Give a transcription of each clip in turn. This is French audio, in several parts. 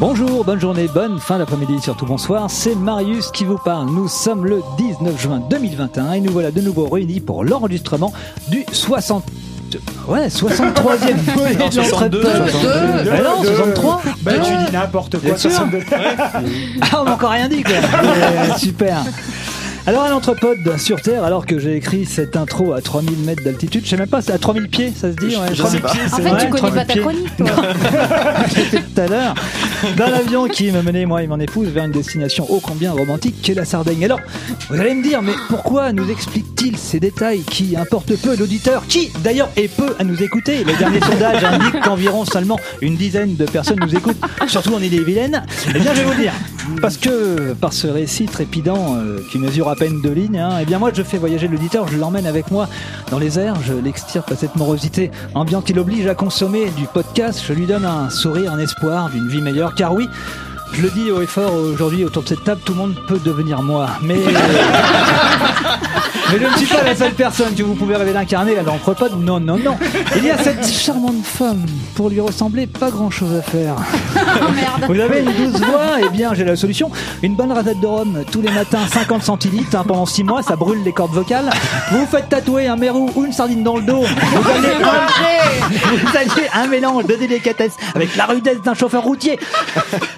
Bonjour, bonne journée, bonne fin d'après-midi, surtout bonsoir. C'est Marius qui vous parle. Nous sommes le 19 juin 2021 et nous voilà de nouveau réunis pour l'enregistrement du 60. Ouais, 63e volet de l'entrepôt. Ah non, 63 Bah, tu dis n'importe quoi. Bien sûr. 62. Ah, on m'a encore rien dit, quoi. Euh, super. Alors, à l'entrepode sur Terre, alors que j'ai écrit cette intro à 3000 mètres d'altitude, je sais même pas, c'est à 3000 pieds, ça se dit ouais, 3000 pieds, En c'est fait, vrai, tu connais 3000 pas ta chronique, toi. C'était tout à l'heure, dans l'avion qui me menait, moi et mon épouse, vers une destination ô combien romantique qu'est la Sardaigne. Alors, vous allez me dire, mais pourquoi nous explique-t-il ces détails qui importent peu à l'auditeur, qui d'ailleurs est peu à nous écouter? Le dernier sondage indique qu'environ seulement une dizaine de personnes nous écoutent, surtout en Ille-et-Vilaine. Eh bien, je vais vous le dire, parce que par ce récit trépidant euh, qui mesure à peine deux lignes, hein, eh bien moi je fais voyager l'auditeur, je l'emmène avec moi dans les airs, je l'extirpe à cette morosité ambiante. Qui l'oblige à consommer du podcast, je lui donne un sourire, un espoir d'une vie meilleure, car oui, je le dis haut et fort aujourd'hui autour de cette table, tout le monde peut devenir moi. Mais, mais je ne suis pas la seule personne que vous pouvez rêver d'incarner là dans le repas. Non, non, non. Il y a cette charmante femme. Pour lui ressembler, pas grand chose à faire. Vous avez une douce voix Eh bien, j'ai la solution. Une bonne rasette de rhum tous les matins, 50 centilitres hein, pendant 6 mois, ça brûle les cordes vocales. Vous vous faites tatouer un mérou ou une sardine dans le dos. Vous allez vous allez un mélange de délicatesse avec la rudesse d'un chauffeur routier.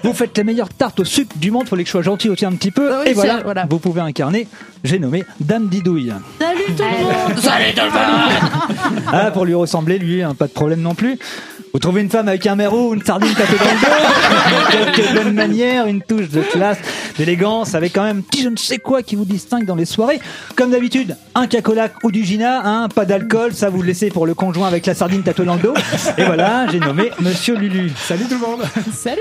Vous faites les meilleures tartes au sucre du monde. Fallait que je sois gentil aussi un petit peu. Ah oui, Et voilà, vous pouvez incarner. J'ai nommé Dame Didouille. Salut tout le monde Ah, pour lui ressembler, lui, hein, pas de problème non plus. Vous trouvez une femme avec un méro, une sardine tapée dans le dos, quelques bonnes manières, une touche de classe, d'élégance, avec quand même un petit je ne sais quoi qui vous distingue dans les soirées. Comme d'habitude, un cacolac ou du gina, hein, pas d'alcool, ça vous le laissez pour le conjoint avec la sardine tatouée dans le dos. Et voilà, j'ai nommé Monsieur Lulu. Salut tout le monde. Salut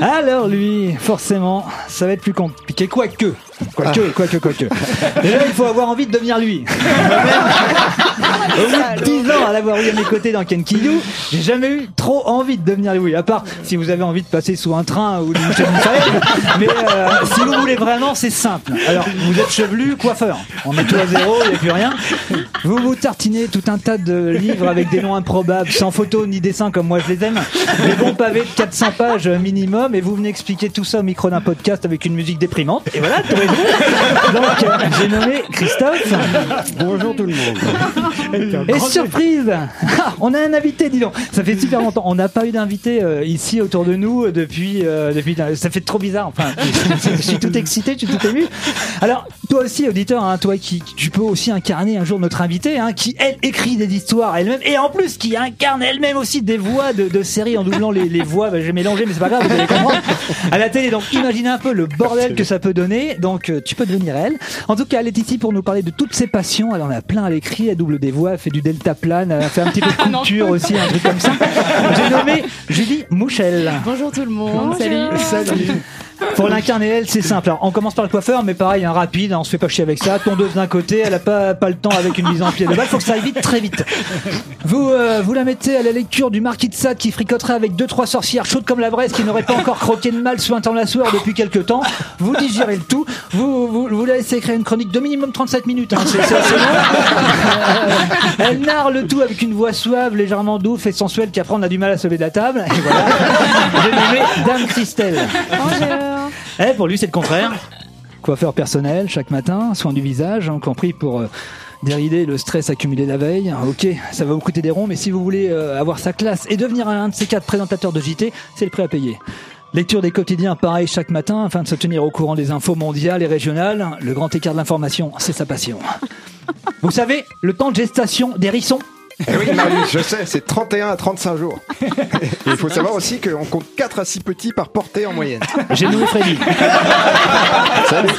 Alors lui, forcément, ça va être plus compliqué. Quoique, quoique, quoique, quoique. Déjà, il faut avoir envie de devenir lui. Au bout de 10 ans à l'avoir eu à mes côtés dans Kenkyu, j'ai jamais eu trop envie de devenir lui. À part si vous avez envie de passer sous un train ou de boucher une farine. Mais euh, si vous voulez vraiment, c'est simple. Alors, vous êtes chevelu, coiffeur. On met tout à zéro, il n'y a plus rien. Vous vous tartinez tout un tas de livres avec des noms improbables, sans photo ni dessin comme moi je les aime. Des bons pavés de 400 pages minimum et vous venez expliquer tout ça au micro d'un podcast avec une musique déprimante. Et voilà. Donc, euh, j'ai nommé Christophe. Bonjour tout le monde. Et surprise Ah, On a un invité, dis donc Ça fait super longtemps. On n'a pas eu d'invité euh, ici autour de nous euh, depuis, euh, depuis... Ça fait trop bizarre. Enfin, je suis tout excité, je suis tout ému. Alors, toi aussi, auditeur, hein, toi qui tu peux aussi incarner un jour notre invité, hein, qui elle écrit des histoires elle-même et en plus qui incarne elle-même aussi des voix de, de séries en doublant les, les voix. Bah, J'ai mélangé, mais c'est pas grave, vous allez comprendre. À la télé, donc imaginez un peu le bordel que ça peut donner. Donc, tu peux devenir elle. En tout cas, elle est ici pour nous parler de toutes ses passions. Elle en a plein à l'écrit, elle double des voix, elle fait du delta plane, elle a fait un petit peu de couture aussi, un truc comme ça. J'ai nommé Julie Mouchel. Bonjour tout le monde, salut Salut. Pour l'incarner, elle, c'est simple. On commence par le coiffeur, mais pareil, un rapide, hein, on se fait pas chier avec ça. Tondeuse d'un côté, elle a pas, pas le temps avec une mise en pied de balle, faut que ça aille vite, très vite. Vous, euh, vous la mettez à la lecture du Marquis de Sade qui fricoterait avec deux, trois sorcières chaudes comme la Bresse qui n'auraient pas encore croqué de mal sous un temps la sueur depuis quelques temps. Vous digérez le tout. Vous, vous, vous la laissez écrire une chronique de minimum 37 minutes. Hein, c'est c'est assez elle narre le tout avec une voix suave, légèrement douce et sensuelle qui après on a du mal à se lever de la table. Et voilà. J'ai nommé Dame Christelle. Eh, pour lui, c'est le contraire. Coiffeur personnel chaque matin, soin du visage, hein, compris pour euh, dérider le stress accumulé la veille. Ok, ça va vous coûter des ronds, mais si vous voulez euh, avoir sa classe et devenir un de ces quatre présentateurs de JT, c'est le prix à payer. Lecture des quotidiens, pareil chaque matin, afin de se tenir au courant des infos mondiales et régionales. Le grand écart de l'information, c'est sa passion. Vous savez, le temps de gestation des Eh oui, je sais, c'est 31 à 35 jours. Et il faut savoir aussi qu'on compte 4 à 6 petits par portée en moyenne. J'ai nommé Freddy. Salut.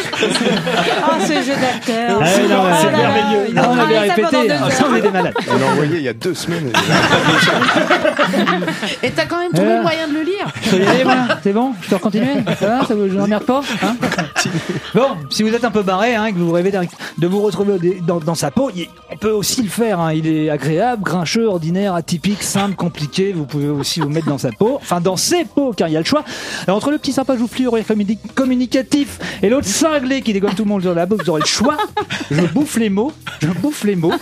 Oh, ce jeu d'acteur Ah non, Oh c'est merveilleux. il a Ah, on avait travaillé ça pendant répété, hein, heures. on est des malades. On l'a envoyé il y a deux semaines. Et t'as quand même trouvé Euh. le moyen de le lire C'est bon? Je peux continuer? Ça va? Ça je n'emmerde pas? Hein? Bon, si vous êtes un peu barré, hein, que vous rêvez de vous retrouver dans, sa peau, on peut aussi le faire. hein. Il est agréable, grincheux, ordinaire, atypique, simple, compliqué. Vous pouvez aussi vous mettre dans sa peau. Enfin, dans ses peaux, car il y a le choix. Alors, entre le petit sympa joufflu, rire communi- communicatif, et l'autre cinglé qui dégomme tout le monde dans la bouche, vous aurez le choix. Je bouffe les mots. Je bouffe les mots.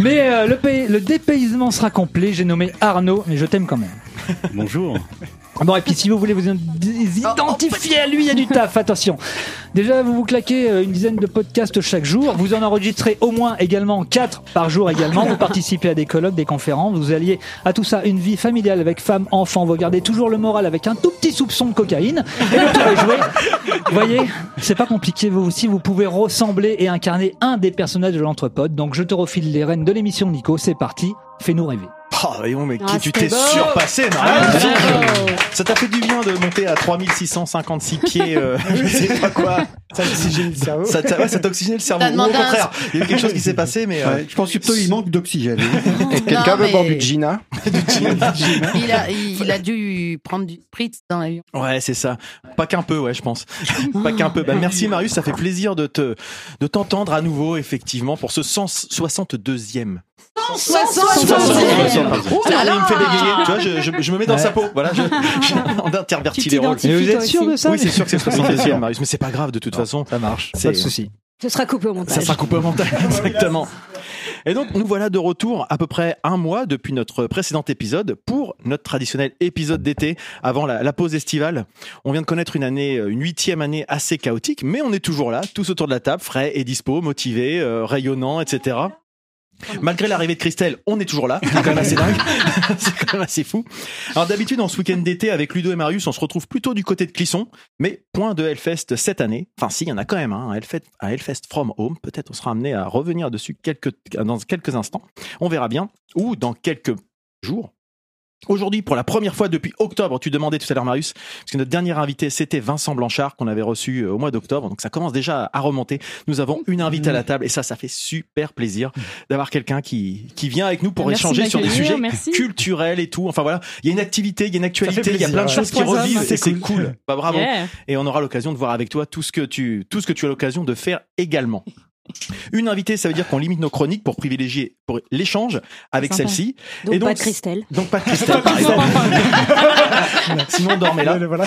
Mais euh, le dépaysement sera complet. J'ai nommé Arnaud, mais je t'aime quand même. Bonjour. Bon, et puis si vous voulez vous identifier à lui, il y a du taf, attention. Déjà, vous vous claquez euh, une dizaine de podcasts chaque jour. Vous en enregistrez au moins également 4 par jour également. Vous participez à des colloques, des conférences. Vous alliez à tout ça une vie familiale avec femme, enfant. Vous gardez toujours le moral avec un tout petit soupçon de cocaïne. Et le tour est joué. Vous voyez, c'est pas compliqué. Vous aussi, vous pouvez ressembler et incarner un des personnages de l'entrepode. Donc, je te refile les rênes de l'émission, Nico. C'est parti. Fais-nous rêver. Oh, voyons, mais Ah, tu t'es surpassé, Ah, magnifique. bravo. Ça t'a fait du bien de monter à 3656 pieds, euh, je sais pas quoi. Ça oxygène le cerveau. Ça t'a ouais, ça t'a oxygéné le cerveau. Ou au un- contraire, il y a eu quelque chose qui s'est passé, mais euh, Ouais, je pense plutôt il manque d'oxygène. Quelqu'un veut boire du Gina Il a, il, il a dû prendre du spritz dans l'avion. ouais, c'est ça. Pas qu'un peu, ouais, je pense. Pas qu'un peu. Bah, merci Marius, ça fait plaisir de te de t'entendre à nouveau, effectivement, pour ce 162e. Ouh là il me fait bégayer. Tu vois, je, je, je me mets dans Ouais. sa peau. Voilà, je, je, on intervertit Tu les rôles. Mais vous êtes sûr de ça Oui, c'est sûr que c'est le 62e, Marius, mais c'est pas grave de toute façon. Ça marche. C'est- Pas de souci. Ce sera coupé au montage. Ça sera coupé au montage, exactement. Et donc, nous voilà de retour à peu près un mois depuis notre précédent épisode pour notre traditionnel épisode d'été avant la, pause estivale. On vient de connaître une année, euh, une huitième année assez chaotique, mais on est toujours là, tous autour de la table, frais et dispo, motivés, euh, rayonnants, etc. Malgré l'arrivée de Christelle, on est toujours là. C'est quand même assez dingue. c'est quand même assez fou. Alors d'habitude, en ce week-end d'été, avec Ludo et Marius, on se retrouve plutôt du côté de Clisson. Mais point de Hellfest cette année. Enfin, si, il y en a quand même un, un Hellfest, un from home. Peut-être on sera amené à revenir dessus dans quelques instants. On verra bien. Ou dans quelques jours. Aujourd'hui, pour la première fois depuis octobre, tu demandais tout à l'heure Marius, parce que notre dernier invité c'était Vincent Blanchard qu'on avait reçu euh, au mois d'octobre, donc ça commence déjà à remonter. Nous avons une invitée à la table et ça, ça fait super plaisir d'avoir quelqu'un qui qui vient avec nous pour Merci échanger sur des sujets merci. culturels et tout. Enfin voilà, il y a une activité, il y a une actualité, il y a plein de ouais. choses qui revivent et c'est C'est cool. cool. Bah bravo. Yeah. Et on aura l'occasion de voir avec toi tout ce que tu tout ce que tu as l'occasion de faire également. Une invitée, ça veut dire qu'on limite nos chroniques pour privilégier pour l'échange avec celle-ci. Donc, Et donc, pas de Christelle. Donc pas de Christelle, par exemple. Sinon on dormait là. Voilà.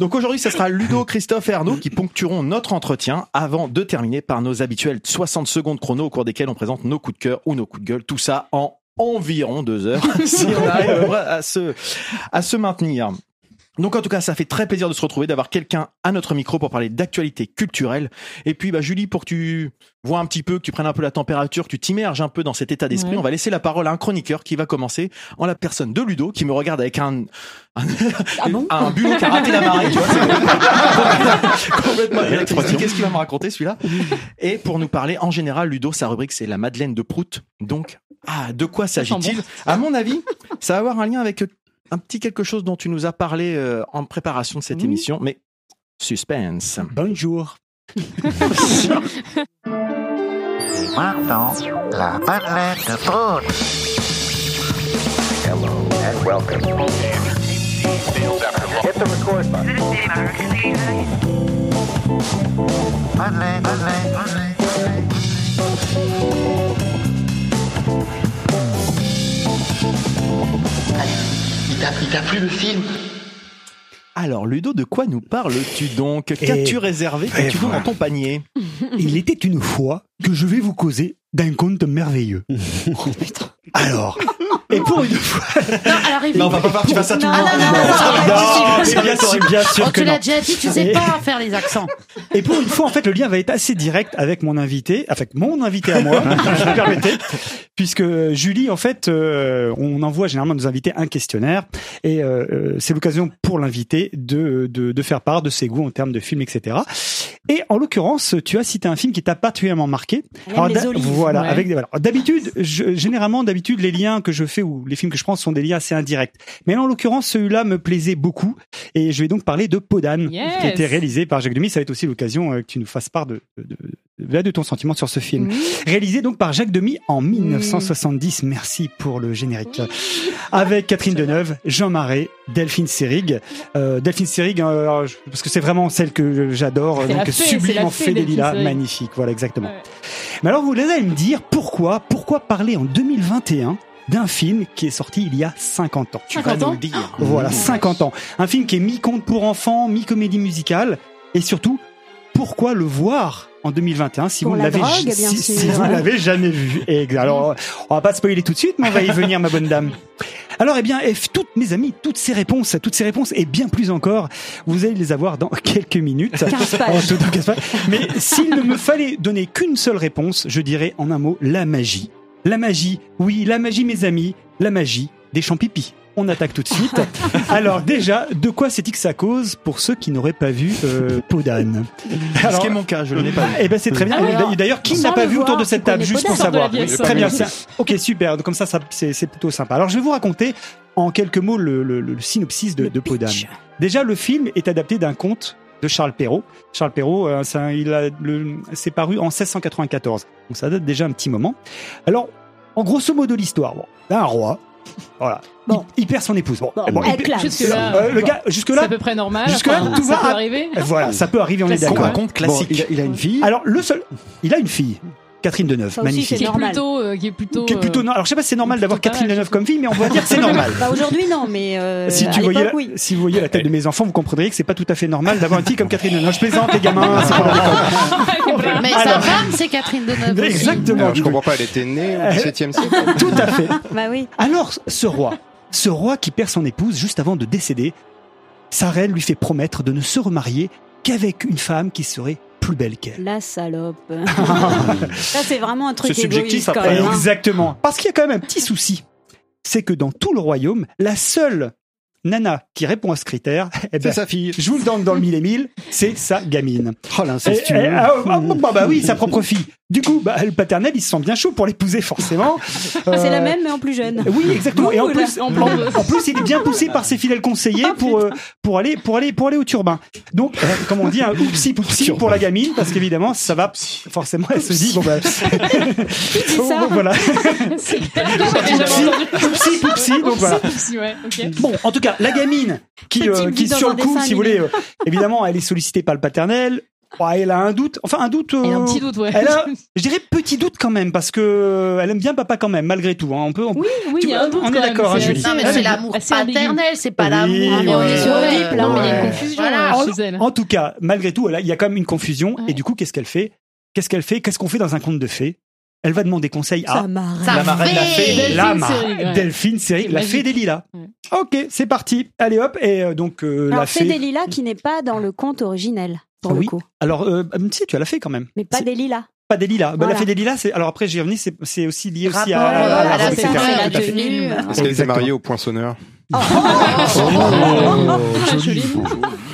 Donc aujourd'hui, ça sera Ludo, Christophe et Arnaud qui ponctueront notre entretien avant de terminer par nos habituels 60 secondes chrono au cours desquels on présente nos coups de cœur ou nos coups de gueule. Tout ça en environ deux heures, si on arrive à se, à se maintenir. Donc en tout cas, ça fait très plaisir de se retrouver, d'avoir quelqu'un à notre micro pour parler d'actualité culturelle. Et puis, bah, Julie, pour que tu vois un petit peu, que tu prennes un peu la température, que tu t'immerges un peu dans cet état d'esprit, Ouais. on va laisser la parole à un chroniqueur qui va commencer en la personne de Ludo, qui me regarde avec un, un, un bulot qui a raté la marée, tu vois. complètement électrique. Qu'est-ce qu'il va me raconter, celui-là? Et pour nous parler, en général, Ludo, sa rubrique, c'est la Madeleine de Prout. Donc, ah, de quoi s'agit-il? À mon avis, ça va avoir un lien avec un petit quelque chose dont tu nous as parlé euh, en préparation de cette émission, mais suspense. Bonjour. Maintenant, la de. Madeleine, Madeleine, Madeleine. Il t'a, il t'a plu le film. Alors, Ludo, de quoi nous parles-tu donc? Qu'as-tu réservé? Qu'as-tu voilà. dans ton panier? Il était une fois que je vais vous causer d'un conte merveilleux. Alors, et pour une fois, Non, alors il Non, on va pas tu fasses ça tout le monde. non, non, non, non, non, non, mais bien sûr, bien sûr Oh, que tu non. l'as déjà dit, tu sais pas faire les accents. Et pour une fois, en fait, le lien va être assez direct avec mon invité, avec mon invité à moi, je me permettez, puisque Julie, en fait, euh, on envoie généralement à nos invités un questionnaire, et euh, euh, c'est l'occasion pour l'invité de, de, de faire part de ses goûts en termes de films, etc. Et en l'occurrence, tu as cité un film qui t'a particulièrement marqué. Les olives. voilà, Ouais. avec des- alors, d'habitude, généralement, d'habitude, les liens que je fais ou les films que je prends sont des liens assez indirects. Mais là, en l'occurrence, celui-là me plaisait beaucoup, et je vais donc parler de Podane, Yes. qui a été réalisé par Jacques Demy. Ça va être aussi l'occasion euh, que tu nous fasses part de, de, de, de ton sentiment sur ce film. Réalisé donc par Jacques Demy en 1970. Merci pour le générique. Avec Catherine Deneuve, Jean Marais, Delphine Seyrig. Euh, Delphine Seyrig, euh, parce que c'est vraiment celle que j'adore. Donc fée, sublime en fait des lilas, magnifique. Voilà, exactement. Ouais. Mais alors vous allez me dire pourquoi, pourquoi parler en 2021 d'un film qui est sorti il y a 50 ans? Tu vas 50 nous ans le dire. Voilà, 50 ans. Un film qui est mi-conte pour enfants, mi-comédie musicale, et surtout, pourquoi le voir en 2021 si Pour vous ne la l'avez drogue, si, bien si sûr. vous ne l'avez jamais vu. Et alors, on va pas spoiler tout de suite, mais on va y venir, ma bonne dame. Alors, eh bien, f- toutes mes amis, toutes ces réponses, toutes ces réponses et bien plus encore, vous allez les avoir dans quelques minutes. 15 pages. En tout, dans 15 pages. Mais s'il ne me fallait donner qu'une seule réponse, je dirais en un mot la magie. La magie, oui, la magie, mes amis, la magie des champs-pipis. On attaque tout de suite. Alors déjà, de quoi c'est-il que ça cause pour ceux qui n'auraient pas vu euh, Peau d'âne Ce qui est mon cas, je ne l'ai pas vu. Eh ben c'est très bien. D'ailleurs, qui n'a pas vu voir, autour de cette table, juste pour savoir? Très bien. c'est- Ok, super. Donc comme ça, ça c'est c'est plutôt sympa. Alors je vais vous raconter en quelques mots le, le- le synopsis de, Le pitch. Déjà, le film est adapté d'un conte de Charles Perrault. Charles Perrault, euh, c'est il a c'est paru en 1694. Donc ça date déjà un petit moment. Alors, en grosso modo l'histoire, bon, un roi, voilà, Bon. il, il perd son épouse. Bon, Bon, bon, il clame. Jusque-là, Euh, le gars, jusque c'est là, à peu près normal. jusque-là, Enfin, tout ça va peut arriver. voilà, ça peut arriver, on est Classique. Un d'accord. Conte classique. Bon, il, a, il a une fille. Alors le seul, il a une fille, Catherine Deneuve, Ça aussi, magnifique. Qui est normal. plutôt, euh, qui est plutôt. Qui est plutôt euh, non. Alors je sais pas si c'est normal d'avoir Catherine Deneuve comme fille, mais on va dire que c'est normal. Bah aujourd'hui non, mais euh, Si à tu voyais, l'époque, la, oui. si vous voyez la tête de mes enfants, vous comprendriez que c'est pas tout à fait normal d'avoir une fille comme Catherine Deneuve. Non, je plaisante les gamins. c'est pas Mais sa femme, c'est Catherine Deneuve aussi. Exactement. Alors, je comprends pas, elle était née au XVIIe siècle. Tout à fait. Bah oui. Alors ce roi, ce roi qui perd son épouse juste avant de décéder, sa reine lui fait promettre de ne se remarier qu'avec une femme qui serait plus belle qu'elle. La salope. Ça c'est vraiment un truc subjectif, quand même. hein. Exactement. Parce qu'il y a quand même un petit souci. C'est que dans tout le royaume, la seule nana qui répond à ce critère, eh ben, C'est sa fille. je vous le donne dans le mille et mille, c'est sa gamine. Oh l'incestueux. et- ah, ah, bah, bah oui, sa propre fille. Du coup, bah, le paternel, il se sent bien chaud pour l'épouser, forcément. C'est Euh, la même mais en plus jeune. Oui, exactement. Et en plus, en, plus, il est bien poussé par ses fidèles conseillers Ah, pour euh, pour aller pour aller pour aller au turbin. Donc, euh, comme on dit, un oupsi poupsi pour la gamine, parce qu'évidemment, ça va forcément. Elle se dit bon bah. bon, ça bon, voilà. Oupsi poupsi. Donc voilà. Ouais, ok. Bon, en tout cas, la gamine qui, euh, qui sur le coup, si vous voulez, euh, évidemment, elle est sollicitée par le paternel. Ouais, elle a un doute, enfin un doute. Et un euh, petit doute, ouais. Elle a, je dirais petit doute quand même, parce que euh, elle aime bien papa quand même, malgré tout. Hein. On peut, on- Oui, oui, il y a un doute. on est d'accord, hein, Julie. Non, mais c'est l'amour paternel, c'est pas Oui, l'amour. mais on est euh, sur là, mais il y a une confusion Voilà. hein, En, chez elle. en tout cas, malgré tout, elle a- il y a quand même une confusion. Ouais. Et du coup, qu'est-ce qu'elle fait? Qu'est-ce qu'elle fait? Qu'est-ce qu'on fait dans un conte de fées? Elle va demander conseil à La marraine l'a. Delphine la ma- Seyrig, ouais. Delphine C'est la fée des lilas. Ok, c'est parti. Allez hop, et euh, donc euh, la Alors fée. c'est des lilas qui n'est pas dans le conte originel pour Oui. le coup. Alors, euh, si tu as la fée quand même. Mais pas des lilas. Pas des lilas. Bah, la Voilà. fée des lilas, c'est alors après j'y reviens, c'est c'est aussi lié aussi à, à à la la la Tout à fait. tenue. Est-ce qu'elle Exactement. mariée au poinçonneur Oh, Ah, joli.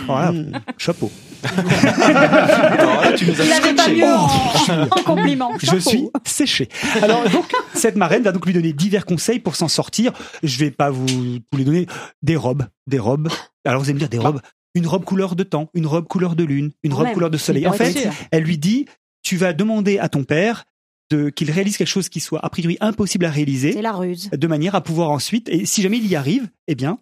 Voilà, chapeau. Alors là, tu nous as Il avait pas scotché. mieux en, en compliment. Je Chapeau. suis séché. Alors donc cette marraine va donc lui donner divers conseils pour s'en sortir. Je vais pas vous, vous les donner des robes, des robes. Alors vous allez me dire des robes. Une robe couleur de temps, une robe couleur de lune, une robe même. couleur de soleil. En fait, elle lui dit tu vas demander à ton père de qu'il réalise quelque chose qui soit a priori impossible à réaliser C'est la ruse. de manière à pouvoir ensuite, et si jamais il y arrive, eh bien,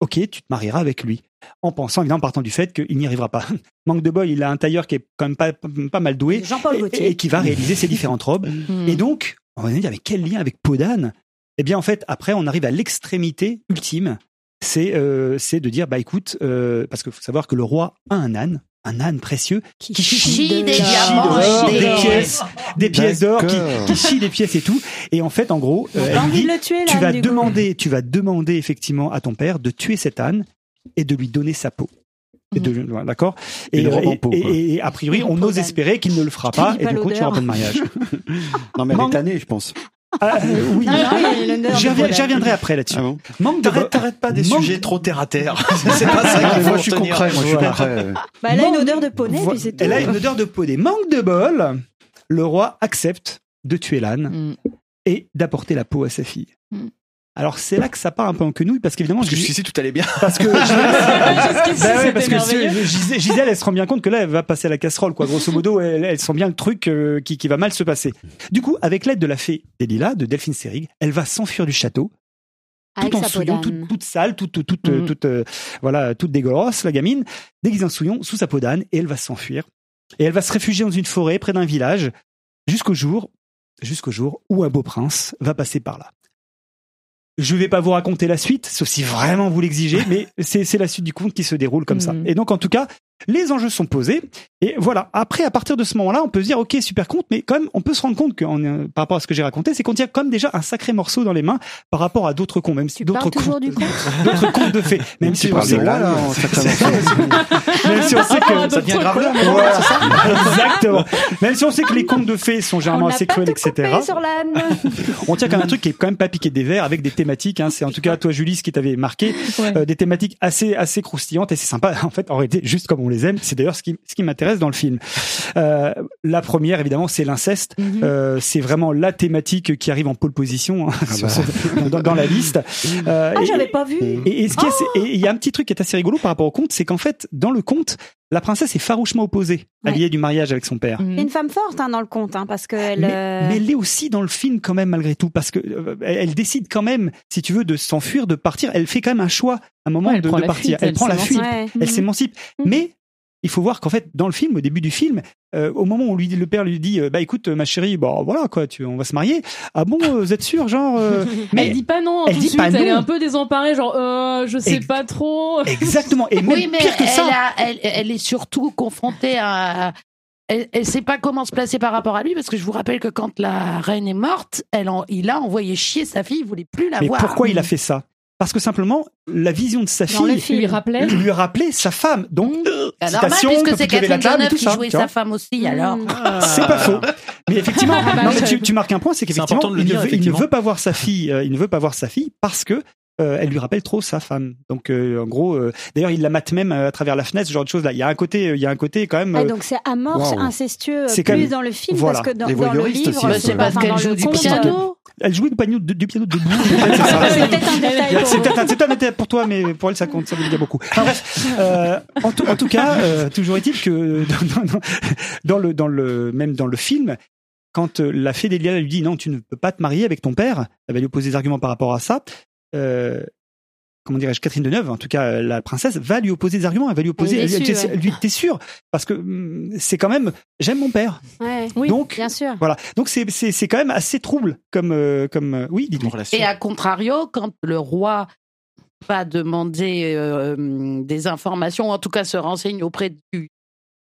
ok, tu te marieras avec lui. En pensant, évidemment, en partant du fait qu'il n'y arrivera pas. Manque de bol, il a un tailleur qui est quand même pas, pas mal doué Jean-Paul et, Gaultier. et qui va réaliser ces différentes robes. Hmm. Et donc, on va dire, avec quel lien avec peau d'âne Eh bien, en fait, après, on arrive à l'extrémité ultime. C'est euh, c'est de dire, bah écoute, euh, parce qu'il faut savoir que le roi a un âne, un âne précieux, qui chie des qui chie diamants des des- pièces, des pièces d'or, qui, chie des pièces et tout. Et en fait, en gros, euh, J'ai elle lui envie dit, de le tuer là. tu vas coup. demander, tu vas demander effectivement à ton père de tuer cet âne et de lui donner sa peau. Et de, voilà, d'accord. Et, et- et- et a priori, on ose espérer qu'il ne le fera pas, et du coup, tu n'auras pas de mariage. Non, mais elle est tannée, je pense. Ah, euh, oui. J'y reviendrai après là-dessus. Ah bon Manque de T'arrêtes, pas des Manque- sujets trop terre à terre. C'est pas ça qu'il faut Moi, je suis retenir. concret, moi, je suis concret. Bah, elle a une Manque- odeur de poney, Vo- puis c'est tout. Elle a une odeur de poney. Manque de bol, le roi accepte de tuer l'âne Hmm. et d'apporter la peau à sa fille. Mm. Alors c'est là que ça part un peu en quenouille parce qu'évidemment Parce que je- jusqu'ici, tout allait bien. parce que Bah c'était parce que ce- Gisèle, Gisèle, elle se rend bien compte que là, elle va passer à la casserole, quoi. Grosso modo, elle, elle sent bien le truc euh, qui, qui va mal se passer. Du coup, avec l'aide de la fée des lilas, de Delphine Seyrig, elle va s'enfuir du château, Avec tout en d'âne. toute, toute sale, toute, toute, toute, Mhm. toute, euh, voilà, toute dégueulasse, la gamine, déguisée en souillon, sous sa peau d'âne, et elle va s'enfuir. Et elle va se réfugier dans une forêt près d'un village, jusqu'au jour, jusqu'au jour où un beau prince va passer par là. Je vais pas vous raconter la suite, sauf si vraiment vous l'exigez, mais c'est la suite du conte qui se déroule comme ça. Mhm. Et donc, en tout cas, les enjeux sont posés. Et voilà. Après, à partir de ce moment-là, on peut se dire, ok, super conte, mais quand même, on peut se rendre compte que, en, euh, par rapport à ce que j'ai raconté, c'est qu'on tient comme déjà un sacré morceau dans les mains par rapport à d'autres contes, même si d'autres contes de fées, même si on sait, là, là, en même si on sait que Ça devient grave là. Voilà, Exactement. Même si on sait que les contes de fées sont On généralement assez tout etc. sur. On tient quand même un truc qui est quand même pas piqué des verres avec des thématiques. Hein. C'est en tout cas toi Julie ce qui t'avait marqué, Ouais. euh, des thématiques assez assez croustillantes et c'est sympa. En fait, en réalité, juste comme on les aime. C'est d'ailleurs ce qui ce qui m'intéresse dans le film. Euh, la première évidemment c'est l'inceste. Mhm. Euh, c'est vraiment la thématique qui arrive en pole position hein, sur ce- dans, dans la liste. Euh, Ah, et- j'avais pas vu. et, et ce qui est- c'est- et il y a un petit truc qui est assez rigolo par rapport au conte, c'est qu'en fait, dans le conte, la princesse est farouchement opposée à Ouais. l'idée du mariage avec son père. Une femme forte hein, dans le conte, hein, parce qu'elle. Mais, euh, mais elle l'est aussi dans le film quand même malgré tout parce que euh, elle, elle décide quand même si tu veux de s'enfuir de partir elle fait quand même un choix à un moment Ouais, elle de, partir fuite, elle, elle prend la s'émancipe. fuite ouais. elle s'émancipe Mhm. mais il faut voir qu'en fait dans le film au début du film euh, au moment où lui le père lui dit euh, bah écoute ma chérie bon voilà quoi tu on va se marier ah bon euh, vous êtes sûr genre euh, elle dit pas non elle tout dit de suite, pas elle est non. un peu désemparée, genre euh, je sais Ex- pas trop. exactement et même Oui, mais pire que elle, ça a- elle, elle est surtout confrontée à. Elle, elle sait pas comment se placer par rapport à lui parce que je vous rappelle que quand la reine est morte, elle en- il a envoyé chier sa fille, il voulait plus la mais voir. pourquoi il a fait ça? Parce que simplement la vision de sa Dans fille lui rappelait. lui rappelait sa femme donc Ah, normal, citation, puisque c'est Catherine Deneuve qui jouait sa femme aussi, alors. Mm. C'est pas faux. Mais effectivement, Ah bah, non, mais tu, tu marques un point, c'est qu'effectivement, il, ne dire, veut- il ne veut pas voir sa fille. euh, il ne veut pas voir sa fille parce que euh, elle lui rappelle trop sa femme. Donc, euh, en gros, euh, d'ailleurs, il la mate même euh, à travers la fenêtre, ce genre de choses là. Il y a un côté, euh, il y a un côté quand même. Ouais, euh, donc c'est amorce Waouh. incestueux euh, C'est quand plus même- dans le film voilà. parce que dans, Les dans le livre c'est parce dans qu'elle le joue du piano. elle jouait du piano, du piano debout. c'est peut-être un détail pour C'est peut-être un, c'est peut-être un détail pour toi, mais pour elle, ça compte, ça veut dire beaucoup. Enfin, bref, euh, en, tout, en tout cas, euh, toujours est-il que dans, dans- dans le, dans le, même dans le film, quand la fée d'Elia lui dit non, tu ne peux pas te marier avec ton père, elle va lui opposer des arguments par rapport à ça. Euh, comment dirais-je, Catherine Deneuve, en tout cas euh, la princesse, va lui opposer des arguments. Elle va lui opposer. Elle déçue, elle- lui, t'es sûr? Parce que hum, c'est quand même, j'aime mon père. Ouais, Oui. Donc bien sûr. voilà. Donc c'est c'est c'est quand même assez trouble comme euh, comme oui, relation. Et à contrario, quand le roi va demander euh, des informations, ou en tout cas se renseigne auprès du,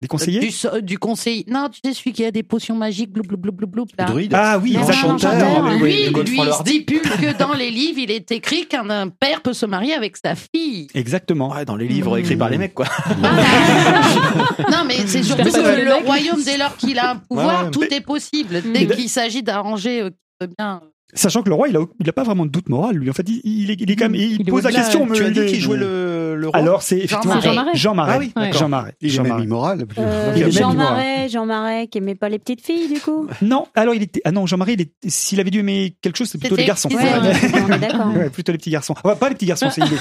Des conseillers. du, so- du conseiller. Non, tu sais, celui qui a des potions magiques, blou, blou, blou, blou, blou, là. Druide. Ah oui, mais non, oui. Lui, lui le Hardy. stipule que dans les livres, il est écrit qu'un un père peut se marier avec sa fille. Exactement. Ouais, dans les livres écrits par les mecs, quoi. non, mais c'est surtout que le royaume, dès lors qu'il a un pouvoir, Ouais, ouais. tout est possible. Mm. Dès qu'il s'agit d'arranger euh, bien. Sachant que le roi, il a, il a pas vraiment de doute moral, lui. En fait, il, il est, il est quand même, il, pose la question. Tu mais as dit qui jouait le, le roi Alors, c'est effectivement Jean Marais. Jean Marais. Ah oui. Jean Marais. Il est Jean même Marais. immoral. Euh, Jean. Marais, Jean Marais qui aimait pas les petites filles du coup. Non, alors il était. Ah non, Jean Marais, il est- s'il avait dû aimer quelque chose, c'est plutôt C'était- les garçons. Ouais, Ouais. on est d'accord. Ouais, plutôt les petits garçons. Ouais, pas les petits garçons, c'est il.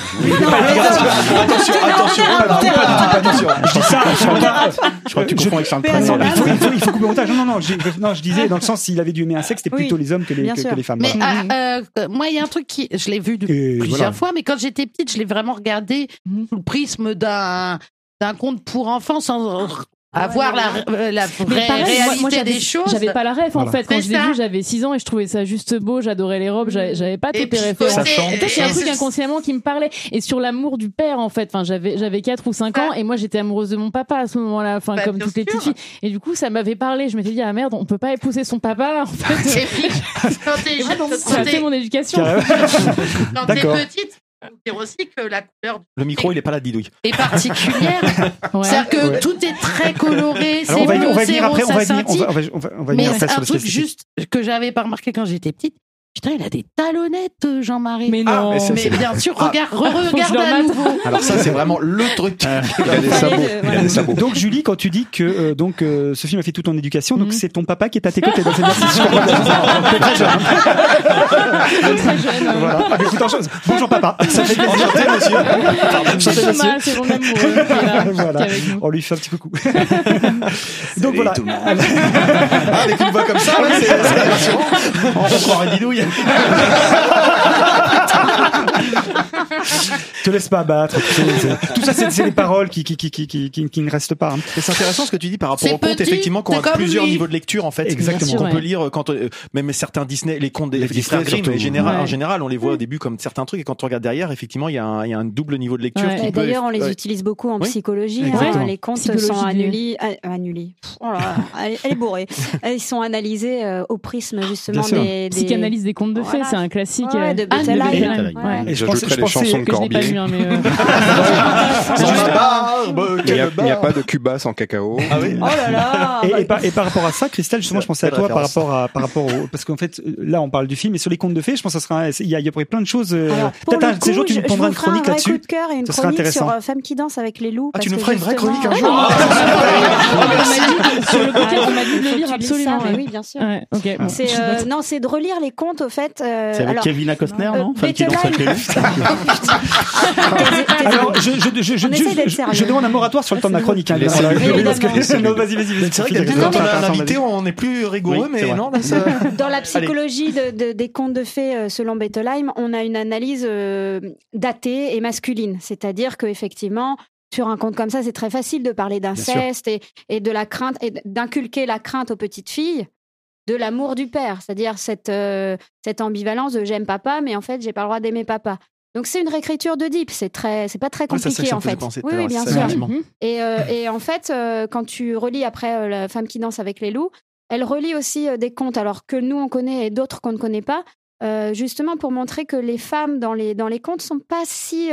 Attention, attention, attention. Je dis ça, je crois pas. Je crois que tu confonds avec Charles il faut, couper au montage. Non, non, non, je disais dans le sens s'il avait dû aimer un sexe, c'était plutôt les hommes que les femmes. Mais voilà. ah, euh, moi, il y a un truc qui, je l'ai vu de- plusieurs voilà. fois, mais quand j'étais petite, je l'ai vraiment regardé Mhm. sous le prisme d'un d'un conte pour enfants sans avoir la, euh, la Mais vraie pareil, réalité moi, des choses. J'avais pas la ref en Voilà. fait quand C'est je l'ai vu, j'avais 6 ans et je trouvais ça juste beau, j'adorais les robes, j'avais j'avais pas toutes les références. Peut-être un truc c'est- inconsciemment qui me parlait et sur l'amour du père en fait. Enfin, j'avais j'avais 4 ou 5 ans et moi j'étais amoureuse de mon papa à ce moment-là, enfin Bah, comme toutes les petites filles. Et du coup, ça m'avait parlé, je m'étais dit ah merde, on peut pas épouser son papa en fait. T'es- mon éducation. Quand t'es D'accord. petite, dire aussi que la couleur Le micro, il est pas là, Didouille. est particulière. Ouais. C'est-à-dire que Ouais. tout est très coloré, c'est bleu, c'est rose, on va ça scintille. Mais un truc juste que j'avais pas remarqué quand j'étais petite, putain, il a des talonnettes, euh, Jean-Marie. Mais Ah, non. mais ça, Mais bien sûr, regarde, Faut que je re-regarde le à nouveau. Alors ça, c'est vraiment le truc. Il a des sabots. Il a des sabots. Donc Julie, quand tu dis que euh, donc euh, ce film a fait toute ton éducation, donc Mhm. c'est ton papa qui est à tes côtés dans bien. T'es très jeune. Très jeune. Voilà. Ah, mais écoute, en chose. Bonjour papa. Ça fait plaisir. Monsieur. Enchanté, C'est monsieur. C'est mon amoureux Voilà. On lui fait un petit coucou. donc voilà. Ah, avec une voix comme ça, c'est c'est rassurant. On croirait Didouille. ハハハハ! Te laisse pas abattre. tu sais, c'est- Tout ça, c'est c'est les paroles qui, qui, qui, qui, qui, qui- qui ne restent pas. hein. Et c'est intéressant ce que tu dis par rapport C'est aux contes, petit, effectivement, qu'on c'est a comme plusieurs lui. niveaux de lecture, en fait. Exactement. Bien sûr, Qu'on peut ouais. lire quand on- euh, même certains Disney, les contes des, Les des Disney, frères Grimm, surtout. en général, Ouais. en général, on les voit au début comme certains trucs, et quand on regarde derrière, effectivement, il y a un, il y a un double niveau de lecture. Ouais. qui Et peut- D'ailleurs, on les ouais. utilise beaucoup en Oui. psychologie. Exactement. hein. Les comptes Psychologie sont du- annulés. ah, annulés. Pff, oh là là, elle, elle est bourrée. Ils sont analysés euh, au prisme justement Bien sûr. des, des... Psychanalyse des contes de fées, Voilà. c'est un classique. Ouais, euh, de Bettelheim. Bettelheim, Ouais. ouais. Et je je les chansons de Corbier. euh, Il n'y a, pas de Cuba sans cacao. Ah oui. Oh là là Et, bah, et par, et par rapport à ça, Christelle, justement, je pensais à toi par rapport à, par rapport au, parce qu'en fait, euh, là, on parle du film, et sur les contes de fées, je pense que ça sera, il y a, il y aurait plein de choses. euh, Peut-être un de ces jours, tu nous vous une chronique là-dessus. Ce sera chronique intéressant. sur euh, Femmes qui dansent avec les loups. Ah, tu nous feras une vraie chronique un jour Ah, Sur le bouquin, on m'a dit de lire absolument. ça, oui, bien sûr. Euh, non, c'est de relire les contes au fait. euh, C'est avec Kevin Costner, euh, non? Femme qui danse avec les loups. Quasi- Alors, je, je, je, je, je- demande un moratoire sur le temps de ma chronique. Hein. C'est vrai que quand on a un invité, on est plus rigoureux, mais non, là, ça. Dans la psychologie de- de- des contes de fées euh, selon Bettelheim, on a une analyse euh, datée et masculine. C'est-à-dire qu'effectivement, sur un conte comme ça, c'est très facile de parler d'inceste et, et de la crainte et d'inculquer la crainte aux petites filles de l'amour du père, c'est-à-dire cette, euh, cette ambivalence de j'aime papa, mais en fait, j'ai pas le droit d'aimer papa. Donc c'est une réécriture de Deep, c'est très, c'est pas très compliqué en fait. Oui, oui, bien sûr. Mhm. Et, euh, et en fait, euh, quand tu relis après La femme qui danse avec les loups, elle relie aussi des contes, alors que nous on connaît et d'autres qu'on ne connaît pas, justement pour montrer que les femmes dans les, dans les contes sont pas si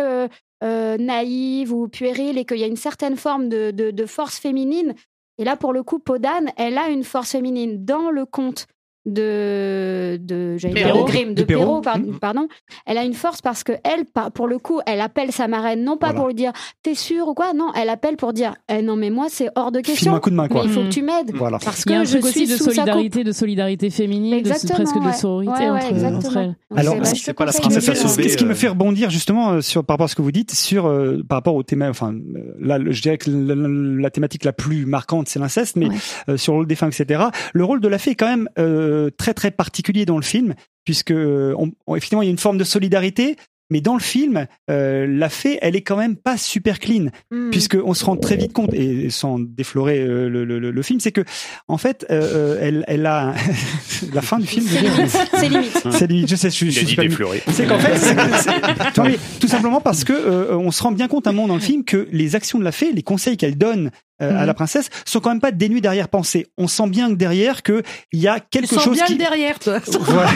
naïves ou puériles et qu'il y a une certaine forme de, de, de force féminine. Et là, pour le coup, Podane, elle a une force féminine dans le conte de de de. Grimm, de, Perrault. Mhm. pardon. Elle a une force parce que elle, pour le coup, elle appelle sa marraine non pas Voilà. pour lui dire t'es sûr ou quoi, non, elle appelle pour dire eh non mais moi c'est hors de question. un coup de main, quoi. Mais il faut que tu m'aides Voilà. parce Il y a que un je truc suis aussi de solidarité, de solidarité féminine, de, Exactement, presque de sororité Ouais, ouais, entre, elles. Alors, c'est- bah, je c'est pas la conseille Ce qui, de me princesse fait, lire. sauver, ce qui me fait rebondir justement euh, sur par rapport à ce que vous dites sur euh, par rapport au thème enfin euh, là je dirais que la, la- la thématique la plus marquante c'est l'inceste mais euh, sur le rôle des femmes etc le rôle de la fée est quand même euh, très très particulier dans le film puisque euh, on, on- effectivement il y a une forme de solidarité mais dans le film, euh, la fée, elle est quand même pas super clean, Mhm. puisque on se rend très vite compte, et sans déflorer euh, le, le- le- film, c'est que en fait, euh, euh, elle, elle a la fin du film. C'est limite. C'est limite. je sais, je, suis- je suis défloré. c'est qu'en fait, que- c'est- non, mais tout simplement parce que euh, on se rend bien compte à un moment dans le film que les actions de la fée, les conseils qu'elle donne euh, à Mhm. la princesse, sont quand même pas dénués d'arrière-pensée. On sent bien que derrière que il y a Tu quelque sens chose bien qui le derrière, toi. Voilà.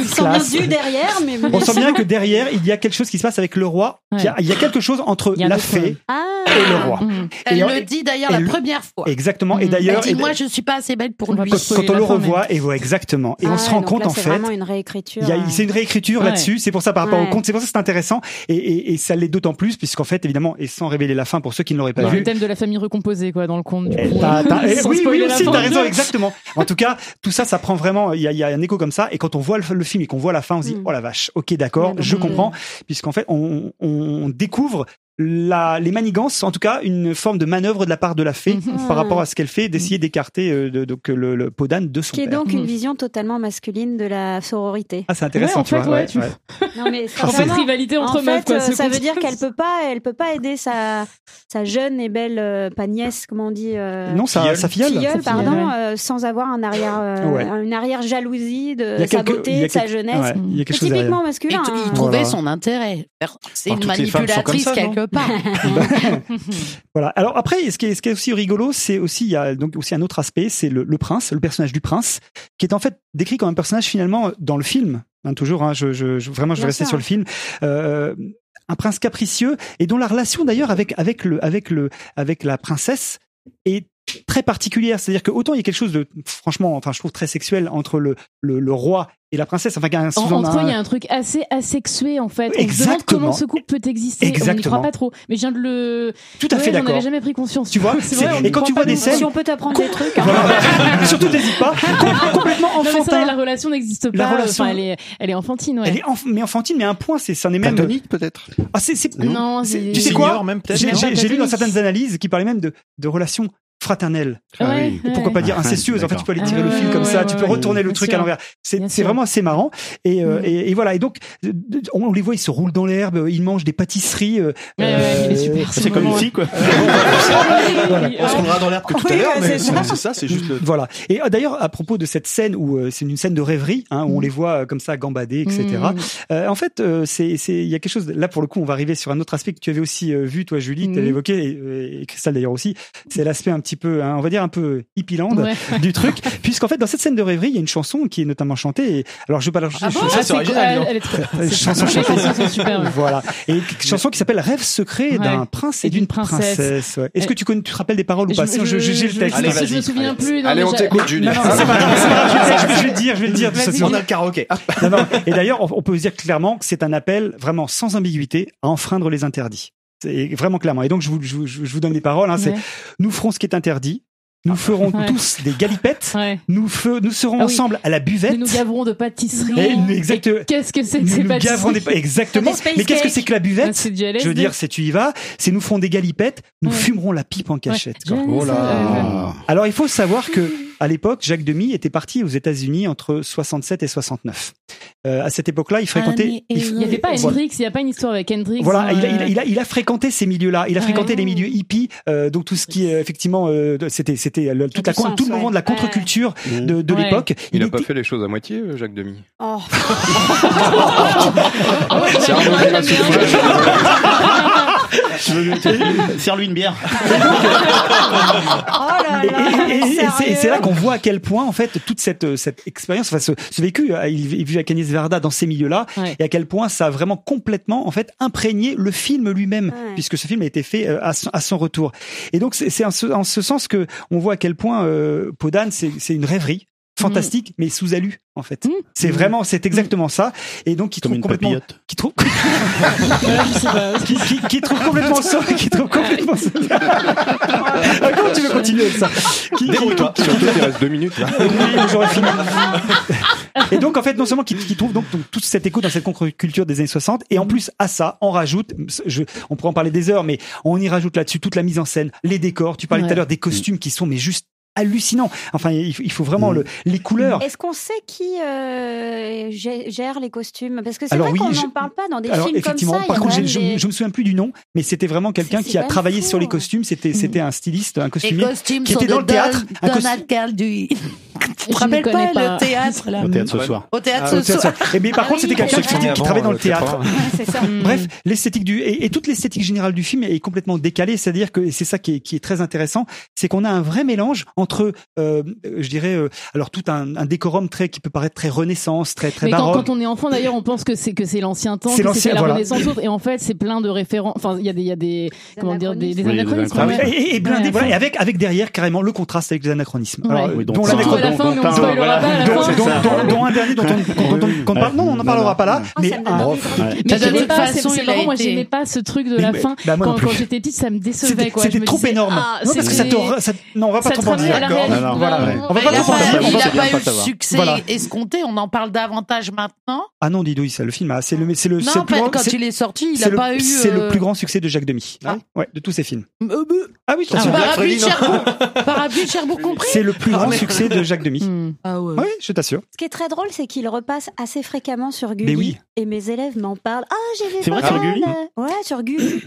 Ils sont bien derrière, mais on sent bien que derrière il y a quelque chose qui se passe avec le roi. Ouais. Il y a- Il y, a quelque chose entre la fée Ah. et le roi. Mhm. Elle Et en- le dit d'ailleurs la première fois. Exactement. Et Mhm. d'ailleurs, Elle dit et- moi je suis pas assez belle pour va lui. quand, quand on le revoit, et voilà, exactement. Et Ah on se ouais, rend compte là, en c'est fait. vraiment une réécriture. Euh, c'est une réécriture là-dessus. C'est pour ça par rapport au conte. C'est pour ça que c'est intéressant. Et, et, et ça l'est d'autant plus puisqu'en fait, évidemment, et sans révéler la fin pour ceux qui ne l'auraient pas vu. La famille recomposée, quoi, dans le conte. Du Eh, coup, t'as- t'as- eh, oui, oui, aussi, t'as raison, exactement. En tout cas, tout ça, ça prend vraiment, il y y a un écho comme ça. Et quand on voit le, le film et qu'on voit la fin, on se dit, Mm. oh la vache, ok, d'accord, je comprends, puisqu'en fait, on, on découvre la, les manigances, en tout cas, une forme de manœuvre de la part de la fée Mhm. par rapport à ce qu'elle fait, d'essayer d'écarter euh, de- donc le, le Podane de son Qui est père. donc une Mhm. vision totalement masculine de la sororité. Ah, c'est intéressant, Ouais, en tu fait, vois. ouais, tu- ouais. Non mais rivalité entre en meufs, fait, quoi. euh, ça veut dire qu'elle peut pas, elle peut pas aider sa sa jeune et belle euh, pas nièce, comment on dit euh, Non, sa, Filleule. sa filleule. filleule, Sa filleule, pardon, ouais. euh, sans avoir un arrière, euh, Ouais. une arrière jalousie de sa quelques- beauté, de sa jeunesse. il y a quelque chose typiquement masculin. il hein. trouvait son intérêt. C'est une manipulatrice ça, part. Voilà. Alors après, ce qui est, ce qui est aussi rigolo, c'est aussi il y a donc aussi un autre aspect, c'est le, le prince, le personnage du prince, qui est en fait décrit comme un personnage finalement dans le film. hein, toujours, hein, je, je, je- vraiment, je vais rester sur le film. Euh, un prince capricieux et dont la relation d'ailleurs avec avec le avec le avec la princesse est très particulière. C'est-à-dire que autant il y a quelque chose de franchement, enfin je trouve très sexuel entre le le, le roi et la princesse. Enfin, qu'il y a un- En- entre eux, un- il y a un truc assez asexué en fait. On se demande Exactement. comment ce couple peut exister. On n'y Exactement. croit pas trop. Mais je viens de le. tout à Ouais, fait J'en d'accord. avais jamais pris conscience. Tu vois, vrai, on et quand tu vois des scènes- Si on peut t'apprendre des trucs. hein. Voilà. Surtout n'hésite pas. Com- complètement Non, enfantin. la relation n'existe pas. La relation- Enfin, elle est, elle est enfantine, ouais. Elle est enf- mais enfantine, mais un point, c'est, ça en est même. Platonique peut-être? Ah, c'est, c'est, Non, c'est- tu sais quoi? J'ai, lu dans certaines analyses qui parlaient même de, de relations fraternelle. Ah oui. Et pourquoi pas dire incestueuse En fait, tu peux aller tirer le fil comme ça, tu peux retourner le truc à l'envers. C'est c'est vraiment assez marrant. Et, euh, et, et voilà. Et donc, euh, on, on les voit, ils se roulent dans l'herbe, ils mangent des pâtisseries. euh, super, C'est comme une fille, quoi. On se roulera dans l'herbe que tout à l'heure, ouais, mais c'est ça. c'est juste le. Voilà. Et euh, d'ailleurs, à propos de cette scène où euh, c'est une scène de rêverie, hein, où on les voit euh, comme ça gambader, etc. Mm. Euh, en fait, euh, c'est c'est il y a quelque chose. Là, pour le coup, on va arriver sur un autre aspect que tu avais aussi euh, vu, toi, Julie, que tu avais Mm. évoqué, et, euh, et Christelle d'ailleurs aussi. C'est l'aspect un petit peu, hein, on va dire un peu hippieland Ouais. du truc, puisqu'en fait, dans cette scène de rêverie, il y a une chanson qui est notamment chantée. Et, alors, je vais pas la Ah bon Ça, c'est original, elle, elle est chanson les chantée. chansons sont super. ouais. Voilà. Et une chanson qui s'appelle Rêve secret Ouais. d'un prince et Et d'une princesse. princesse. ouais. Est-ce que tu, connais, tu te rappelles des paroles ou pas? J'ai le je- texte. Allez, Je me souviens plus. non, Allez, on t'écoute, Julie. Non, non, c'est pas grave, c'est pas grave, je vais- le dire, je vais le dire. On a le karaoké. Ah. Et d'ailleurs, on on peut dire clairement que c'est un appel vraiment sans ambiguïté à enfreindre les interdits. C'est vraiment clairement. Et donc, je vous, je vous, je vous donne les paroles. Hein, c'est nous ferons ce qui est interdit. Nous ferons Ouais. tous des galipettes. Ouais. Nous, fe- nous serons Ah oui. ensemble à la buvette. Nous nous gaverons de pâtisserie. Et Qu'est-ce que c'est que Nous ces nous gaverons des pâtisseries exactement. Space Mais qu'est-ce que c'est que la Ah, buvette Je veux dire, c'est tu y vas. C'est nous ferons des galipettes. Nous Ouais. fumerons la pipe en cachette. quoi. Oh là Alors il faut savoir que à l'époque, Jacques Demy était parti aux États-Unis entre 67 et 69. Euh, à cette époque-là, il fréquentait. il- Il n'y avait pas Voilà. Hendrix, il n'y a pas une histoire avec Hendrix. Voilà, hein, il, a, il, a, euh, il, a, il a fréquenté ces milieux-là. Il a Ouais. fréquenté les milieux hippies, euh, donc tout ce qui est effectivement, euh, c'était c'était le- toute la, sens, tout le moment de la contre-culture de, de Ouais. l'époque. Il a était- pas fait les choses à moitié, euh, Jacques Demy? Oh. Ah C'est merde. Serre-lui une bière. Oh là Et, là. et- c'est- là qu'on voit à quel point en fait toute cette euh, cette expérience, enfin ce, ce vécu, euh, il il vit à Canis Verda dans ces milieux-là, Ouais. et à quel point ça a vraiment complètement en fait imprégné le film lui-même, Ouais. puisque ce film a été fait euh, à son, à son retour. Et donc c'est c'est en ce, en ce sens que on voit à quel point euh, Podane c'est c'est une rêverie fantastique, mais sous alu en fait. Mm. C'est vraiment, c'est exactement ça. Et donc qui trouve complètement, qui trouve, qui, qui, qui trouve complètement ça, qui trouve complètement ça. Ah, Comment tu veux continuer avec ça? Qui- qui- Débrouille-toi. Surtout qu'il reste deux minutes. Là. oui, j'aurais fini. Et donc, en fait, non seulement qu'il qu'il trouve donc, donc, tout cet écho dans cette contre-culture des années 60, et en plus, à ça, on rajoute, je, on pourrait en parler des heures, mais on y rajoute là-dessus toute la mise en scène, les décors. Tu parlais Ouais. tout à l'heure des costumes qui sont, mais juste hallucinants. Enfin, il faut, vraiment le, les couleurs. Est-ce qu'on sait qui euh, gère les costumes? Parce que c'est vrai oui, qu'on je- n'en parle pas dans des Alors films comme effectivement, ça. il y a par contre, je, des- je me souviens plus du nom, mais c'était vraiment quelqu'un qui a travaillé fou. sur les costumes. C'était, c'était un styliste, un Les costumier. costumes qui sont était de dans le théâtre, Don- un costume- Donald. Tu te rappelles pas, pas. le théâtre là Au théâtre ce soir. Au théâtre Ah, ce au théâtre, soir. Et mais par Ah contre, c'était quelqu'un qui, qui travaillait dans le euh, théâtre. vrai. Ouais, c'est ça. Bref, l'esthétique du et, et toute l'esthétique générale du film est complètement décalée, c'est-à-dire que et c'est ça qui est, qui est très intéressant, c'est qu'on a un vrai mélange entre, euh, je dirais, euh, alors tout un, un décorum très qui peut paraître très Renaissance, très très Mais quand, baroque. quand on est enfant, d'ailleurs, on pense que c'est que c'est l'ancien temps, C'est que l'ancien, c'était la voilà. Renaissance autre, et en fait, c'est plein de références. Enfin, il y a des, il y a des, comment dire, des, anachronismes. Et, avec avec derrière carrément le contraste avec les anachronismes. Dont la fin, mais on dont- spoilera voilà. pas à la dont, fin. dont- ça. dont- dont un dernier dont on, parle- non, on n'en parlera pas là, Oh, mais de toute façon, c'est c'est il a marrant, moi j'aimais pas ce truc de la fin. bah, quand j'étais petite, ça me décevait c'était trop énorme. ah, non, parce que ça te, non, on va pas trop en dire. On va pas trop en pas, dire. il on va a c'est bien pas eu le succès escompté. On en parle davantage maintenant. Ah non, Didouille, ça, le film, ah, c'est le, Non, le plus grand, quand il est sorti, il a pas eu. c'est le euh, plus grand succès de Jacques Demy. Ah. Ouais, de tous ses films. euh, euh, Ah oui. Parapluie de Cherbourg. Parapluie de Cherbourg compris. C'est le plus grand succès de Jacques Demy. Hmm. Ah ouais. Oui, je t'assure. Ce qui est très drôle, c'est qu'il repasse assez fréquemment sur Gulli. Mais oui. Et mes élèves m'en parlent. Ah, j'ai vu C'est vrai, sur Gulli Ouais, sur Gulli.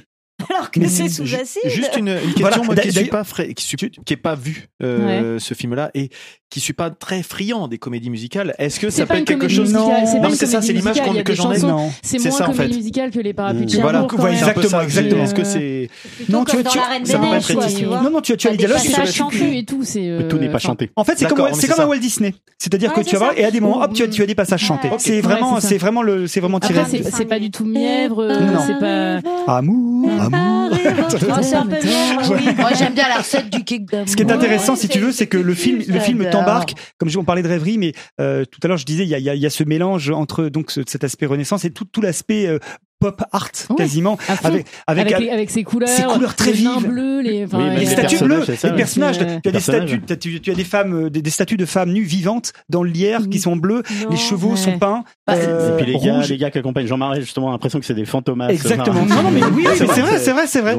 Alors que Mais c'est sous acide. Juste une, une question, Voilà, moi, qui suis d'ailleurs- pas frais- qui suis, qui ai pas vu euh, ce film-là et qui suis pas très friand des comédies musicales. Est-ce que ça C'est peut pas être quelque chose Non. Non, c'est ça, c'est l'image que j'en ai. C'est moins ça, en comédie fait. musicale que les parapluies de Mmh. Voilà, ouais, c'est un peu exactement, ça. exactement. Est-ce que c'est Non, tu ça. Non, non, tu as, tu dialogues. Ça chanté et tout, c'est. Tout n'est pas euh, chanté. En fait, c'est comme, c'est comme ça. un Walt Disney. C'est-à-dire Ouais, que tu vas voir, ça. et à des moments, hop, tu as, tu as des passages chantés. Ouais. C'est Ouais, vraiment, c'est ça. vraiment le, c'est vraiment tiré. C'est c'est pas du tout mièvre, euh, Non. c'est pas. Amour, amour. Oh, c'est un peu mièvre, oui. Moi, j'aime bien la recette du cake d'amour. Ce qui est intéressant, si tu veux, c'est que le film, le film t'embarque. Comme je- on parlait de rêverie, mais euh, tout à l'heure je disais, il y a, il y a- il y a ce mélange entre donc ce- cet aspect Renaissance et tout, tout l'aspect euh, pop art quasiment, avec avec, avec, les- avec ses couleurs, ses couleurs très vives. bleus, les, enfin, Oui, les- mais les les statues bleues, ça, les personnages. Tu as des statues, tu, tu as des femmes, euh, des, des statues de femmes nues vivantes dans le lierre qui sont bleues. Non. Les chevaux Ouais. sont peints. Bah, euh, Et puis les gars, les gars qui accompagnent Jean-Marie, justement, l'impression que c'est des fantomas. Exactement. Non, non, mais oui, c'est vrai, c'est vrai, c'est vrai.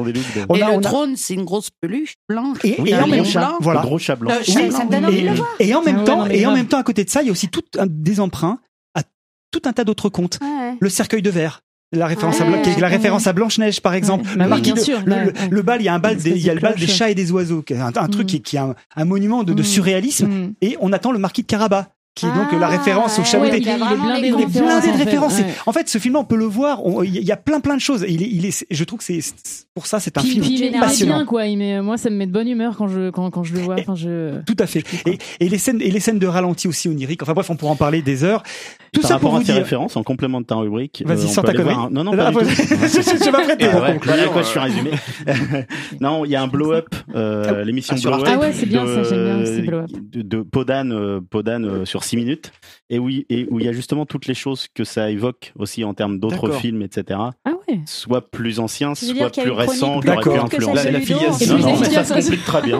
On et a- le on a- trône, c'est une grosse peluche blanche. Et, et en même temps, voilà. Gros chat blanc. Et, en même Ah temps, et en même temps, à côté de ça, il y a aussi tout un- des emprunts à tout un tas d'autres contes. Ouais. Le cercueil de verre. La référence, à, Ouais. Bla- qui est la référence à Blanche Neige par exemple. Ouais. Bah oui, marquis bien de- sûr. le, Ouais, bal, il y a un bal, des, espèce il y a de le bal des chats et des oiseaux, qui est un, un truc qui, qui est un, un monument de, de Mm. surréalisme. Mm. Et on attend le marquis de Carabas, qui est donc Ah, la référence au ouais, chapeauté. Ouais, il il est blindé de Il est références, blindé de en fait. références. Ouais. En fait, ce film-là, on peut le voir. on- Il y, a plein, plein de choses. Il est, il est, je trouve que c'est pour ça, c'est un Puis, film puis il il passionnant. bien quoi. Il met, moi, ça me met de bonne humeur quand je quand, quand je le vois. Enfin, je. Tout à fait. Et, et les scènes, et les scènes de ralenti aussi oniriques. Enfin bref, on pourra en parler des heures. Tout Par ça pour rapport vous dire. références, en complément de ta rubrique. Vas-y, euh, sors ta connerie. un- Non, non, Ah, pas du tout. je, m'apprête. Ah voilà quoi euh, je suis résumé. non, il y a un blow-up, euh, l'émission Ah, sur blow-up. Arte. Ah ouais, c'est bien de- ça, j'aime bien aussi blow-up. De, Podane, euh, Podane euh, sur 6 minutes. Et oui, et où il y a justement toutes les choses que ça évoque aussi en termes d'autres D'accord. films, etc. Ah ouais. Soit plus anciens, soit plus récents, plus qui auraient pu courte que influencer. celle La- la en fait. Non, non, mais ça se complique très bien.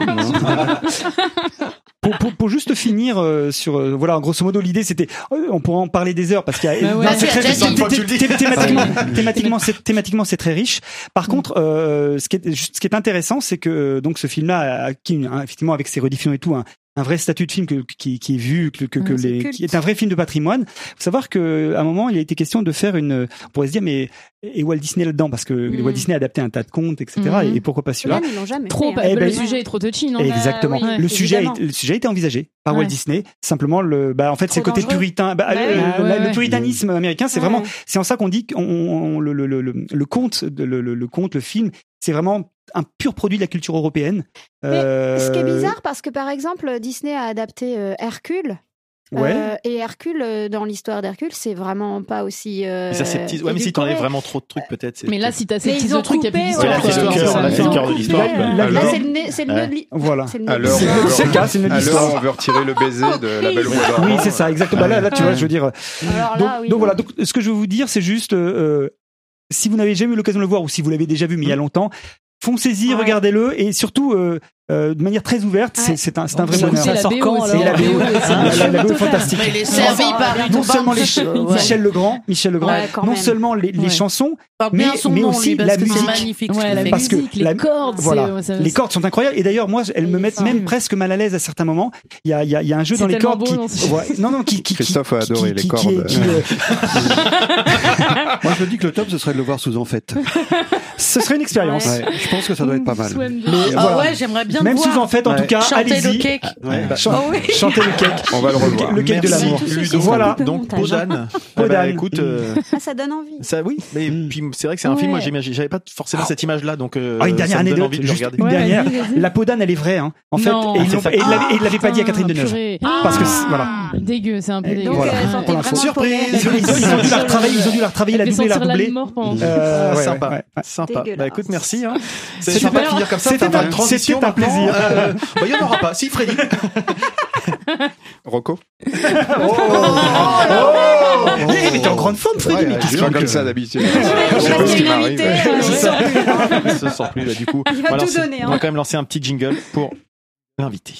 Pour, pour, pour juste finir euh, sur euh, voilà grosso modo l'idée c'était euh, on pourrait en parler des heures parce qu'il y a Bah ouais. C'est Bah, très as riche. thématiquement thématiquement c'est thématiquement c'est très riche par contre euh, ce qui est ce qui est intéressant c'est que euh, donc ce film là qui effectivement avec ses rediffusions et tout un, un vrai statut de film que, qui, qui est vu que, que, que les, qui est un vrai film de patrimoine faut savoir que à un moment il a été question de faire une on pourrait se dire mais et Walt Disney là-dedans? Parce que Mhm. Walt Disney a adapté un tas de contes etc Mhm. et pourquoi pas celui-là? Trop. fait, hein. Eh ben, le sujet est trop touchy, non? Exactement. Bah oui, le sujet, a évidemment. été, le sujet a été envisagé par Ouais. Walt Disney. Simplement, le, bah, en fait, c'est le côté puritain. Bah, le, oui. Ah la- ouais, le ouais. puritanisme américain, c'est Ouais. vraiment, c'est en ça qu'on dit qu'on on- le, le, le, le, le conte, le, le conte, le film, c'est vraiment un pur produit de la culture européenne. Mais Ce qui est Euh, bizarre, parce que par exemple, Disney a adapté euh, Hercule. Ouais. Euh, et Hercule, dans l'histoire d'Hercule, c'est vraiment pas aussi. euh, Mais ça, c'est petit. Ouais, mais si t'enlèves édulcoré. vraiment trop de trucs, peut-être. Mais là, si t'as ces petits ils ont autres trucs, il y a plus coupé, d'histoire. ouais, là, c'est le cœur, de l'histoire. Là, c'est le nez- c'est le nœud de li- Voilà. c'est le nœud de Alors, on veut retirer le baiser de la belle. Oui, c'est ça, exactement. Là, là, tu vois, je veux dire. Alors donc, là, oui. donc voilà. Donc, ce que je veux vous dire, c'est juste, si vous n'avez jamais eu l'occasion de le voir ou si vous l'avez déjà vu, mais il y a longtemps, foncez-y, Ouais. regardez-le et surtout euh, euh, de manière très ouverte. C'est- Ouais. C'est un, vrai bonheur. la sort quand, C'est la BO. La- la- BO est fantastique. Est servi par non seulement les Michel Legrand, Michel Legrand, Ouais, non même. seulement les, les Ouais. chansons, mais- son mais aussi la que musique. Parce que les cordes, voilà. ça- les cordes sont incroyables. Et d'ailleurs, moi, elles me mettent même presque mal à l'aise à certains moments. Il y a, il y un jeu dans les cordes qui, non, non, qui, Christophe a adoré les cordes. Moi, je me dis que le top, ce serait de le voir sous en fait. ce serait une expérience. Je pense que ça doit être pas mal. Ah ouais, j'aimerais bien Même le sous voir. en fait, en Ouais. tout cas, Chanter le allez-y. cake. Ouais. Chan- Oh oui. Chantez le cake. On va le revoir. Le cake de l'amour. Voilà. Donc. Podane. Ah Podane. bah, écoute, euh, Ah, ça donne envie. ça, oui, mais Mm. puis c'est vrai que c'est un film, moi j'avais pas forcément cette image-là, donc euh, Ah, une dernière ça me donne anecdote, envie de le juste regarder. une dernière. La podane, elle est vraie, hein. En fait, et Ah, il l'avait- pas dit à Catherine Deneuve. Parce que c'est- voilà. Dégueu, c'est un peu dégueu. Surprise. Ils ont, ils ont- ils ont dû la retravailler, ils ont dû la retravailler, la doubler, la pendant. Euh, Ah, sympa, sympa. Bah écoute, merci. C'est Super. sympa de finir comme ça. C'était un- une plaisir. Euh, bah, il y en aura pas. Si, Freddy. Rocco Oh, Eh, mais t'es en grande forme, Freddy. mais Je qu'est-ce suis que- comme ça d'habitude. Je sais va pas ce qui m'arrive. invitée, euh, ça. sort plus, hein. Là du coup. Il va On va tout lancer- donner, hein. On va quand même lancer un petit jingle pour l'invité.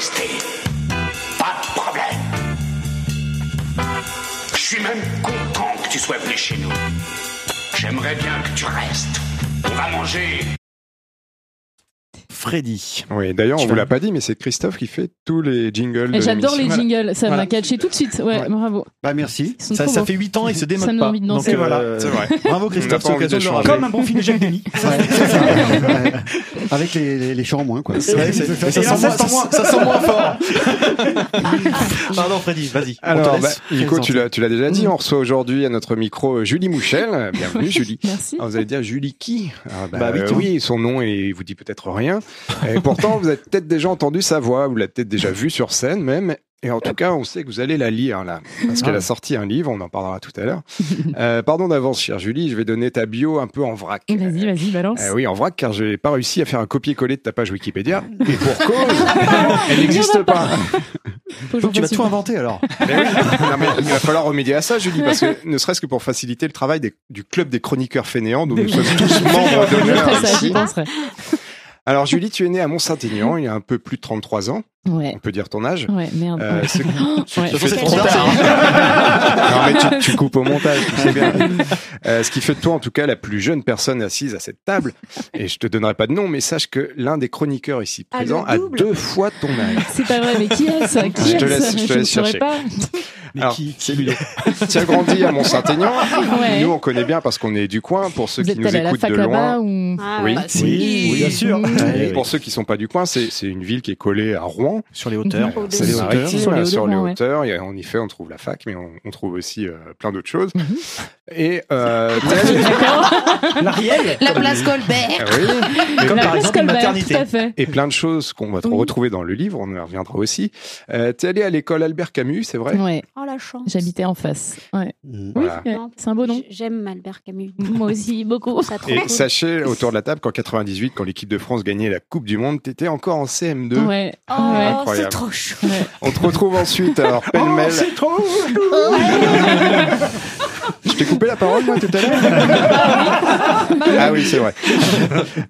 Pas de problème. Je suis même content que tu sois venu chez nous. J'aimerais bien que tu restes. On va manger. Freddy. Oui, d'ailleurs, on Tu vous l'a pas dit, mais c'est Christophe qui fait tous les jingles. Et J'adore les jingles, ça Voilà. m'a catché tout de suite. Ouais, Ouais. bravo. Bah, merci. Ça, fait 8 ans, il se démode Ça me pas. donne envie de danser. Donc, Voilà, euh, c'est vrai. Bravo Christophe, c'est l'occasion de le. Comme un bon film de Jacques Denis. Ouais. Avec les, les, les chants en moins, quoi. Vrai, ça, Et sent ça moins, sent moins. ça, ça sent moins fort. Pardon Freddy, vas-y. Alors, bah, Nico, tu l'as, déjà dit, on reçoit aujourd'hui à notre micro Julie Mouchel. Bienvenue, Julie. Merci. Alors, vous allez dire Julie qui? Ah, bah, Bah oui, euh, oui, son nom et il vous dit peut-être rien. Et pourtant, vous avez peut-être déjà entendu sa voix, vous l'avez peut-être déjà vue sur scène même. Et en tout cas, on sait que vous allez la lire là, parce qu'elle a sorti un livre, on en parlera tout à l'heure. Euh, pardon d'avance, chère Julie, je vais donner ta bio un peu en vrac. Vas-y, vas-y, balance. Euh, oui, en vrac, car je n'ai pas réussi à faire un copier-coller de ta page Wikipédia. Et pour cause, elle n'existe pas. Toujours Tu vas tout inventer alors. Mais oui. Non, mais il va falloir remédier à ça, Julie, parce que ne serait-ce que pour faciliter le travail des- du club des chroniqueurs fainéants, dont nous sommes tous membres Je d'honneur ici. Alors, Julie, tu es née à Mont-Saint-Aignan, il y a un peu plus de 33 ans. Ouais. On peut dire ton âge. Ouais, merde. Euh, ouais. fait trop tard. non, mais tu, tu coupes au montage, tu sais bien. Euh, ce qui fait de toi, en tout cas, la plus jeune personne assise à cette table. Et je te donnerai pas de nom, mais sache que l'un des chroniqueurs ici Ah, présent a double deux fois ton âge. C'est pas vrai, mais qui est-ce? Qui Je te laisse- je te laisse saurais chercher. pas. Mais Alors, qui? C'est Ludo. Tu as grandi à Mont-Saint-Aignan. Ouais. Nous, on connaît bien parce qu'on est du coin. Pour ceux Vous qui nous écoutent de loin. ou? Ah, Oui. si. Oui, oui, bien sûr. Oui. pour ceux qui sont pas du coin, c'est une ville qui est collée à Rouen. Sur les hauteurs. Dessus. les maritimes, Sur les sur les ouais. hauteurs. En effet, on trouve la fac, mais on, on trouve aussi euh, plein d'autres choses. Mhm. Et euh, La place Colbert. Ah oui. Comme La par place exemple Colbert, maternité. Tout à fait. et plein de choses qu'on va Oui. retrouver dans le livre. On y reviendra aussi. Euh, T'es allé à l'école Albert Camus, c'est vrai Ouais, Oh la chance. j'habitais en face. Ouais. Mm. Voilà. Non, C'est un beau nom. J'aime Albert Camus. Moi aussi, beaucoup. Ça Et cool. sachez autour de la table qu'en 98, quand l'équipe de France gagnait la Coupe du Monde, t'étais encore en CM2. Ouais. Oh. Incroyable. c'est trop ouais. On te retrouve ensuite, alors Oh, pêle-mêle. c'est trop Je t'ai coupé la parole, moi, tout à l'heure Ah oui, c'est vrai.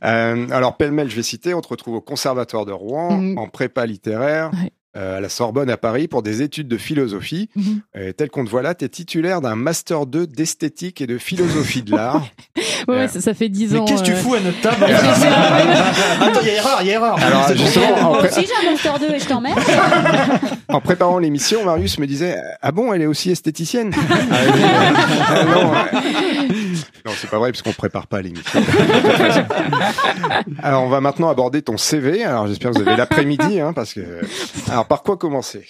Euh, alors, pêle-mêle, je vais citer, on te retrouve au Conservatoire de Rouen, Mhm. en prépa littéraire, Ouais. À la Sorbonne à Paris, pour des études de philosophie. Euh, tel qu'on te voit là, tu es titulaire d'un Master 2 d'esthétique et de philosophie de l'art. Ouais, ouais, ça, ça fait 10 Mais ans. qu'est-ce que tu euh, fous à notre table Attends, il y a erreur, il y a erreur. Alors, justement, en, Moi aussi j'ai un Master 2 et je t'emmerde. en préparant l'émission, Marius me disait Ah bon, elle est aussi esthéticienne? Ah oui, ah non. Non, c'est pas vrai, parce qu'on prépare pas l'émission. Alors, on va maintenant aborder ton CV. Alors, j'espère que vous avez l'après-midi, hein, parce que. Alors, par quoi commencer?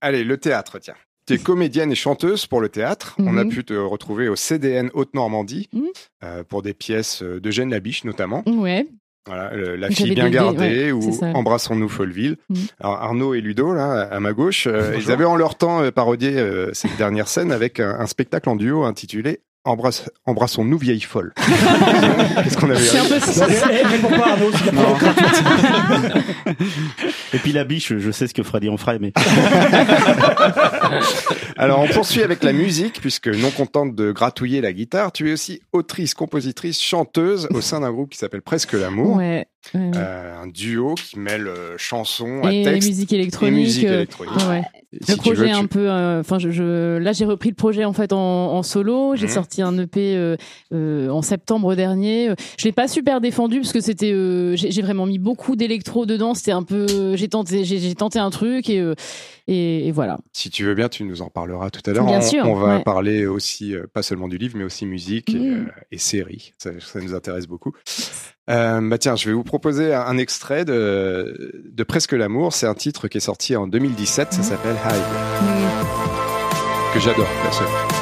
Allez, le théâtre, tiens. Tu es comédienne et chanteuse pour le théâtre. On a Mhm. pu te retrouver au CDN Haute-Normandie Mhm. euh, pour des pièces euh, d'Eugène Labiche, notamment. Ouais. Voilà, le- La fille bien gardée ouais, ou. Embrassons-nous Folleville. Mhm. Alors Arnaud et Ludo, là, à ma gauche, euh, ils avaient en leur temps euh, parodié euh, cette dernière scène avec un, un spectacle en duo intitulé Embrasse, Embrassons-nous vieille folle. Qu'est-ce qu'on avait C'est un peu ça. Eh, la Et puis la biche, je sais ce que Freddy en ferait, mais Alors on poursuit avec la musique, puisque non contente de gratouiller la guitare, tu es aussi autrice, compositrice, chanteuse au sein d'un groupe qui s'appelle Presque l'amour. Ouais. Ouais. Euh, un duo qui mêle euh, chansons à Et texte musique électronique. et musique euh, électronique. ouais. Si le veux, projet tu- un peu euh, enfin je, je là j'ai repris le projet en fait en, en solo j'ai Mhm. sorti un EP euh, en septembre dernier je l'ai pas super défendu parce que c'était j'ai vraiment mis beaucoup d'électro dedans c'était un peu j'ai tenté j'ai tenté un truc et et, et voilà Si tu veux bien, tu nous en parleras tout à l'heure. Bien on, sûr, on va ouais. parler aussi, euh, pas seulement du livre, mais aussi musique et, euh, et séries. Ça, ça nous intéresse beaucoup. Euh, bah tiens, je vais vous proposer un, extrait de, de Presque l'amour. C'est un titre qui est sorti en 2017. Mm. Ça s'appelle Hide, que j'adore personnellement.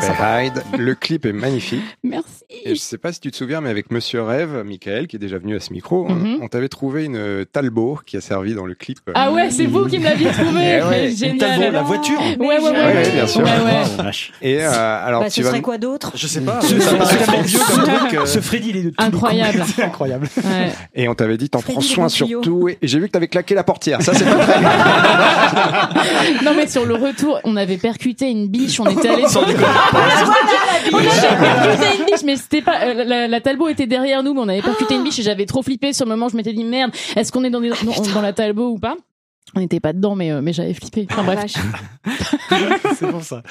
S'appelle. Le clip est magnifique. merci Et je sais pas si tu te souviens, mais avec Monsieur Rêve, Michael, qui est déjà venu à ce micro, on- Mhm. on, t'avait trouvé une Talbot qui a servi dans le clip. euh, ah ouais c'est vous qui me l'aviez trouvé Eh ouais. génial Talbot, la voiture ouais ouais ouais, Ouais, ouais, bien sûr. Ouais, ouais. Oh. Et euh, alors, Bah, tu ce vas serait quoi d'autre Je sais pas. Ce, ça ce- paraît ce- tellement vieux comme truc. euh, ce Freddy, il est de Incroyable. C'est incroyable. Ouais. Et on t'avait dit, t'en prends soin surtout. Et, et j'ai vu que t'avais claqué la portière. Ça, c'est pas très non mais sur le retour, on avait percuté une biche, on était allé sur On avait percuté une biche, mais c'était pas euh, la, la Talbot était derrière nous, mais on avait percuté une biche et j'avais trop flippé sur le moment. Je m'étais dit merde, est-ce qu'on est dans, des- dans, dans la Talbot ou pas? On n'était pas dedans, mais euh, mais j'avais flippé. Enfin bref. C'est pour ça.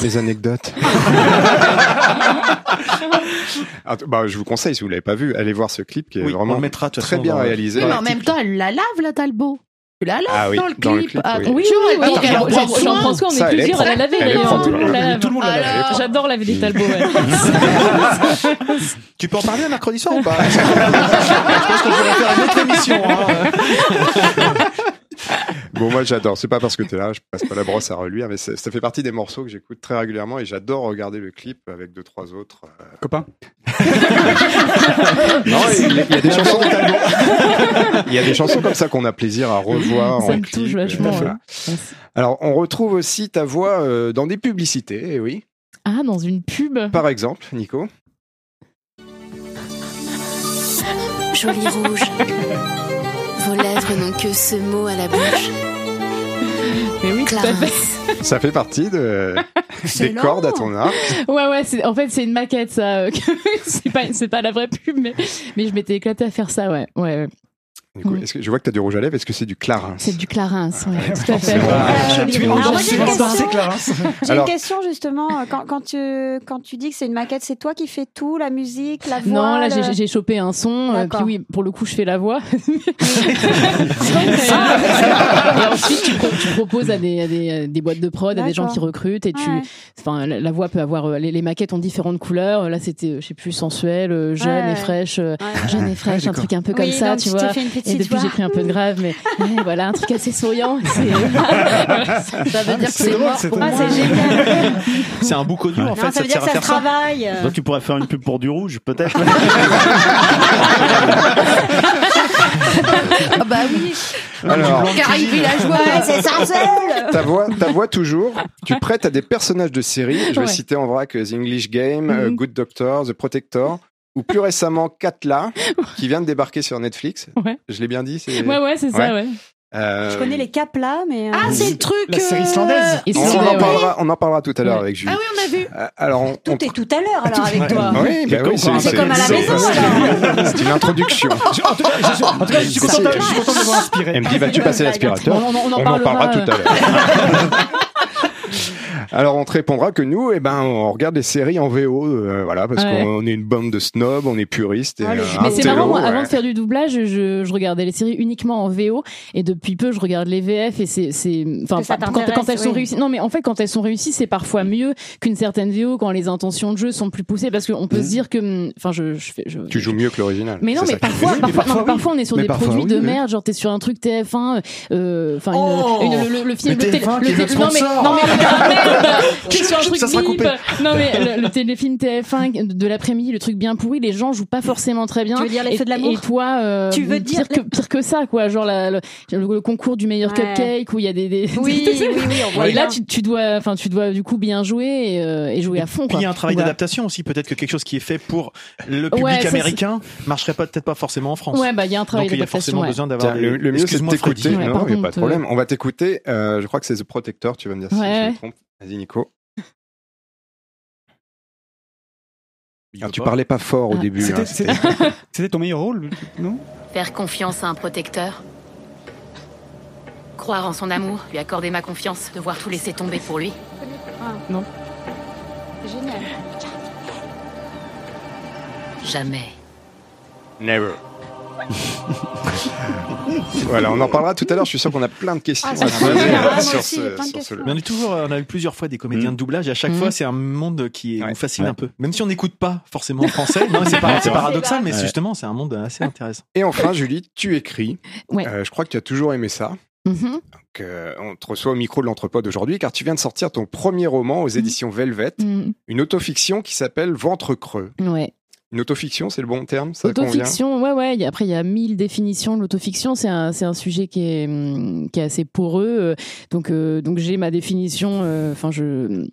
Les anecdotes. Ah, t- bah, je vous conseille, si vous l'avez pas vu, allez voir ce clip qui est Oui, on vraiment le mettra, de toute très façon, bien dans- réalisé. Oui, mais en même temps, elle la lave, la Talbot. Tu la laves Ah oui, dans le dans le clip? clip, Ah, oui. Oui, oui, oui, j'en- prends soin, on est plusieurs à la laver. Tout le monde la lave. J'adore laver des talbots. ouais. Tu peux en parler un mercredi soir ou pas? Je pense qu'on pourrait faire une autre émission. hein. Bon, moi j'adore. C'est pas parce que t'es là, je passe pas la brosse à reluire, mais c'est- ça fait partie des morceaux que j'écoute très régulièrement et j'adore regarder le clip avec deux trois autres. euh, Copain. Non, il y a- il y a des chansons. Il y a des chansons comme ça qu'on a plaisir à revoir Ça en me clip. touche vachement, Voilà. ouais. Alors, on retrouve aussi ta voix euh, dans des publicités, eh oui. Ah, dans une pub. Par exemple, Nico. Jolie rouge. Vos lèvres n'ont que ce mot à la bouche. Mais oui, tout à fait. Clarence. Ça fait partie de, des cordes à ton arc. Ouais, ouais, en fait, c'est une maquette, ça. c'est pas, pas la vraie pub, mais, mais je m'étais éclatée à faire ça, ouais. Ouais, ouais. Du coup, Mm. est-ce que je vois que tu as du rouge à lèvres Est-ce que c'est du Clarins? C'est du Clarins, ouais, tout à fait. Ah, j'ai une question. justement. Quand, quand, tu, quand tu dis que c'est une maquette, c'est toi qui fais tout, la musique, la voix Non, là, le- j'ai, chopé un son, euh, puis oui, pour le coup, je fais la voix. et ensuite, tu, pro- tu proposes à des, à des, des boîtes de prod, à des gens qui recrutent, et tu, enfin, la, la voix peut avoir, euh, les, les maquettes ont différentes couleurs. Là, c'était, euh, je sais plus, sensuel, euh, jeune Ouais. et fraîche, euh, Ouais. jeune et fraîche, un truc un peu comme Oui, ça, tu vois. Et depuis, j'ai pris un peu de grave, mais ouais, voilà, un truc assez souriant. Ça, veut dire que c'est mort c'est pour Ah, moi. c'est génial. C'est un bouc audio en Non, fait. ça veut dire que ça travaille. Toi, tu pourrais faire une pub pour du rouge, peut-être Ah bah oui. Alors, Caraïbes villageois. C'est Sarcelles. ta voix, ta voix toujours, tu prêtes à des personnages de série. Je vais Ouais. citer en vrac euh, The English Game, euh, Mhm. Good Doctor, The Protector, ou plus récemment Katla, qui vient de débarquer sur Netflix. Ouais. Je l'ai bien dit. Ouais, ouais, c'est ça, ouais. Euh, Je connais les caps là, mais. euh, Ah, c'est le truc. La série euh, islandaise. Et On, en parlera, on en parlera tout à l'heure Ouais. avec Julie. Ah oui, on a vu. Euh, alors, on, on- Tout est tout à l'heure alors avec toi. Oui, bah oui, c'est comme à la maison, c'est- C'est une introduction. Je- En tout cas, je suis- content de m'avoir inspiré. Elle me dit, vas-tu passer l'aspirateur On, en parlera. tout à euh, l'heure. Alors on te répondra que nous, eh ben, on regarde les séries en VO, euh, voilà, parce Ouais. qu'on est une bande de snobs, on est puristes. Et, Ah, les- euh, Mais c'est marrant, moi, ouais. avant de faire du doublage, je, je regardais les séries uniquement en VO et depuis peu, je regarde les VF et c'est, c'est, enfin, quand, quand elles sont oui. réussies. Non, mais en fait, quand elles sont réussies, c'est parfois mieux qu'une certaine VO quand les intentions de jeu sont plus poussées parce qu'on peut se dire que, enfin, je, je fais, je, Tu joues mieux que l'original. mais non, mais parfois, mais parfois, parfois, non, oui. parfois on est sur Mais des parfois, produits oui, de oui. merde, genre t'es sur un truc TF1, euh, enfin Oh une, une- le, le film, Mais le, télé- TF1 le qui est télé- notre non mais mais t'es sur un truc Ça sera bip. coupé. Non mais le, le téléfilm TF1 de l'après-midi, le truc bien pourri, les gens jouent pas forcément très bien. Tu veux dire et, feux de l'amour Et toi, euh, Tu veux dire pire que pire que ça quoi, genre la- le, le concours du meilleur Ouais. cupcake où il y a des, des Oui, oui, oui, on voit et là tu, tu dois, enfin tu dois du coup bien jouer et, euh, et jouer à fond. Puis il y a un travail Voilà. d'adaptation aussi. Peut-être que quelque chose qui est fait pour le public Ouais, ça, américain marcherait pas peut-être pas forcément en France. Ouais, bah il y a un travail Donc il y a d'adaptation. forcément ouais. besoin d'avoir. Le, le mieux, c'est de t'écouter. Ouais, Non, par il n'y a contre, pas de problème. On va t'écouter. Euh, je crois que c'est The Protector. Tu vas me dire si je Ouais. me trompe. Vas-y, Nico. Ah, tu parlais pas fort au Ah. début. C'était- hein, C'était ton meilleur rôle, non? Faire confiance à un protecteur. Croire en son amour, lui accorder ma confiance, devoir tout laisser tomber pour lui. Génial. Jamais. Never. voilà, on en parlera tout à l'heure. Je suis sûr qu'on a plein de questions Ah, à poser sur ce, sur questions. on est toujours, on a eu plusieurs fois des comédiens Mm. de doublage et à chaque fois c'est un monde qui Ouais. nous fascine Ouais. un peu. Même si on n'écoute pas forcément le français, c'est pas- c'est paradoxal, mais Ouais. justement c'est un monde assez intéressant. Et enfin, Julie, tu écris. Ouais. Euh, je crois que tu as toujours aimé ça. Mhm. Donc, euh, on te reçoit au micro de l'entrepôt d'aujourd'hui car tu viens de sortir ton premier roman aux éditions Velvet, Mm. une autofiction qui s'appelle Ventre creux. Ouais. Une autofiction, c'est le bon terme Ça convient? L'autofiction, ouais, ouais. Après, il y a mille définitions de l'autofiction. C'est un, c'est un sujet qui est, qui est assez poreux. euh, Donc, euh, donc j'ai ma définition. euh, je.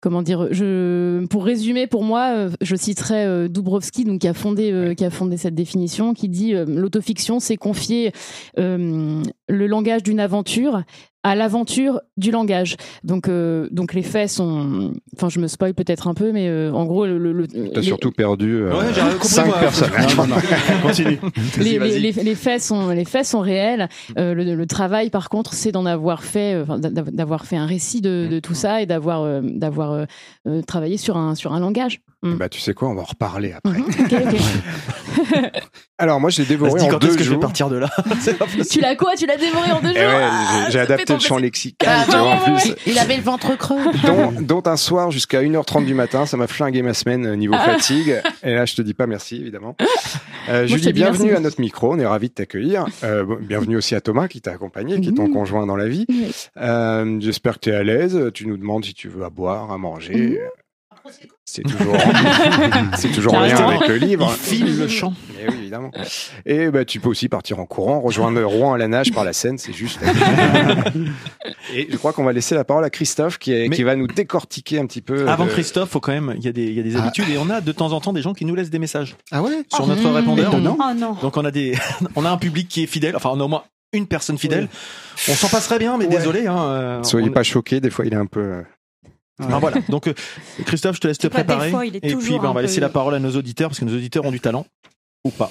Comment dire je, Pour résumer, pour moi, je citerai euh, Dubrovski, donc qui a fondé, qui a fondé cette définition, qui dit l'autofiction, c'est confier le langage d'une aventure à l'aventure du langage. Donc, euh, donc les faits sont. Enfin, je me spoil peut-être un peu, mais euh, en gros, le. le- T'as les- surtout perdu euh, Ouais, j'ai rien compris, cinq moi. personnes. Non, non, non. Continue. les, Vas-y, les- vas-y. les- les faits sont les faits sont réels. Euh, le, le travail, par contre, c'est d'en avoir fait, d'avoir fait un récit de, de tout ça et d'avoir euh, d'avoir euh, euh, travaillé sur un sur un langage. Mm. Bah, tu sais quoi, on va en reparler après. Ok, ok. Alors, moi, je l'ai dévoré en quand deux est-ce que je vais partir de là tu l'as quoi? Tu l'as dévoré en deux Eh jours? ouais, Ah, j'ai- j'ai adapté le champ lexical, Ah, en ouais, plus. Il avait le ventre creux. dont, dont un soir jusqu'à 1h30 du matin, ça m'a flingué ma semaine euh, niveau Ah. fatigue. Et là, je te dis pas merci, évidemment. Euh, je te Julie, dis bienvenue merci. à notre micro. On est ravis de t'accueillir. Euh, bon, bienvenue aussi à Thomas qui t'a accompagné, qui est ton Mhm. conjoint dans la vie. Euh, J'espère que tu es à l'aise. Tu nous demandes si tu veux à boire, à manger. C'est toujours, c'est toujours en lien raison. avec le livre. Il file le champ. Eh oui, évidemment. Et bah, tu peux aussi partir en courant, rejoindre Rouen à la nage par la Seine, c'est juste. Et je crois qu'on va laisser la parole à Christophe qui, est, Mais- qui va nous décortiquer un petit peu. Avant de- Christophe, faut quand même, il y a des, il y a des Ah. habitudes et on a de temps en temps des gens qui nous laissent des messages Ah ouais sur Oh, notre mmh. répondeur. Oh non. Donc on a des, on a un public qui est fidèle. Enfin, on a au moins une personne fidèle. On s'en passerait bien, mais Ouais. désolé. Hein, euh, Soyez on- pas choqués, des fois il est un peu. Euh, Ah, voilà. Donc, euh, Christophe, je te laisse te préparer. fois, il est et puis, bah, on va peu- laisser la parole à nos auditeurs parce que nos auditeurs ont du talent ou pas.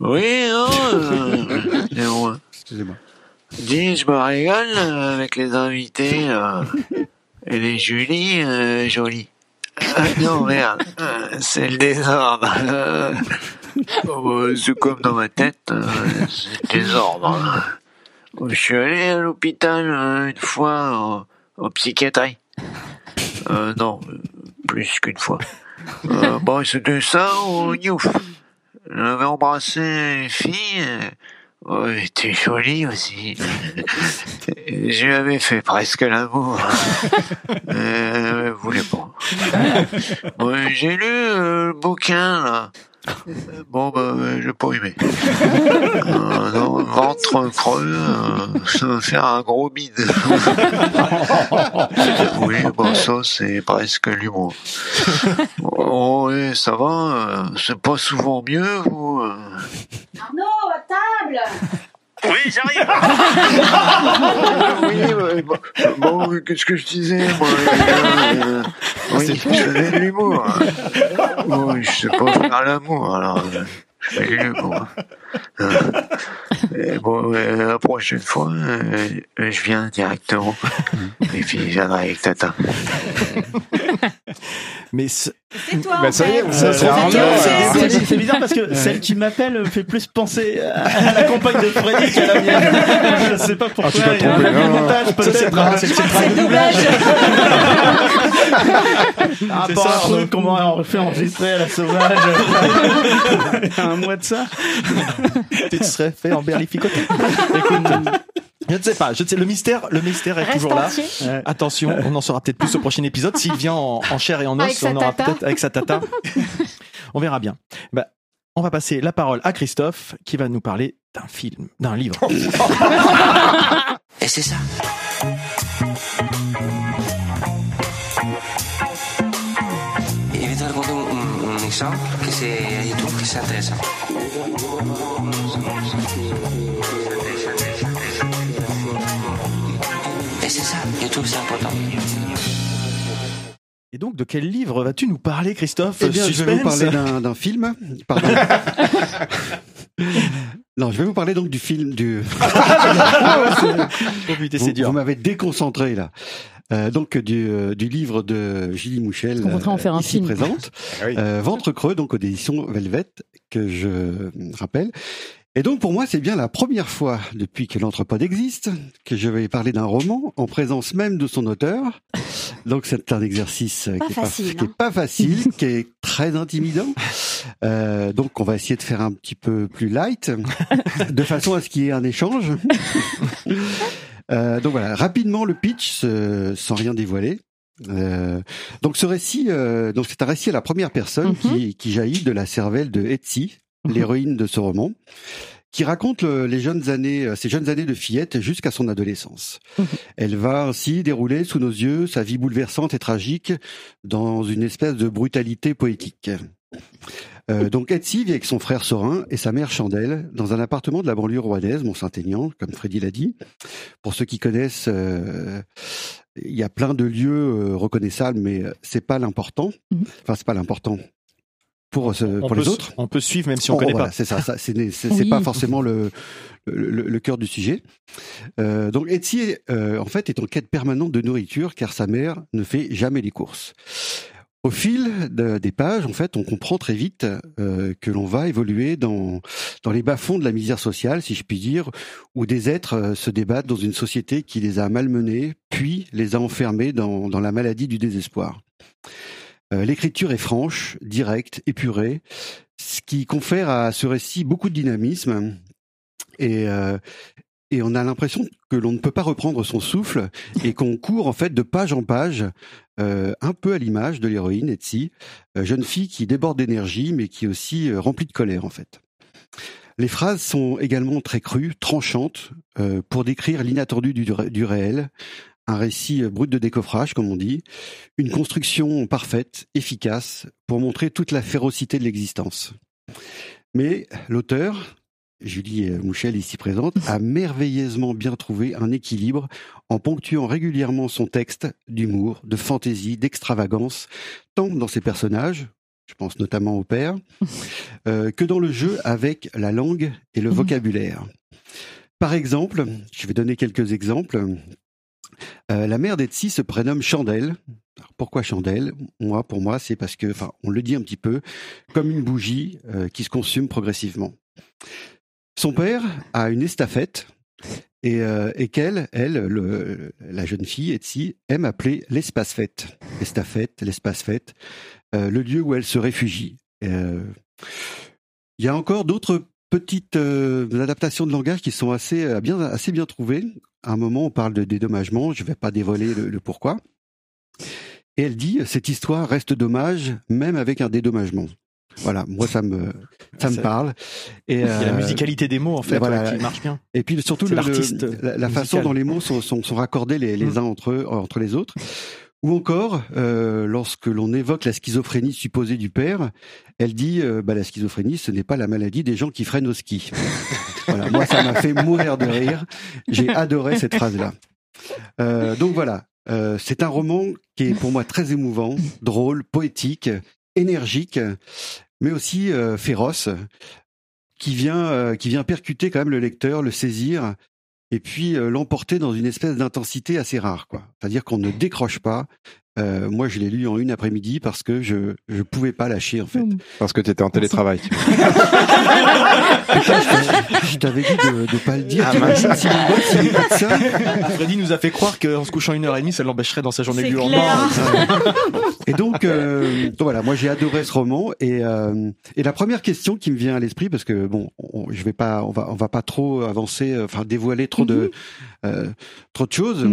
Oui, non, euh. Excusez-moi. Dis, je me régale avec les invités. euh, et les Julie, euh, jolies. Ah, non, merde, euh, c'est le désordre. Euh, oh, c'est comme dans ma tête, euh, c'est le désordre. Je suis allé à l'hôpital euh, une fois en, en psychiatrie. Euh, non, euh, plus qu'une fois. Euh, bon, c'était ça au Newf. J'avais embrassé une fille. euh, Oh, elle était jolie aussi. Je lui avais fait presque l'amour. Euh, elle voulait pas. Bon, j'ai lu euh, le bouquin, là. Bon, bah, j'ai pas aimé. Euh, non, ventre creux, euh, ça va faire un gros bide. oui, bon, ça, c'est presque l'humour. Oh, oui, ça va, euh, c'est pas souvent mieux, vous. euh? Arnaud, à table Oui, j'arrive. oui, bon, qu'est-ce que je disais, moi euh, Oui, je faisais de l'humour. Oui, je sais pas faire l'amour, alors je fais de l'humour. Euh, et bon, ouais, la prochaine fois, euh, je viens directement. Et puis, je viendrai avec Tata. Mais c'est- toi. Bah, ça y est, fait. ça, c'est Euh, Arnaud, c'est- euh, C'est c'est- c'est bizarre parce que celle qui m'appelle fait plus penser à la compagne de Freddy qu'à la mienne. Je sais pas pourquoi. Ah, tu t'as il y a un montage, ça, c'est peut-être. c'est- c'est tra- c'est le doublage. Rapport à un truc qu'on m'a fait enregistrer à la sauvage? Il y a un mois de ça. tu te serais fait emberlificoter. Écoute, je ne sais pas. Je ne sais, le mystère, le mystère est Reste toujours là. Attention, on en saura peut-être plus au prochain épisode. S'il vient en, en chair et en os, Avec sa on aura tata. peut-être avec sa tata. on verra bien. Bah, on va passer la parole à Christophe qui va nous parler d'un film, d'un livre. Et c'est ça. Que c'est YouTube que c'est intéressant. Et c'est ça, YouTube c'est important. Et donc, de quel livre vas-tu nous parler, Christophe Eh bien, je vais vous parler d'un film. Pardon. non, je vais vous parler donc du film du. Oh putain, vous c'est dur. vous m'avez déconcentré là. Euh, donc du, euh, du livre de Julie Mouchel, voudrait en faire un ici film. présente, Ah oui. euh, Ventre creux, donc aux éditions Velvet, que je euh, rappelle. Et donc pour moi, c'est bien la première fois depuis que l'Entrepode existe que je vais parler d'un roman en présence même de son auteur. Donc c'est un exercice euh, Pas qui, est facile, pas, qui est hein. pas facile, qui est très intimidant. Euh, donc on va essayer de faire un petit peu plus light, de façon à ce qu'il y ait un échange. Euh, donc voilà, rapidement le pitch, euh, sans rien dévoiler. Euh, donc ce récit, euh, donc c'est un récit à la première personne Mhm. qui, qui jaillit de la cervelle de Etsy, l'héroïne de ce roman, qui raconte le- les jeunes années, euh, ses jeunes années de fillette jusqu'à son adolescence. Elle va ainsi dérouler sous nos yeux sa vie bouleversante et tragique dans une espèce de brutalité poétique. Euh, donc Etsy vit avec son frère Sorin et sa mère Chandelle dans un appartement de la banlieue rouennaise, Mont-Saint-Aignan, comme Freddy l'a dit. Pour ceux qui connaissent, euh, il y a plein de lieux euh, reconnaissables, mais euh, c'est pas l'important. Enfin, c'est pas l'important pour, ce- pour les autres. on peut suivre même si on Oh, connaît voilà, pas. C'est ça, ça c'est Oui. c'est pas forcément le, le, le cœur du sujet. Euh, donc Etsy, euh, en fait, est en quête permanente de nourriture car sa mère ne fait jamais les courses. Au fil de- des pages, en fait, on comprend très vite euh, que l'on va évoluer dans les bas-fonds de la misère sociale, si je puis dire, où des êtres euh, se débattent dans une société qui les a malmenés, puis les a enfermés dans, la maladie du désespoir. Euh, L'écriture est franche, directe, épurée, ce qui confère à ce récit beaucoup de dynamisme et et on a l'impression que l'on ne peut pas reprendre son souffle et qu'on court en fait de page en page, euh, un peu à l'image de l'héroïne Etsy, euh, jeune fille qui déborde d'énergie mais qui est aussi euh, remplie de colère en fait. Les phrases sont également très crues, tranchantes, pour décrire l'inattendu du, ré- du réel, un récit brut de décoffrage, comme on dit, une construction parfaite, efficace, pour montrer toute la férocité de l'existence. Mais l'auteur, Julie euh, Mouchel, ici présente, a merveilleusement bien trouvé un équilibre en ponctuant régulièrement son texte d'humour, de fantaisie, d'extravagance, tant dans ses personnages, je pense notamment au père, euh, que dans le jeu avec la langue et le vocabulaire. Par exemple, je vais donner quelques exemples. Euh, la mère d'Etsy se prénomme Chandelle. Alors, pourquoi Chandelle? Moi, pour moi, c'est parce que, enfin, on le dit un petit peu, comme une bougie euh, qui se consume progressivement. Son père a une estafette et, euh, qu'elle, elle, le- la jeune fille Etsy, aime appeler l'espace fête. Estafette, l'espace fête, euh, le lieu où elle se réfugie. Euh, Il y a encore d'autres petites adaptations de langage qui sont assez bien assez bien trouvées. À un moment, on parle de dédommagement. Je ne vais pas dévoiler le, le pourquoi. Et elle dit cette histoire reste dommage même avec un dédommagement. Voilà, moi ça me ça me parle. Et Il y a la euh, musicalité des mots en fait voilà. ouais, qui marche bien. et puis surtout C'est le- le- l'artiste la, la façon dont les mots sont, sont, sont raccordés les, les uns entre eux, entre les autres. Ou encore, euh, lorsque l'on évoque la schizophrénie supposée du père, elle dit euh, bah, la schizophrénie, ce n'est pas la maladie des gens qui freinent au ski. voilà, moi, ça m'a fait mourir de rire. J'ai adoré cette phrase-là. Euh, donc voilà, c'est un roman qui est pour moi très émouvant, drôle, poétique, énergique, mais aussi euh, féroce, qui vient, euh, qui vient percuter quand même le lecteur, le saisir, et puis euh, l'emporter dans une espèce d'intensité assez rare. C'est-à-dire qu'on ne décroche pas. Euh, moi, je l'ai lu en une après-midi parce que je je pouvais pas lâcher en fait. Parce que tu étais en télétravail. Putain, je t'avais- dit de ne pas le dire. Ah, mince. si il écoute ça Freddy nous a fait croire qu'en se couchant une heure et demie, ça l'empêcherait dans sa journée du lendemain. Et donc, euh, donc voilà, moi j'ai adoré ce roman et euh, et la première question qui me vient à l'esprit parce que bon, on, je vais pas, on va on va pas trop avancer, enfin dévoiler trop de euh, trop de choses.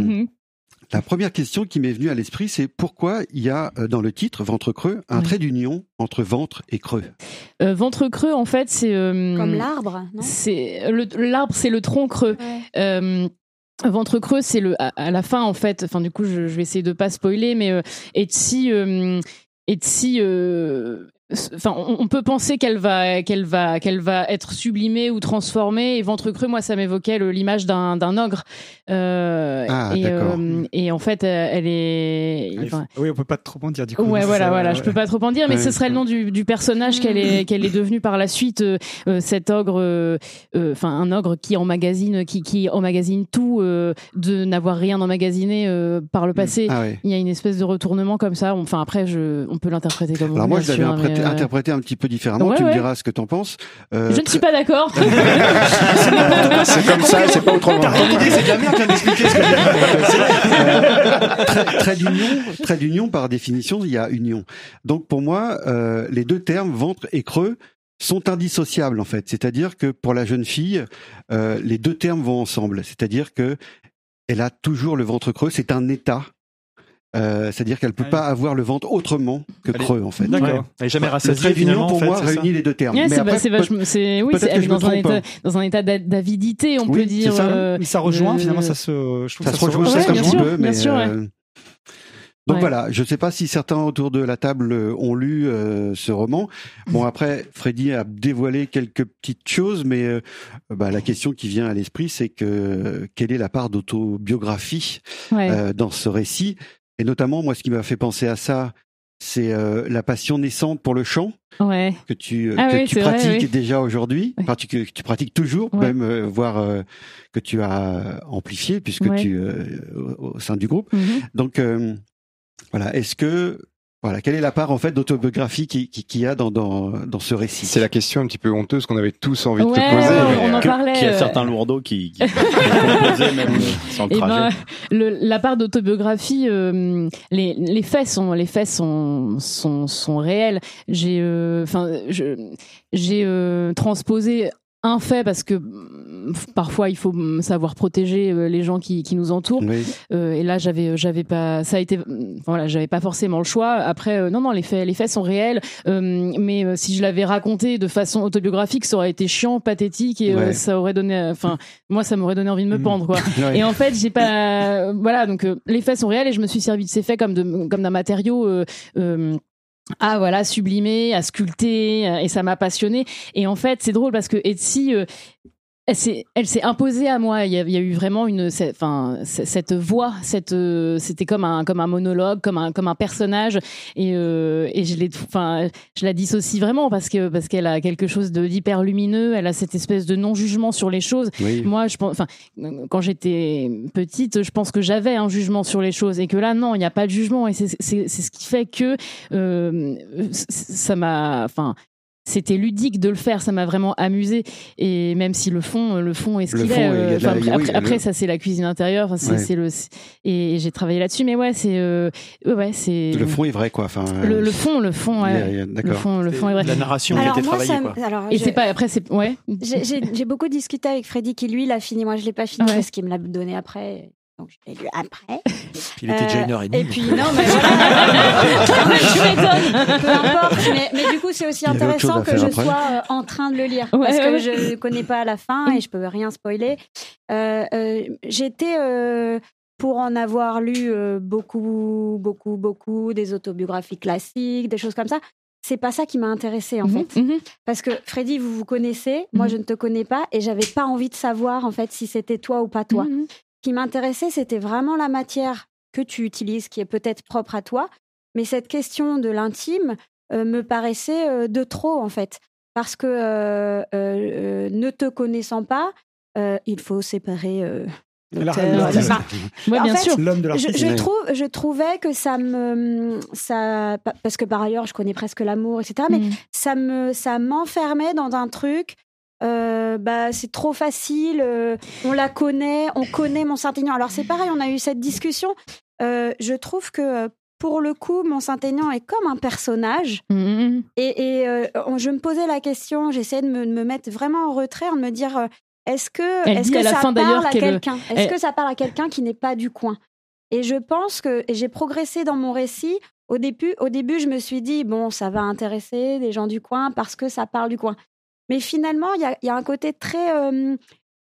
La première question qui m'est venue à l'esprit, c'est pourquoi il y a euh, dans le titre ventre creux un trait d'union entre ventre et creux? Euh, ventre creux, en fait, c'est. euh, Comme l'arbre, non? C'est le- l'arbre, c'est le tronc creux. Euh, Ventre creux, c'est le à, à la fin en fait. Enfin, du coup, je, je vais essayer de pas spoiler, mais euh, Etsy, euh, Etsy, euh, enfin, on, on peut penser qu'elle va, qu'elle va, qu'elle va être sublimée ou transformée. Et ventre creux, moi, ça m'évoquait l'image d'un d'un ogre. Euh, Ah, et, d'accord. euh, et en fait, euh, elle est. enfin, Oui, on peut pas trop en dire du coup. Ouais, voilà, ça, voilà. ouais. Je peux pas trop en dire, mais Ouais. ce serait le nom du, du personnage qu'elle est, qu'elle est devenue par la suite. euh, euh, cet ogre, euh, euh, enfin un ogre qui emmagasine, qui, qui emmagasine tout, euh, de n'avoir rien emmagasiné euh, par le passé. Ah ouais. Il y a une espèce de retournement comme ça. Enfin après, je, on peut l'interpréter comme on Alors veut, moi, je l'avais mais, interprété, euh, interprété un petit peu différemment. Ouais, tu me diras ce que t'en penses. Euh, Je ne suis pas d'accord. C'est comme ça, c'est pas autrement. Ton idée, c'est d'expliquer ce que trait, trait d'union, trait d'union par définition, il y a union. Donc pour moi, euh, les deux termes ventre et creux sont indissociables en fait. C'est-à-dire que pour la jeune fille, euh, les deux termes vont ensemble. C'est-à-dire que elle a toujours le ventre creux. C'est un état. Euh, c'est-à-dire qu'elle peut pas avoir le ventre autrement que creux en fait. D'accord. Ouais. Elle est jamais Le rassasiée, trait d'union finalement, en pour fait, moi réunit les deux termes. Ouais, Mais c'est peut- vachement, c'est oui, peut-être c'est que elle est me dans un état, dans un état d'a- d'avidité, on Oui, peut dire. ça. euh, Mais ça rejoint euh, finalement, ça se, je trouve ça que se rejoint, Ouais, ça se bien rejoint sûr, un peu, bien mais sûr, ouais. euh, Donc Ouais. voilà, je ne sais pas si certains autour de la table ont lu euh, ce roman. Bon après, Freddy a dévoilé quelques petites choses, mais euh, bah, la question qui vient à l'esprit, c'est que quelle est la part d'autobiographie Ouais. euh, dans ce récit? Et notamment, moi, ce qui m'a fait penser à ça, c'est euh, la passion naissante pour le chant Ouais. que tu euh, Ah que oui, tu c'est vrai, pratiques oui. déjà aujourd'hui, tu- que tu pratiques toujours, Ouais. même euh, voire euh, que tu as amplifié puisque Ouais. tu au, sein du groupe. Mhm. Donc voilà, est-ce que voilà, quelle est la part en fait d'autobiographie qui qui qu'il y a dans dans dans ce récit? C'est la question un petit peu honteuse qu'on avait tous envie de te poser. ouais, on en euh, parlait. Qu'il y a euh, certains lourdeaux qui, qui, qui composaient même euh, le Eh ben, trajet. le- la part d'autobiographie, euh, les, les faits sont les faits sont sont, sont réels. J'ai euh, enfin je j'ai euh, transposé un fait parce que parfois il faut savoir protéger euh, les gens qui, qui nous entourent. Oui. Euh, et là j'avais j'avais pas ça a été voilà j'avais pas forcément le choix. Après euh, non non les faits les faits sont réels. Euh, mais euh, si je l'avais raconté de façon autobiographique, ça aurait été chiant, pathétique et euh, Ouais. ça aurait donné enfin moi ça m'aurait donné envie de me pendre quoi. Ouais. Et en fait, j'ai pas. Voilà, donc euh, les faits sont réels et je me suis servi de ces faits comme de comme d'un matériau. euh, euh, à voilà sublimer, à sculpter euh, et ça m'a passionné et en fait c'est drôle parce que Etsy euh, elle s'est elle s'est imposée à moi. Il y a, il y a eu vraiment une enfin cette voix cette euh, c'était comme un comme un monologue comme un comme un personnage. Et euh, et je l'ai enfin je la dissocie vraiment parce que parce qu'elle a quelque chose de d'hyper lumineux. Elle a cette espèce de non jugement sur les choses. Oui. moi je pense enfin quand j'étais petite je pense que j'avais un jugement sur les choses et que là non il n'y a pas de jugement. Et c'est c'est c'est ce qui fait que euh, ça m'a enfin c'était ludique de le faire, ça m'a vraiment amusé. Et même si le fond, le fond est ce qu'il est. il y a euh, la- après, oui, après, le- ça c'est la cuisine intérieure. enfin, c'est Ouais. c'est le et j'ai travaillé là-dessus. Mais ouais, c'est euh, ouais, c'est Le fond est vrai quoi. Enfin le, euh, le fond, le fond, ouais. le fond, le fond est vrai. La narration qui a Alors été moi, travaillée, ça quoi. alors, Et je- c'est pas après, c'est ouais. J'ai- J'ai j'ai beaucoup discuté avec Freddy qui lui l'a fini. Moi je l'ai pas fini Ouais. parce qu'il me l'a donné après. Donc je l'ai lu après. Il était déjà Euh, une heure et demie. Et puis non mais voilà. tu m'étonnes. Peu importe. Mais, mais du coup c'est aussi intéressant que je après. sois euh, en train de le lire Ouais, parce que ouais. je connais pas la fin et je peux rien spoiler. Euh, euh, J'étais euh, pour en avoir lu euh, beaucoup, beaucoup, beaucoup, des autobiographies classiques, des choses comme ça. C'est pas ça qui m'a intéressée en Mhm, fait. mhm. Parce que Freddy, vous vous connaissez, moi Mhm. je ne te connais pas et j'avais pas envie de savoir en fait si c'était toi ou pas toi. Ce qui m'intéressait, c'était vraiment la matière que tu utilises, qui est peut-être propre à toi, mais cette question de l'intime euh, me paraissait euh, de trop en fait. Parce que euh, euh, euh, ne te connaissant pas, euh, il faut séparer euh, bien fait, sûr. L'homme de je, l'artiste. je Ouais. trouve, je trouvais que ça me, ça, pa- parce que par ailleurs, je connais presque l'amour, etc. Mais Mhm. ça me, ça m'enfermait dans un truc. Euh, bah, c'est trop facile. euh, on la connaît, on connaît mon Saint-Aignan. Alors c'est pareil, on a eu cette discussion. Euh, je trouve que pour le coup, mon Saint-Aignan est comme un personnage. Mhm. Et, je me posais la question, j'essayais de me, de me mettre vraiment en retrait, de me dire est-ce que, est-ce dit que ça parle à quelqu'un? Est-ce que ça parle à quelqu'un qui n'est pas du coin? Et je pense que j'ai progressé dans mon récit. Au début, au début, je me suis dit bon, ça va intéresser des gens du coin parce que ça parle du coin. Mais finalement, il y a, il y a un côté très euh,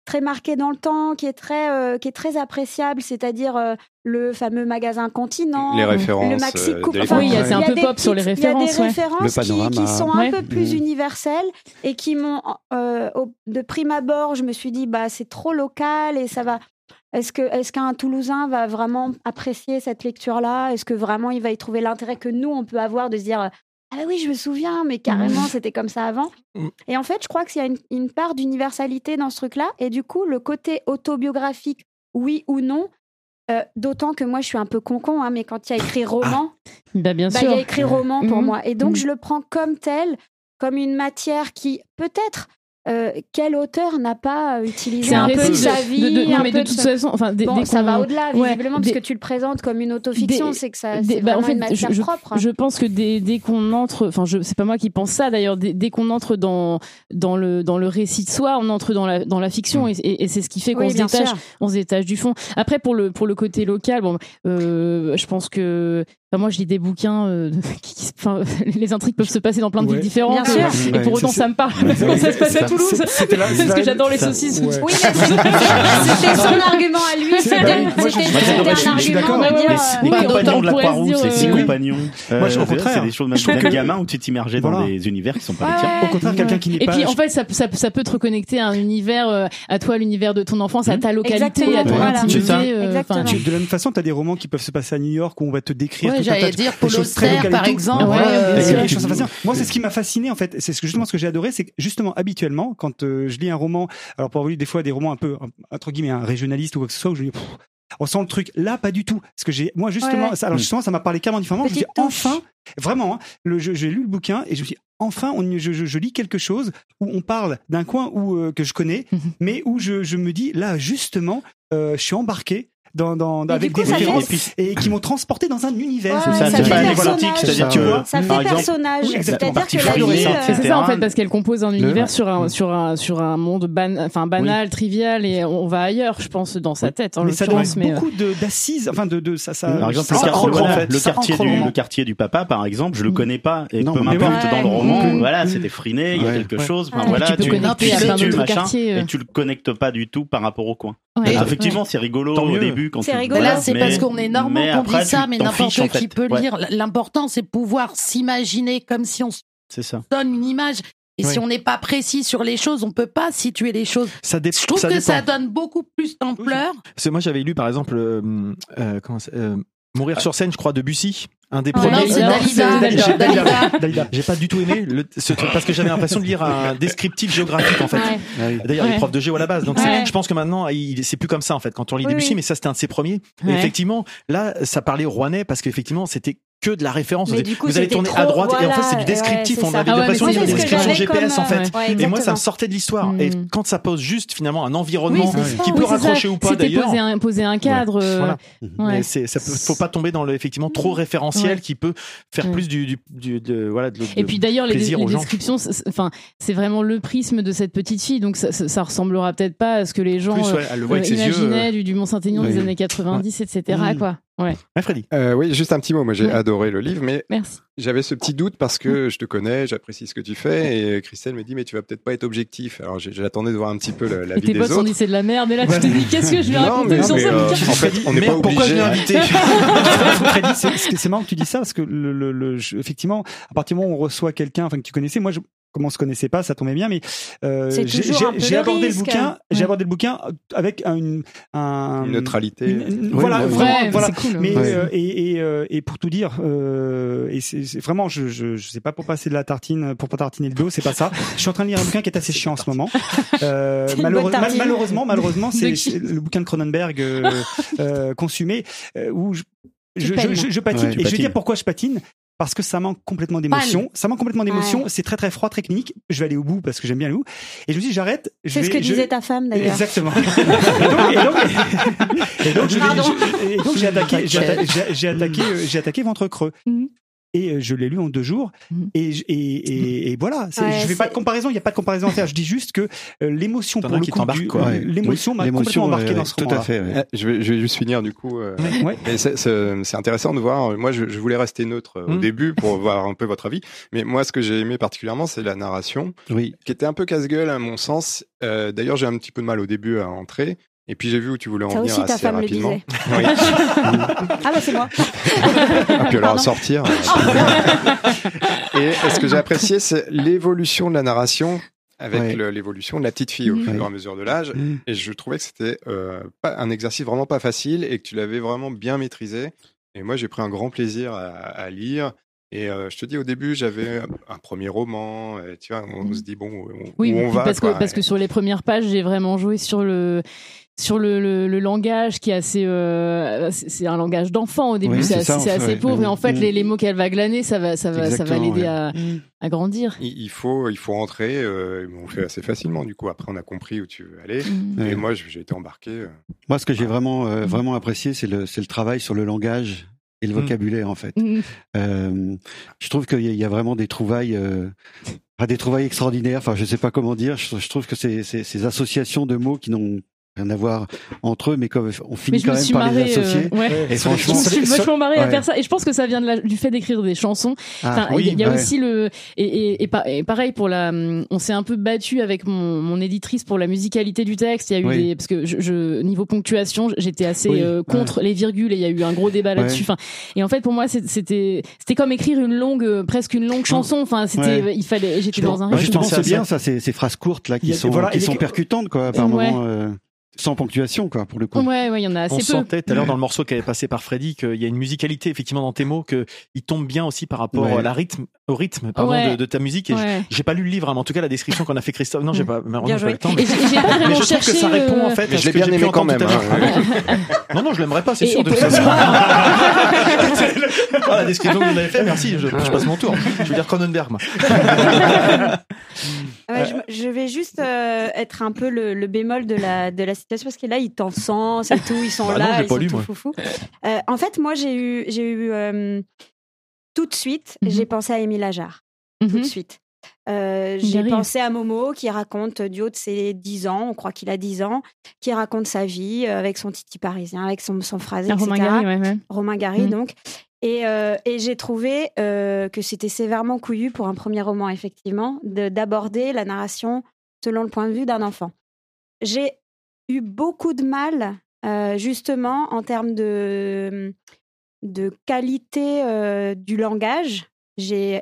très marqué dans le temps, qui est très euh, qui est très appréciable, c'est-à-dire euh, le fameux magasin Continent, Les références, le Maxi euh, Enfin, Oui, il y a- c'est un peu des pop sur les petites- Il y a références, des ouais. références qui, sont Ouais. un peu plus Mhm. universelles et qui m'ont euh, de prime abord, je me suis dit bah c'est trop local et ça va. Est-ce que est-ce qu'un Toulousain va vraiment apprécier cette lecture-là? Est-ce que vraiment il va y trouver l'intérêt que nous on peut avoir de se dire ah bah oui je me souviens mais carrément c'était comme ça avant. Mm. Et en fait je crois qu'il y a une, une part d'universalité dans ce truc-là et du coup le côté autobiographique oui ou non. euh, D'autant que moi je suis un peu concon, hein, mais quand il y a écrit roman, Bah, bien bah, sûr. il y a écrit roman pour Mhm. moi. Et donc, je le prends comme tel, comme une matière qui, peut-être, euh, quel auteur n'a pas euh, utilisé un, un peu de sa vie de- de- non, un mais peu de toute façon, enfin, dès- Bon, dès ça va au-delà, Ouais, visiblement, dès- puisque tu le présentes comme une autofiction, c'est que ça, c'est bah, en fait, une matière je, propre. je pense que dès, dès qu'on entre, enfin, c'est pas moi qui pense ça d'ailleurs. Dès, qu'on entre dans dans le dans le récit de soi, on entre dans la dans la fiction et, et- et c'est ce qui fait qu'on Oui, se détache, sûr. on se détache du fond. Après, pour le pour le côté local, bon, euh, je pense que Enfin, moi, je lis des bouquins. euh, qui- qui- enfin, les intrigues peuvent se passer dans plein de Ouais. villes différentes. Bien et- sûr. Et pour autant, ça me parle. Parce que ça se passe à Toulouse. Parce que j'adore les saucisses. ouais. Oui, c'était son argument à lui. C'est- C'était un argument euh, Les compagnons de la on pourrait Croix-Rouge, se dire, les six euh, compagnons. Moi, je- au Euh, contraire, c'est des choses même je trouve pour que- les gamins où tu t'immergeais dans des univers qui sont pas les tiens. Au contraire, quelqu'un qui n'est Et pas. puis en fait, ça, peut te reconnecter à un univers, euh, à toi, l'univers de ton enfance, à ta localité, à ton intimité. Euh, de la même façon, tu as des romans qui peuvent se passer à New York où on va te décrire Ouais, j'allais dire des Paul choses très Auster, locales et par exemple. Ouais, euh. Moi, c'est ce qui m'a fasciné en fait. C'est ce que justement ce que j'ai adoré, c'est que justement habituellement, quand euh, je lis un roman, alors pour avoir lu des fois des romans un peu entre guillemets un régionaliste ou quoi que ce soit, où je dis, pff, on sent le truc. Là, pas du tout. Parce que j'ai, moi justement, Ouais. ça, alors justement, ça m'a parlé carrément différemment. Je me touche. enfin, vraiment, hein, le, j'ai lu le bouquin et je me suis dit, enfin, on, je, je, je lis quelque chose où on parle d'un coin où euh, que je connais, Mhm. mais où je, je me dis là justement, euh, je suis embarqué. Dans, dans, Et avec coup, des références fait- et qui m'ont transporté dans un univers. Ouais, C'est ça, ça c'est fait pas c'est-à-dire Tu vois Ça fait personnage. Oui. C'est-à-dire que la ville. euh, C'est ça en fait parce qu'elle compose un univers sur un sur un sur un monde ban, enfin banal, trivial et on va ailleurs, je pense dans sa tête en mais ça donne l'occurrence. Mais beaucoup de- d'assises, enfin de, de ça, ça. Par exemple, le, quartier, du, le quartier du papa, par exemple, je le connais pas. Et peu m'importe dans le Ouais. roman, Mm. voilà, c'était friné, il y a quelque chose. Voilà, Tu machin, euh. et tu le connectes pas du tout par rapport au coin. Ouais. Alors, effectivement, c'est rigolo Tant au mieux. début quand C'est tu- rigolo. Là, c'est mais- parce qu'on est normand mais qu'on dit ça, mais n'importe en qui fait. peut Ouais, lire. L'important, c'est pouvoir s'imaginer comme si on ça. donne une image. Et si on n'est pas précis sur les choses, on peut pas situer les choses. Ça, Je trouve ça que dépend. ça donne beaucoup plus d'ampleur. Parce que moi, j'avais lu, par exemple, euh, euh, comment euh, Mourir sur scène, je crois, de Bussy. Un des premiers. J'ai- Dalida. Dalida. J'ai pas du tout aimé le, ce truc parce que j'avais l'impression de lire un descriptif géographique en fait. Ouais. Ah. D'ailleurs, il est Ouais. prof de géo à la base, donc Ouais. je pense que maintenant, il- c'est plus comme ça en fait. Quand on lit Oui, Debussy, oui. mais ça c'était un de ses premiers. Et Ouais. effectivement, là, ça parlait au Rouennais parce qu'effectivement, c'était que de la référence. Mais Vous- du coup, vous allez tourner trop, à droite et en fait c'est du descriptif. on avait Ah l'impression mais de c'est lire ce une que description GPS en fait. euh, ouais, Et moi, ça me sortait de l'histoire. Mm. Et quand ça pose juste finalement un environnement Oui, ça. qui Oui, peut ça. raccrocher ou pas d'ailleurs. poser un, poser un cadre. euh, Voilà. ouais. Mais ça peut, faut pas tomber dans le effectivement trop référentiel Ouais. qui peut faire Mm. plus du, du, du- de, voilà, de, Et puis d'ailleurs, les, descriptions, enfin, c'est vraiment le prisme de cette petite fille, donc ça, ça, ressemblera peut-être pas à ce que les gens euh, yeux, imaginaient euh. du, Mont-Saint-Aignan Oui. des années 90, etc. Quoi. Ouais. Freddy? Euh, oui, juste un petit mot. Moi, j'ai Ouais. adoré le livre, mais j'avais ce petit doute parce que je te connais, j'apprécie ce que tu fais, et Christelle me dit mais tu vas peut-être pas être objectif. Alors j'attendais de voir un petit peu la, la Et vie tes des potes ont autres. dit c'est de la merde, et là tu t'es dit qu'est-ce que je vais Non, raconter mais- sur mais, ça euh, en fait, on n'est pas Merde, pourquoi je l'ai obligé. invité? Freddy, c'est- marrant que tu dis ça parce que le, le, le- je- effectivement, à partir du moment où on reçoit quelqu'un, enfin que tu connaissais, moi, je, comme on se connaissait pas, ça tombait bien, mais euh, j'ai j'ai- j'ai le abordé le bouquin, j'ai Ouais. abordé le bouquin avec un, un Une neutralité. une- une- Oui, voilà, oui. vraiment, Ouais, voilà. cool. Mais Ouais. euh, et, et, euh, et pour tout dire, euh, et c'est c'est vraiment, je, je je sais pas pour passer de la tartine, pour pas tartiner le dos, c'est pas ça. Je suis en train de lire un bouquin qui est assez chiant en ce moment. Euh, C'est une malheure- bonne mal- malheureusement, malheureusement, c'est le bouquin de Cronenberg euh, euh, consumé euh, où je je, peines. je, je patine. Ouais, et je vais dire pourquoi je patine. Parce que ça manque complètement d'émotion. Ça manque complètement d'émotion. Ouais. C'est très très froid, très clinique. Je vais aller au bout parce que j'aime bien aller au bout. Et je me dis j'arrête. C'est ce que je- disait ta femme d'ailleurs. Exactement. et donc, et donc, et donc, je vais- Pardon. je- et donc j'ai attaqué, j'ai attaqué, j'ai attaqué ventre creux. Mhm. Et euh, je l'ai lu en deux jours. Mhm. Et, et, et, et voilà. Ouais, je fais pas de comparaison. Il n'y a pas de comparaison à faire. Je dis juste que euh, l'émotion pour le qui coup, euh, Ouais. l'émotion Oui, m'a l'émotion, complètement embarqué ouais, dans ce Tout roman. à fait. ouais. Eh, Je vais, je vais juste finir du coup. euh, c'est- intéressant de voir. Moi, je, je voulais rester neutre au Mm. début pour voir un peu votre avis. Mais moi, ce que j'ai aimé particulièrement, c'est la narration, Oui. qui était un peu casse-gueule à mon sens. Euh, D'ailleurs, j'ai un petit peu de mal au début à entrer. Et puis j'ai vu où tu voulais en venir aussi, ta assez le rapidement. disait. Oui. Ah bah c'est moi. Et puis alors Pardon. sortir. Et ce que j'ai apprécié, c'est l'évolution de la narration avec Ouais. l'évolution de la petite fille au fur et à mesure de l'âge. Mm. Et je trouvais que c'était euh, pas un exercice vraiment pas facile et que tu l'avais vraiment bien maîtrisé. Et moi, j'ai pris un grand plaisir à, à lire. Et euh, je te dis, au début, j'avais un, un premier roman. Et, tu vois, on, se dit bon, où, Oui, où on puis va. parce quoi. que parce que sur les premières pages, j'ai vraiment joué sur le sur le, le, le langage qui est assez euh, c'est un langage d'enfant au début, Oui, c'est ça, assez, ouais. pauvre et en fait Mm. les, les mots qu'elle va glaner, ça va ça va ça va l'aider ouais. à, à grandir. Il, faut, il faut rentrer. Euh, on le fait assez facilement. Du coup, après, on a compris où tu veux aller. Mm. Et moi, j'ai été embarqué. euh. Moi, ce que j'ai vraiment, euh, vraiment apprécié, c'est le, c'est le travail sur le langage et le Mm. vocabulaire, en fait. Mm. Euh, je trouve qu'il y, a- il y a vraiment des trouvailles, euh, des trouvailles extraordinaires. Enfin, je sais pas comment dire. Je, je trouve que c'est c'est- ces associations de mots qui n'ont rien à voir entre eux, mais comme on finit quand me même par les marrée. euh, associer. ouais. Et franchement, je me suis vachement marrée à faire ça. Et je pense que ça vient de la- du fait d'écrire des chansons. Ah, Enfin, oui, il y a ouais. aussi le et, et, et, pa- et pareil pour la. On s'est un peu battu avec mon, mon éditrice pour la musicalité du texte. Il y a eu Oui. des parce que je, je- niveau ponctuation, j'étais assez Oui, euh, contre les virgules et il y a eu un gros débat là-dessus. Ouais. Enfin, et en fait pour moi c'était c'était comme écrire une longue euh, presque une longue chanson. Enfin c'était Ouais. il fallait j'étais dans un Bah, justement, c'est bien ça. ces, phrases courtes là qui sont qui sont les- percutantes quoi, par moment, sans ponctuation quoi, pour le coup. Ouais ouais il y en a On assez peu. sentait tout à l'heure dans le morceau qui avait passé par Freddy qu'il y a une musicalité effectivement dans tes mots, que il tombe bien aussi par rapport Ouais. à la rythme, au rythme pardon, Ouais. de, de ta musique. Et Ouais. j'ai pas lu le livre, hein, mais en tout cas la description qu'on a fait Christophe, non j'ai pas, malheureusement, j'ai pas eu le temps. J'ai pas vraiment mais je trouve cherché. que ça répond en euh, fait Mais à je l'ai bien aimé quand même. hein. Non, non, je l'aimerais pas, c'est sûr. de toute façon. Ah, la description que vous avez fait, merci, je, je passe mon tour. Je veux dire Cronenberg, moi. Ouais, je, vais juste euh, être un peu le, le bémol de la, de la situation parce que là, ils t'encensent et tout, ils sont Bah non, là, j'ai ils pas sont lu, tout moi. foufou. Euh, en fait, moi, j'ai eu, j'ai eu euh, tout de suite, Mhm. j'ai pensé à Émile Ajar. Tout de mhm. suite. Euh, j'ai pensé à Momo qui raconte du haut de ses 10 ans, on croit qu'il a 10 ans, qui raconte sa vie avec son titi parisien, avec son, son phrasé, Ah, etc. Romain Gary, ouais, ouais. Romain Gary, Mm. donc. Et, euh, et j'ai trouvé euh, que c'était sévèrement couillu pour un premier roman, effectivement, de- d'aborder la narration selon le point de vue d'un enfant. J'ai eu beaucoup de mal, euh, justement, en termes de, de qualité euh, du langage. J'ai,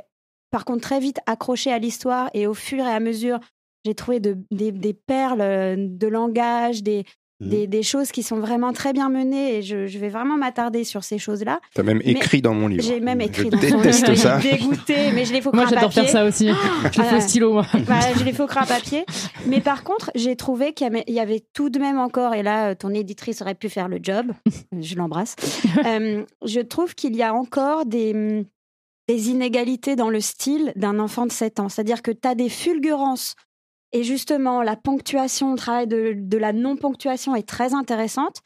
par contre, très vite accroché à l'histoire et au fur et à mesure, j'ai trouvé de- des, des perles euh, de langage, des, Mhm. des, des choses qui sont vraiment très bien menées et je, je vais vraiment m'attarder sur ces choses-là. T'as même Mais écrit dans mon livre. J'ai même écrit Je dans déteste livre, ça. dégoûté, mais je l'ai au Moi j'adore faire ça aussi. Je fais au Voilà. stylo moi. Bah, je l'ai papier. Mais par contre, j'ai trouvé qu'il y avait- tout de même encore, et là, euh, ton éditrice aurait pu faire le job, je l'embrasse, Euh, je trouve qu'il y a encore des, des inégalités dans le style d'un enfant de 7 ans. C'est-à-dire que tu as des fulgurances. Et justement, la ponctuation, le travail de, de la non-ponctuation est très intéressante.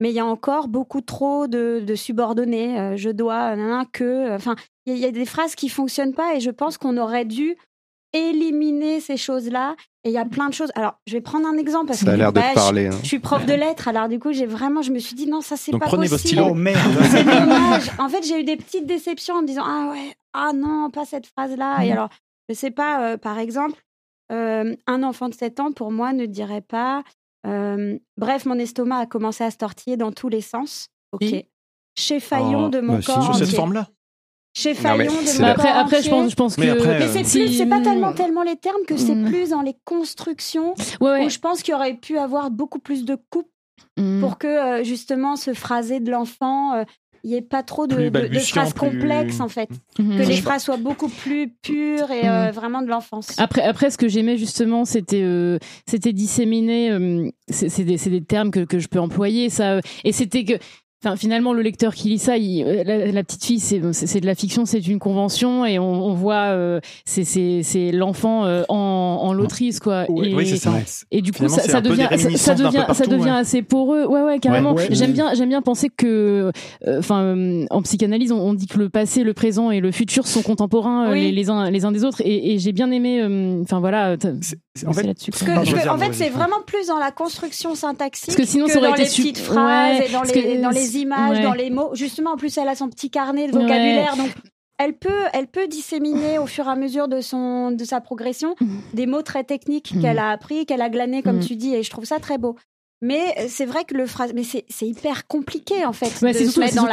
Mais il y a encore beaucoup trop de, de subordonnés. euh, je dois, nan, que. Enfin, il y, a- y a des phrases qui fonctionnent pas et je pense qu'on aurait dû éliminer ces choses-là. Et il y a plein de choses. Alors, je vais prendre un exemple parce Ça a que l'air de bah, parler, je, hein. je suis prof de lettres. Alors, du coup, j'ai vraiment, je me suis dit non, ça c'est Donc pas prenez vos possible. stylos. Oh merde. C'est dommage. En fait, j'ai eu des petites déceptions en me disant ah ouais, ah non, pas cette phrase-là. Et Mhm. alors, je sais pas, euh, par exemple, euh, un enfant de 7 ans pour moi ne dirait pas. euh, bref, mon estomac a commencé à se tortiller dans tous les sens. Ok. Oui. Chez Faillon Oh, de mon bah corps. Sur cette forme-là? Chez Non, mais Faillon de c'est mon corps. Après après je pense je pense que Mais après, Mais euh, c'est si- c'est pas tellement tellement les termes que c'est Mm. plus dans les constructions Ouais, ouais. où je pense qu'il y aurait pu avoir beaucoup plus de coupes Mm. pour que euh, justement ce phrasé de l'enfant, euh, il n'y ait pas trop de, phrases plus- complexes en fait, Mhm. que les phrases soient beaucoup plus pures et euh, vraiment de l'enfance. Après, après, ce que j'aimais justement, c'était euh, c'était disséminer. euh, c'est c'est des, des termes que, que je peux employer, ça. et c'était que. Enfin, finalement, le lecteur qui lit ça, il- euh, la, la petite fille, c'est c'est- c'est de la fiction, c'est une convention, et on, on voit, euh, c'est- c'est c'est l'enfant euh, en, en lotrice, quoi. Oui, et, oui, c'est ça. Et du coup, ça, devient, ça, devient, ça devient ouais. assez poreux. Ouais, ouais, carrément. Ouais, ouais. J'aime bien, j'aime bien penser que, euh, enfin, euh, en psychanalyse, on, on dit que le passé, le présent et le futur sont contemporains euh, Oui. les, les uns, les uns des autres. Et, et j'ai bien aimé, euh, enfin voilà, t'as- En fait, que- en fait, c'est vraiment plus dans la construction syntaxique Parce que sinon, ça dans été les su- petites phrases Ouais, et dans les, que- dans les images, ouais. dans les mots. Justement, en plus, elle a son petit carnet de vocabulaire, donc elle peut, elle peut disséminer au fur et à mesure de son, de sa progression des mots très techniques Mhm. qu'elle a appris, qu'elle a glané, comme Mhm. tu dis, et je trouve ça très beau. Mais euh, c'est vrai que le phrase, mais c'est c'est hyper compliqué en fait. Ouais, de c'est surtout, mettre c'est dans la-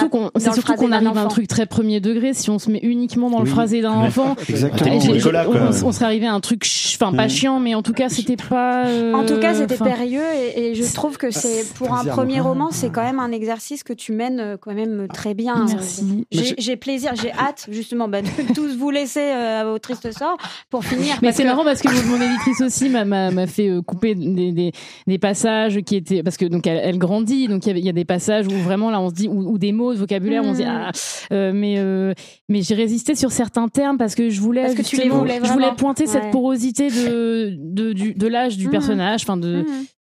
surtout qu'on d'un arrive à un truc très premier degré. Si on se met uniquement dans le phrasé d'un enfant, Exactement. on, on serait arrivé à un truc, enfin pas Mhm. chiant, mais en tout cas, c'était pas. euh, En tout cas, c'était périlleux et, et je trouve que c'est pour un premier roman, c'est quand même un exercice que tu mènes euh, quand même très bien. Merci. J'ai- plaisir, j'ai hâte justement bah, de tous vous laisser euh, à vos tristes sorts pour finir. Mais c'est que- marrant parce que mon éditrice aussi m'a- fait couper des, des, des passages qui étaient parce que donc elle, elle grandit donc il y, y a des passages où vraiment là on se dit ou, ou des mots de vocabulaire où on se dit Mm. ah euh, mais euh, mais j'ai résisté sur certains termes parce que je voulais Parce que tu les voulais je voulais pointer Ouais. cette porosité de de, du- de l'âge du Mhm. personnage enfin de.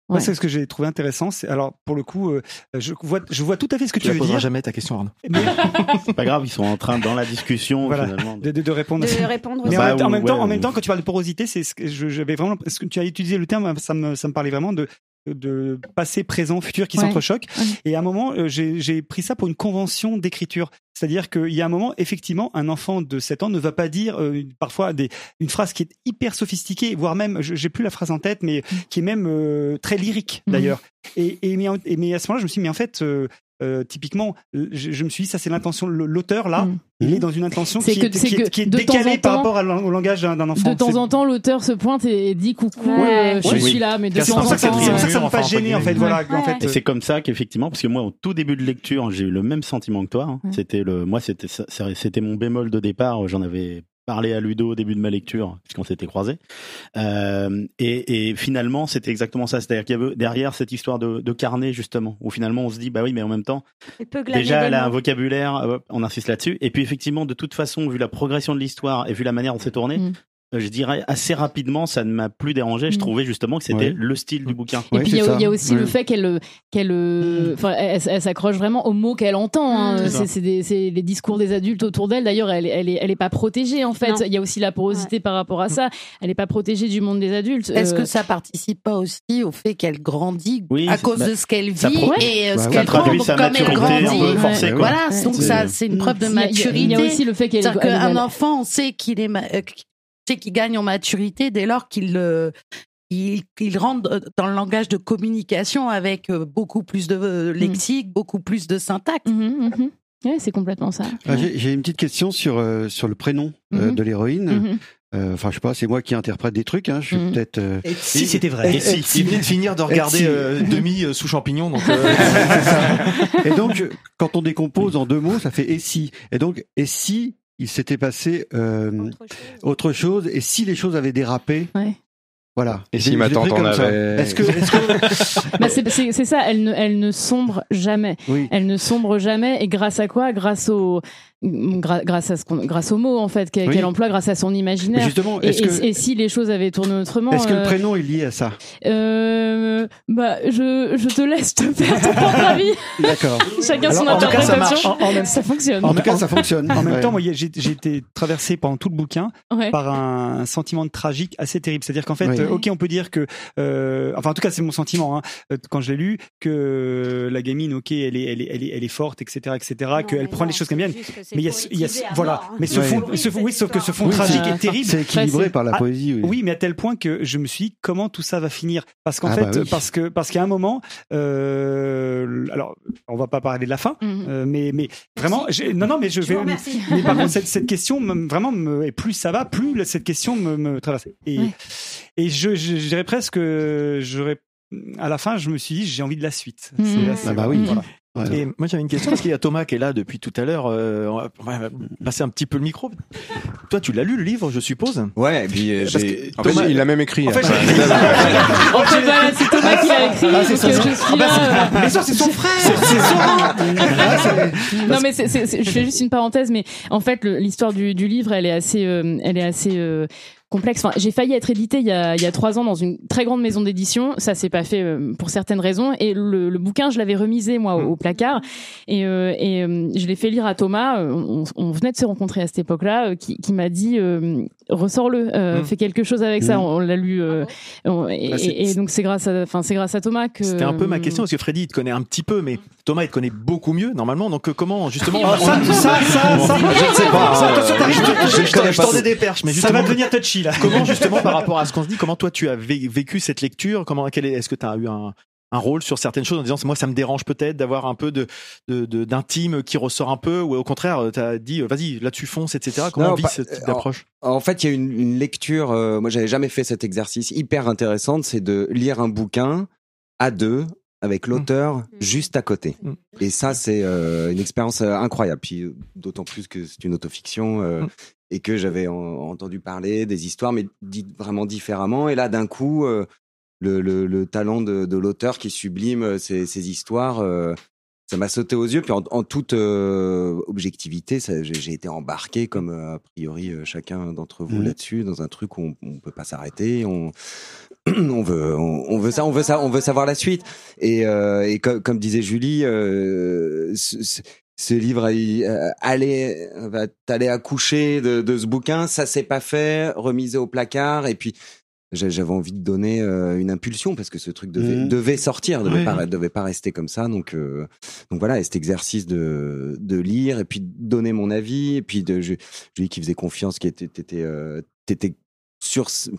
Moi, Ouais. c'est ce que j'ai trouvé intéressant. C'est alors pour le coup, euh, je vois, je vois tout à fait ce que Tu tu veux poseras dire. jamais ta question, Arnaud. Mais C'est pas grave, ils sont en train dans la discussion Voilà. finalement. de, de- de répondre. à ça. de répondre. Mais en, Bah, même, temps- en ou- même temps, ouais, en même ou- temps, quand tu parles de porosité, c'est ce que j'avais vraiment. Parce que tu as utilisé le terme, ça me, ça me parlait vraiment de de passé, présent, futur qui s'entrechoquent. Ouais. Et à un moment, euh, j'ai pris ça pour une convention d'écriture. C'est-à-dire qu'il y a un moment, effectivement, un enfant de 7 ans ne va pas dire euh, parfois des, une phrase qui est hyper sophistiquée, voire même, j'ai plus la phrase en tête, mais qui est même euh, très lyrique Mhm. d'ailleurs. Et, et, mais, en- et- mais à ce moment-là, je me suis dit, mais en fait, euh, euh, typiquement, je, je me suis dit, ça c'est l'intention, l'auteur là, il est dans une intention C'est qui, que- est, c'est qui est- qui décalée par temps- rapport à au langage d'un enfant. De temps en temps, l'auteur se pointe et dit coucou, Ouais. euh, je Oui. suis là, mais de C'est temps en ça que ça- temps. c'est pour ça que ça euh, me pas gêné en fait. Voilà, en fait, Et c'est comme ça qu'effectivement, parce que moi, au tout début de lecture, j'ai eu le même sentiment que toi. hein. C'était le, moi, c'était, c'était mon bémol de départ. J'en avais parlé à Ludo au début de ma lecture, puisqu'on s'était croisés. Euh, et, et finalement, c'était exactement ça. C'est-à-dire qu'il y avait derrière cette histoire de, de carnet, justement, où finalement on se dit, bah oui, mais en même temps, déjà, elle a un vocabulaire, on insiste là-dessus. Et puis effectivement, de toute façon, vu la progression de l'histoire et vu la manière dont c'est tourné, Mm. Euh, je dirais assez rapidement, ça ne m'a plus dérangé. Je Mm. trouvais justement que c'était Ouais. le style du bouquin. Et puis il y, a- il y a aussi Ouais. le fait qu'elle, qu'elle, euh, enfin, elle, elle s'accroche vraiment aux mots qu'elle entend. hein. C'est ça. C'est, c'est, des- c'est les discours des adultes autour d'elle. D'ailleurs, elle, elle est, elle est pas protégée en fait. Il y a aussi la porosité par rapport à ça. Elle est pas protégée du monde des adultes. Est-ce Euh, que ça participe pas aussi au fait qu'elle grandit Oui, à cause bah, de ce qu'elle vit pro- et euh, Bah ce qu'elle traduit sa comme elle maturité un grandit? peu forcée, quoi. Voilà, Ouais. donc C'est- ça c'est une preuve de maturité. Il y a aussi le fait qu'elle C'est-à-dire elle- qu'un elle- enfant, on sait qu'il est, ma- euh, sait qu'il gagne en maturité dès lors qu'il euh, il, il rentre dans le langage de communication avec euh, beaucoup plus de euh, lexique, beaucoup plus de syntaxe. Mhm, mhm. Ouais, c'est complètement ça. Ah, J'ai j'ai une petite question sur euh, sur le prénom euh, Mhm. de l'héroïne. Mhm. Euh, Enfin, je sais pas, c'est moi qui interprète des trucs. Hein. Je suis peut-être. euh, si c'était vrai. Et si, il venait de finir de regarder si. euh, demi euh, sous champignon, donc euh, Et donc, quand on décompose en deux mots, ça fait et si. Et donc, et si il s'était passé euh, autre chose, et si les choses avaient dérapé. Ouais. Voilà. Et si ma tante en comme ça. avait- Est-ce que, est-ce que- Bah, c'est, ça, elle ne, elle ne sombre jamais. Oui. Elle ne sombre jamais. Et grâce à quoi? Grâce au, grâce à ce qu'on, grâce aux mots en fait qu'elle, Oui. emploie, grâce à son imaginaire. Mais justement, et, si les choses avaient tourné autrement Est-ce que le euh, prénom est lié à ça? Euh, Bah, je, je te laisse te faire ton propre avis. D'accord. Chacun son Alors, en tout cas, ça interprétation. En- en même- ça fonctionne. En tout cas, ça fonctionne. En même Ouais. temps, moi, j'ai j'ai été traversé pendant tout le bouquin Ouais. par un sentiment de tragique assez terrible. C'est-à-dire qu'en fait, Oui. euh, ok, on peut dire que, euh, enfin, en tout cas, c'est mon sentiment hein, quand je l'ai lu, que la gamine, ok, elle est, elle est, elle est, elle est forte, etc., etc., qu'elle prend les choses comme bien. Mais il y a, ce- il y a, ce- voilà. Mais ce Ouais. fond, ce oui, sauf que ce fond Oui, tragique est terrible. C'est équilibré par la Ah, poésie. Oui. Oui, mais à tel point que je me suis dit comment tout ça va finir? Parce qu'en Ah fait, bah parce que parce qu'à un moment, euh, alors on va pas parler de la fin, Mhm. euh, mais mais vraiment, j'ai- non non, mais je vais. Mais par contre, cette, cette question me- vraiment me, et plus ça va, plus cette question me, me traverse. Et Ouais. et je, je, je dirais presque, que j'aurais à la fin, je me suis dit j'ai envie de la suite. Mhm. Assez- Ah bah oui. voilà. Ouais. Et moi j'avais une question parce qu'il y a Thomas qui est là depuis tout à l'heure. euh, on va- on va passer un petit peu le micro. Toi, tu l'as lu le livre, je suppose? Ouais, et puis euh, j'ai. En fait, Thomas- il a même écrit. En fait, hein. Fait, voilà, c'est Thomas qui l'a écrit. Ah, c'est son- euh, je suis Ah bah, c'est- mais ça, c'est son frère. C'est Zoran. non mais c'est, je fais juste une parenthèse mais en fait le- l'histoire du, du livre elle est assez euh, elle est assez euh, complexe. Enfin, j'ai failli être édité il y, a, il y a trois ans dans une très grande maison d'édition. Ça s'est pas fait euh, pour certaines raisons. Et le, le bouquin, je l'avais remisé moi au, au placard et, euh, et euh, je l'ai fait lire à Thomas. Euh, On, on venait de se rencontrer à cette époque-là, qui, qui m'a dit euh, ressors-le, euh, Mm. fais quelque chose avec ça. Mm. On, on l'a lu euh, on- et, Bah, donc c'est grâce à, enfin c'est grâce à Thomas que C'était un peu ma question parce que Freddy il te connaît un petit peu, mais Thomas il te connaît beaucoup mieux normalement. Donc euh, comment justement Ah, ça, on- ça, ça, Bon, ça, je ne sais pas. ça, euh, attention, t'arrives, je- je- je- tendais des perches, mais Ça justement va devenir touchy là. comment justement par rapport à ce qu'on se dit, comment toi tu as vé- vécu cette lecture Comment quel est- est-ce que tu as eu un un rôle sur certaines choses en disant moi ça me dérange peut-être d'avoir un peu de de- de- d'intime qui ressort un peu ou au contraire tu as dit euh, vas-y là-dessus fonce etc comment Non, on vit pas- ce type euh, d'approche En, en fait, il y a une, une lecture. euh, moi, j'avais jamais fait cet exercice hyper intéressante, c'est de lire un bouquin à deux avec l'auteur juste à côté. Mm. Et ça, c'est euh, une expérience euh, incroyable. Puis euh, d'autant plus que c'est une autofiction euh, et que j'avais en- entendu parler des histoires, mais dites vraiment différemment. Et là, d'un coup, euh, le, le- le talent de, de l'auteur qui sublime euh, ces, ces histoires. euh, ça m'a sauté aux yeux, puis en, en toute euh, objectivité, j'ai été embarqué, comme euh, a priori euh, chacun d'entre vous Mhm. là-dessus, dans un truc où on, on peut pas s'arrêter, on, on veut, on, on veut ça, on veut ça, on veut savoir la suite. Et, et co- comme disait Julie, ce, livre, allez, va t'aller accoucher de, de ce bouquin, ça s'est pas fait, remisé au placard, et puis j'avais envie de donner euh, une impulsion parce que ce truc devait, Mhm. devait sortir, devait Ouais. pas, devait pas rester comme ça. Donc, euh, donc voilà, et cet exercice de, de lire et puis de donner mon avis et puis de, je, Julie qui faisait confiance, qui était, t'étais, euh, t'étais sur ce-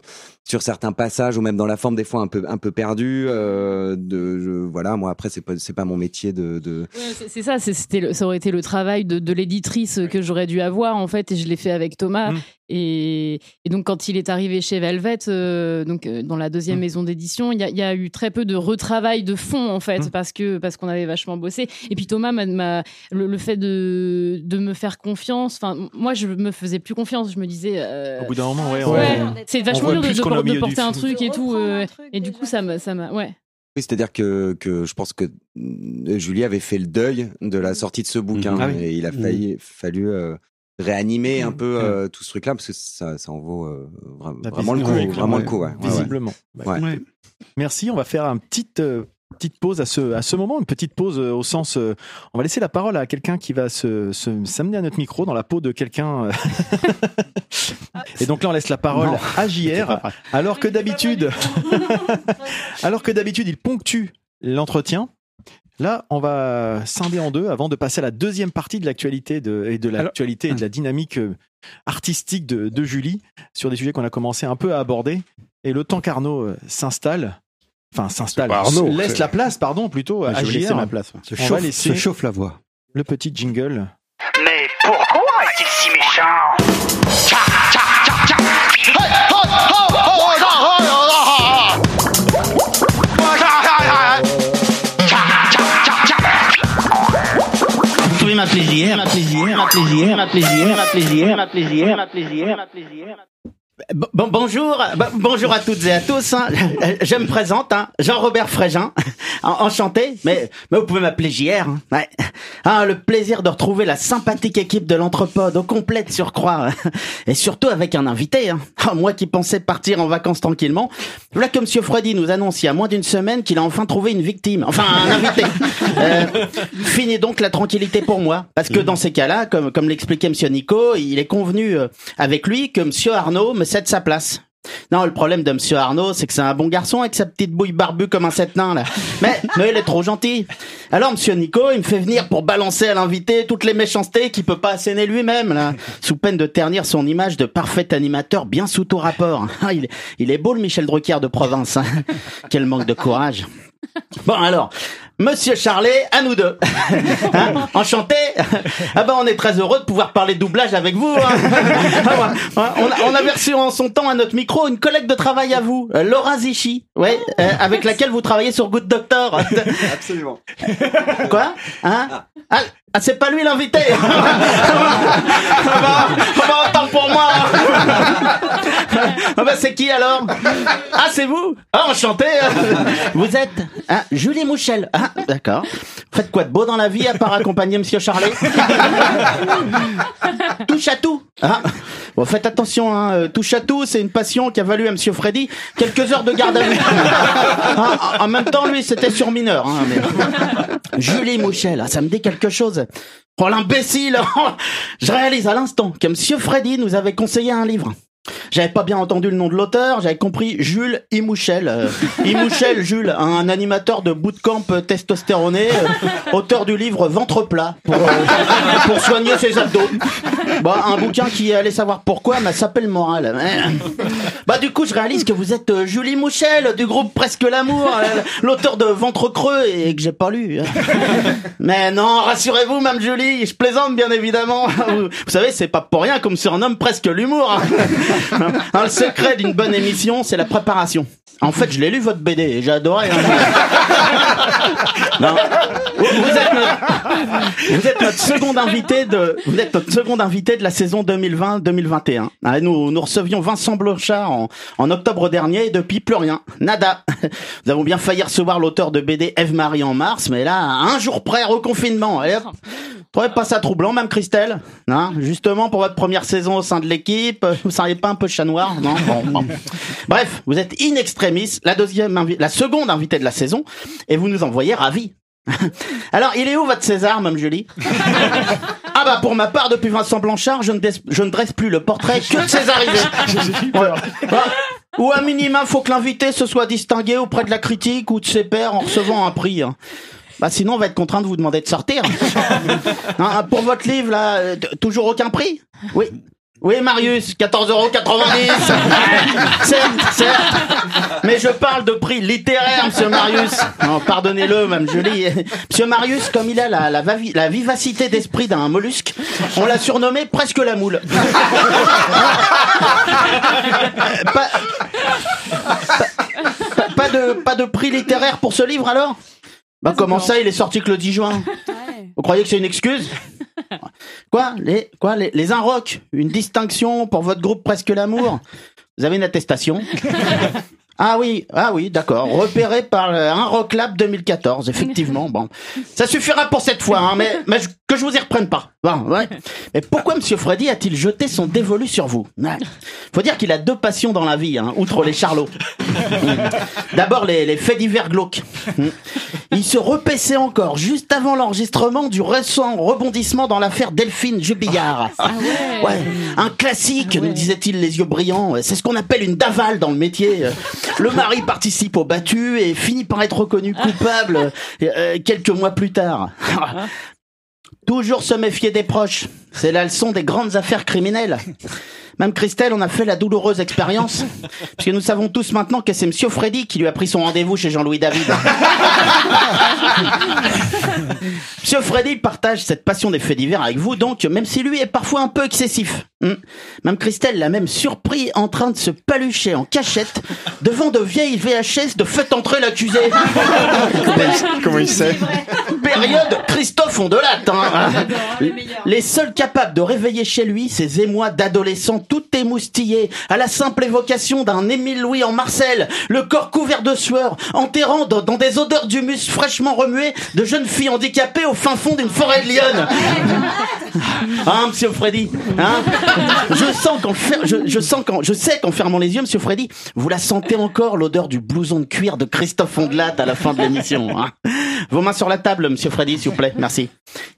sur certains passages ou même dans la forme des fois un peu un peu perdu. euh, de, je- voilà, moi après c'est pas c'est pas mon métier de, de Ouais, c'est- ça, c'était ça aurait été le travail de, de l'éditrice que j'aurais dû avoir en fait, et je l'ai fait avec Thomas. Mm. Et, et donc quand il est arrivé chez Velvet, euh, donc euh, dans la deuxième Mm. maison d'édition, il y a, il y a eu très peu de retravail de fond en fait, Mm. parce que parce qu'on avait vachement bossé. Et puis Thomas m'a- m'a le, le fait de de me faire confiance. Enfin, moi je me faisais plus confiance. Je me disais. euh, Au bout d'un moment, ouais. Ouais, on- c'est vachement dur de, plus de porter un truc et tout. euh, et du coup, ça m'a, ça m'a, ouais. Oui, c'est-à-dire que, que je pense que euh, Julie avait fait le deuil de la sortie de ce bouquin. Ah oui. et il a failli, fallu euh, réanimer un peu Mhm. euh, tout ce truc-là parce que ça, ça en vaut euh, vra- Bah, vraiment le coup, visiblement, vraiment ouais. le coup. Ouais. Ouais, ouais. Visiblement. Ouais. Ouais. Merci. On va faire une petite euh, petite pause à ce à ce moment, une petite pause euh, au sens. euh, on va laisser la parole à quelqu'un qui va se se- s'amener à notre micro dans la peau de quelqu'un. euh. Et donc là, on laisse la parole Non. à JR, alors que d'habitude, alors que d'habitude, il ponctue l'entretien. Là, on va scinder en deux avant de passer à la deuxième partie de l'actualité de, et de l'actualité et de la dynamique euh, artistique de, de Julie sur des sujets qu'on a commencé un peu à aborder. Et le temps qu'Arnaud euh, s'installe, enfin s'installe, laisse la place, pardon, plutôt à JR. ma place. Se On va chauffe- laisser se chauffe la voix. Le petit jingle. Mais pourquoi est-il si méchant m'appeler JR, m'appeler JR. Bon, bon- bonjour, bon- bonjour à toutes et à tous. hein. Je me présente, hein, Jean-Robert Frégin. En- Enchanté, mais, mais vous pouvez m'appeler JR. hein. Ouais. Ah, le plaisir de retrouver la sympathique équipe de l'Anthropode au complet surcroît. Et surtout avec un invité. hein. Ah, moi qui pensais partir en vacances tranquillement. Voilà que Monsieur Freddy nous annonce il y a moins d'une semaine qu'il a enfin trouvé une victime. Enfin, un invité. Euh, fini donc la tranquillité pour moi. Parce que dans ces cas-là, comme, comme l'expliquait Monsieur Nico, il est convenu euh, avec lui que Monsieur Arnaud cède sa place. Non, le problème de Monsieur Arnaud, c'est que c'est un bon garçon avec sa petite bouille barbue comme un sept nain, là. Mais, mais il est trop gentil. Alors, Monsieur Nico, il me fait venir pour balancer à l'invité toutes les méchancetés qu'il peut pas asséner lui-même, là. Sous peine de ternir son image de parfait animateur bien sous tout rapport. Ah, il, est- il est beau, le Michel Drucker de province. hein. Quel manque de courage. Bon alors, Monsieur Charlet, à nous deux. Hein, enchanté. Ah ben on est très heureux de pouvoir parler doublage avec vous. hein. Ah On, a, on avait reçu en son temps à notre micro une collègue de travail à vous, euh, Laura Zichy, ouais, euh, avec laquelle vous travaillez sur Good Doctor. Absolument. Quoi? Hein? Ah, ah, c'est pas lui l'invité. ah bah, ah bah, autant pour moi. ah bah c'est qui alors Ah c'est vous Ah enchanté. Vous êtes hein, Julie Mouchel. Ah d'accord. Faites quoi de beau dans la vie à part accompagner Monsieur Charlet Touche à tout. Ah. Bon faites attention. Hein. euh, Touche à tout, c'est une passion qui a valu à Monsieur Freddy quelques heures de garde à vue. Ah, en même temps lui c'était sur mineur. Hein, mais... Julie Mouchel, ah, ça me dit quelque chose. Oh l'imbécile Je réalise à l'instant que Monsieur Freddy nous avait conseillé un livre. J'avais pas bien entendu le nom de l'auteur, j'avais compris Jules Imouchel. Euh, Imouchel Jules, un animateur de bootcamp testostéroné, euh, auteur du livre Ventre plat pour, euh, pour soigner ses abdos. Bah, un bouquin qui allait savoir pourquoi m'a sapé le moral. Bah du coup je réalise que vous êtes Julie Mouchel du groupe Presque l'amour, l'auteur de Ventre creux et que j'ai pas lu. Mais non, rassurez-vous, Mme Julie, je plaisante bien évidemment. Vous, vous savez, c'est pas pour rien qu'on me surnomme presque l'humour. Hein, le secret d'une bonne émission, c'est la préparation. En fait, je l'ai lu votre BD et j'ai adoré. hein. Non. Vous, vous êtes notre, vous êtes notre second invité de, vous êtes notre second invité de la saison 2020-2021. Ah, Nous, nous recevions Vincent Blochard en, en octobre dernier et depuis plus rien. Nada. Nous avons bien failli recevoir l'auteur de BD Eve-Marie en mars, mais là, un jour près, reconfinement. Allez, hop. Trouvez pas ça troublant, même Christelle hein Justement, pour votre première saison au sein de l'équipe, vous seriez pas un peu chat noir Non? Bon, bon. Bref, vous êtes in extremis, la deuxième, la seconde invitée de la saison, et vous nous envoyez ravis. Alors, il est où votre César, Mme Julie Ah bah pour ma part, depuis Vincent Blanchard, je ne, dresse, je ne dresse plus le portrait que de Césarisé. Ouais. Bah, Ou à minima, faut que l'invité se soit distingué auprès de la critique ou de ses pairs en recevant un prix. hein. Bah sinon, on va être contraint de vous demander de sortir. Hein, pour votre livre, là, euh, toujours aucun prix? Oui. Oui, Marius, 14,90€. certes, certes. Mais je parle de prix littéraire, monsieur Marius. Non, pardonnez-le, même Julie. Monsieur Marius, comme il a la, la, vavi- la vivacité d'esprit d'un mollusque, on l'a surnommé presque la moule. pas, pas- pas de, pas de prix littéraire pour ce livre alors? Bah comment ça, il est sorti que le 10 juin Vous croyez que c'est une excuse Quoi Les quoi les, les Inrocks Une distinction pour votre groupe Presque l'amour Vous avez une attestation Ah oui, ah oui, d'accord. Repéré par un Rock Lab 2014, effectivement. Bon, ça suffira pour cette fois, hein, mais, mais je- que je vous y reprenne pas. Bon, ouais. Mais pourquoi Monsieur Freddy a-t-il jeté son dévolu sur vous Ouais. Faut dire qu'il a deux passions dans la vie, hein, outre les charlots. D'abord les, les faits divers glauques. Il se repaissait encore juste avant l'enregistrement du récent rebondissement dans l'affaire Delphine Jubillard. ouais. Un classique, nous disait-il les yeux brillants. C'est ce qu'on appelle une davale dans le métier. Le mari participe au battu et finit par être reconnu coupable euh, quelques mois plus tard. Toujours se méfier des proches. C'est la leçon des grandes affaires criminelles. Même Christelle, on a fait la douloureuse expérience. Puisque nous savons tous maintenant que c'est Monsieur Freddy qui lui a pris son rendez-vous chez Jean-Louis David. Monsieur Freddy partage cette passion des faits divers avec vous, donc, même si lui est parfois un peu excessif. Hmm. Même Christelle l'a même surpris en train de se palucher en cachette devant de vieilles VHS de Faites entrer l'accusé. Comment il sait Période Christophe Ondelat. Hein. Les seuls capables de réveiller chez lui ces émois d'adolescents tout émoustillés à la simple évocation d'un Émile Louis en Marcel, le corps couvert de sueur, enterrant dans, dans des odeurs d'humus fraîchement remuées de jeunes filles handicapées au fin fond d'une forêt de lionne. Hein, monsieur Freddy hein? Je sens qu'en fer- je, je sens qu'en, je sais qu'en fermant les yeux, monsieur Freddy, vous la sentez encore l'odeur du blouson de cuir de Christophe Ondelat à la fin de l'émission. hein? Vos mains sur la table, monsieur Freddy, s'il vous plaît. Merci.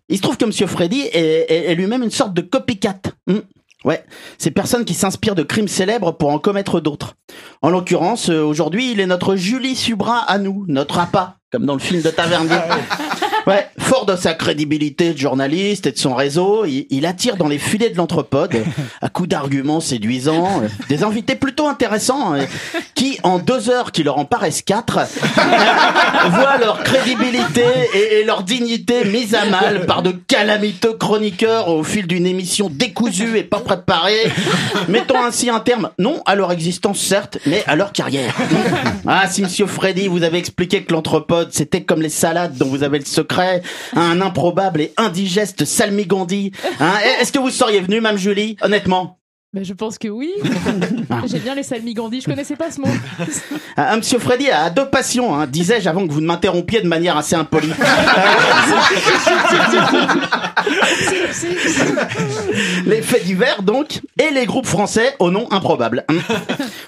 Il se trouve que monsieur Freddy est, est- est lui-même une sorte de copycat. Hmm. Ouais, ces personnes qui s'inspirent de crimes célèbres pour en commettre d'autres. En l'occurrence, euh, aujourd'hui, il est notre Julie Subra à nous, notre appât, comme dans le film de Tavernier. Ouais, fort de sa crédibilité de journaliste et de son réseau, il, il attire dans les filets de l'anthropode, à coups d'arguments séduisants, euh, des invités plutôt intéressants, euh, qui, en deux heures qui leur en paraissent quatre, voient leur crédibilité et, et leur dignité mises à mal par de calamiteux chroniqueurs au fil d'une émission décousue et pas préparée, mettant ainsi un terme, non à leur existence certes, mais à leur carrière. Ah, si monsieur Freddy vous avez expliqué que l'anthropode c'était comme les salades dont vous avez le secret, un improbable et indigeste salmigondis, hein, est-ce que vous seriez venu, Mme Julie, honnêtement? Je pense que oui. J'ai bien les salmigondis, je connaissais pas ce mot. Ah, ah, Monsieur Freddy a deux passions, hein, disais-je avant que vous ne m'interrompiez de manière assez impolie. les faits divers, donc, et les groupes français au nom improbable.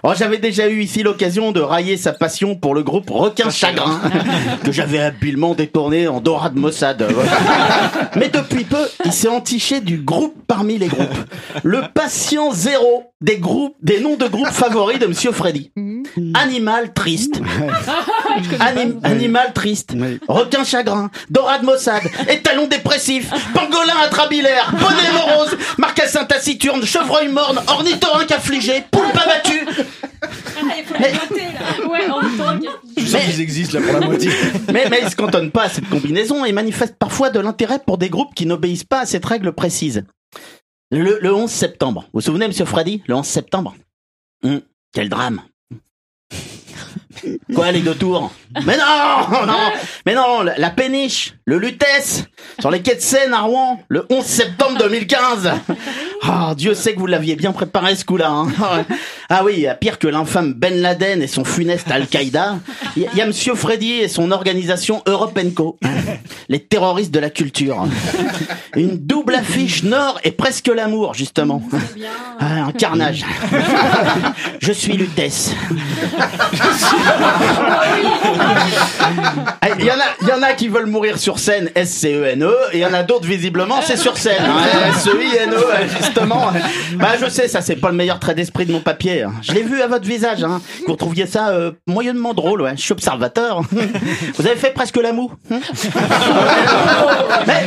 Oh, j'avais déjà eu ici l'occasion de railler sa passion pour le groupe Requin Chagrin, que j'avais habilement détourné en Dora de Mossad. Mais depuis peu, il s'est entiché du groupe parmi les groupes. Le patient zéro des groupes, des noms de groupes favoris de Monsieur Freddy. Animal triste. Anim- animal triste. Requin chagrin. Dorade Mossad. Étalon dépressif. Pangolin atrabilaire. Bonnet morose. Marcassin taciturne. Chevreuil morne. Ornithorynque affligé. Poulpe abattu. Ouais, en même temps, Je sens qu'ils existent là pour la moitié. Mais, mais il se cantonne pas à cette combinaison et manifeste parfois de l'intérêt pour des groupes qui n'obéissent pas à cette règle précise. Le, le 11 septembre. Vous vous souvenez, monsieur Freddy Le 11 septembre. Hum, Quel drame Quoi, les deux tours Mais non, non Mais non, la, péniche, le Lutèce, sur les quais de Seine à Rouen, le 11 septembre 2015 Ah, Dieu sait que vous l'aviez bien préparé ce coup-là. hein. Ah oui, pire que l'infâme Ben Laden et son funeste Al-Qaïda, il y, a- il y a Monsieur Freddy et son organisation Europe Co, les terroristes de la culture. Une double affiche Nord et presque l'amour, justement. Ah, un carnage. Je suis Lutèce. Ah, Il y, en a, il y en a qui veulent mourir sur scène, S-C-E-N-E, et il y en a d'autres, visiblement, c'est sur scène. hein, S-E-I-N-E, justement. Bah, je sais, ça, c'est pas le meilleur trait d'esprit de mon papier. hein. Je l'ai vu à votre visage, hein. que Vous trouviez ça euh, moyennement drôle, ouais. Je suis observateur. Vous avez fait presque la moue. hein mais,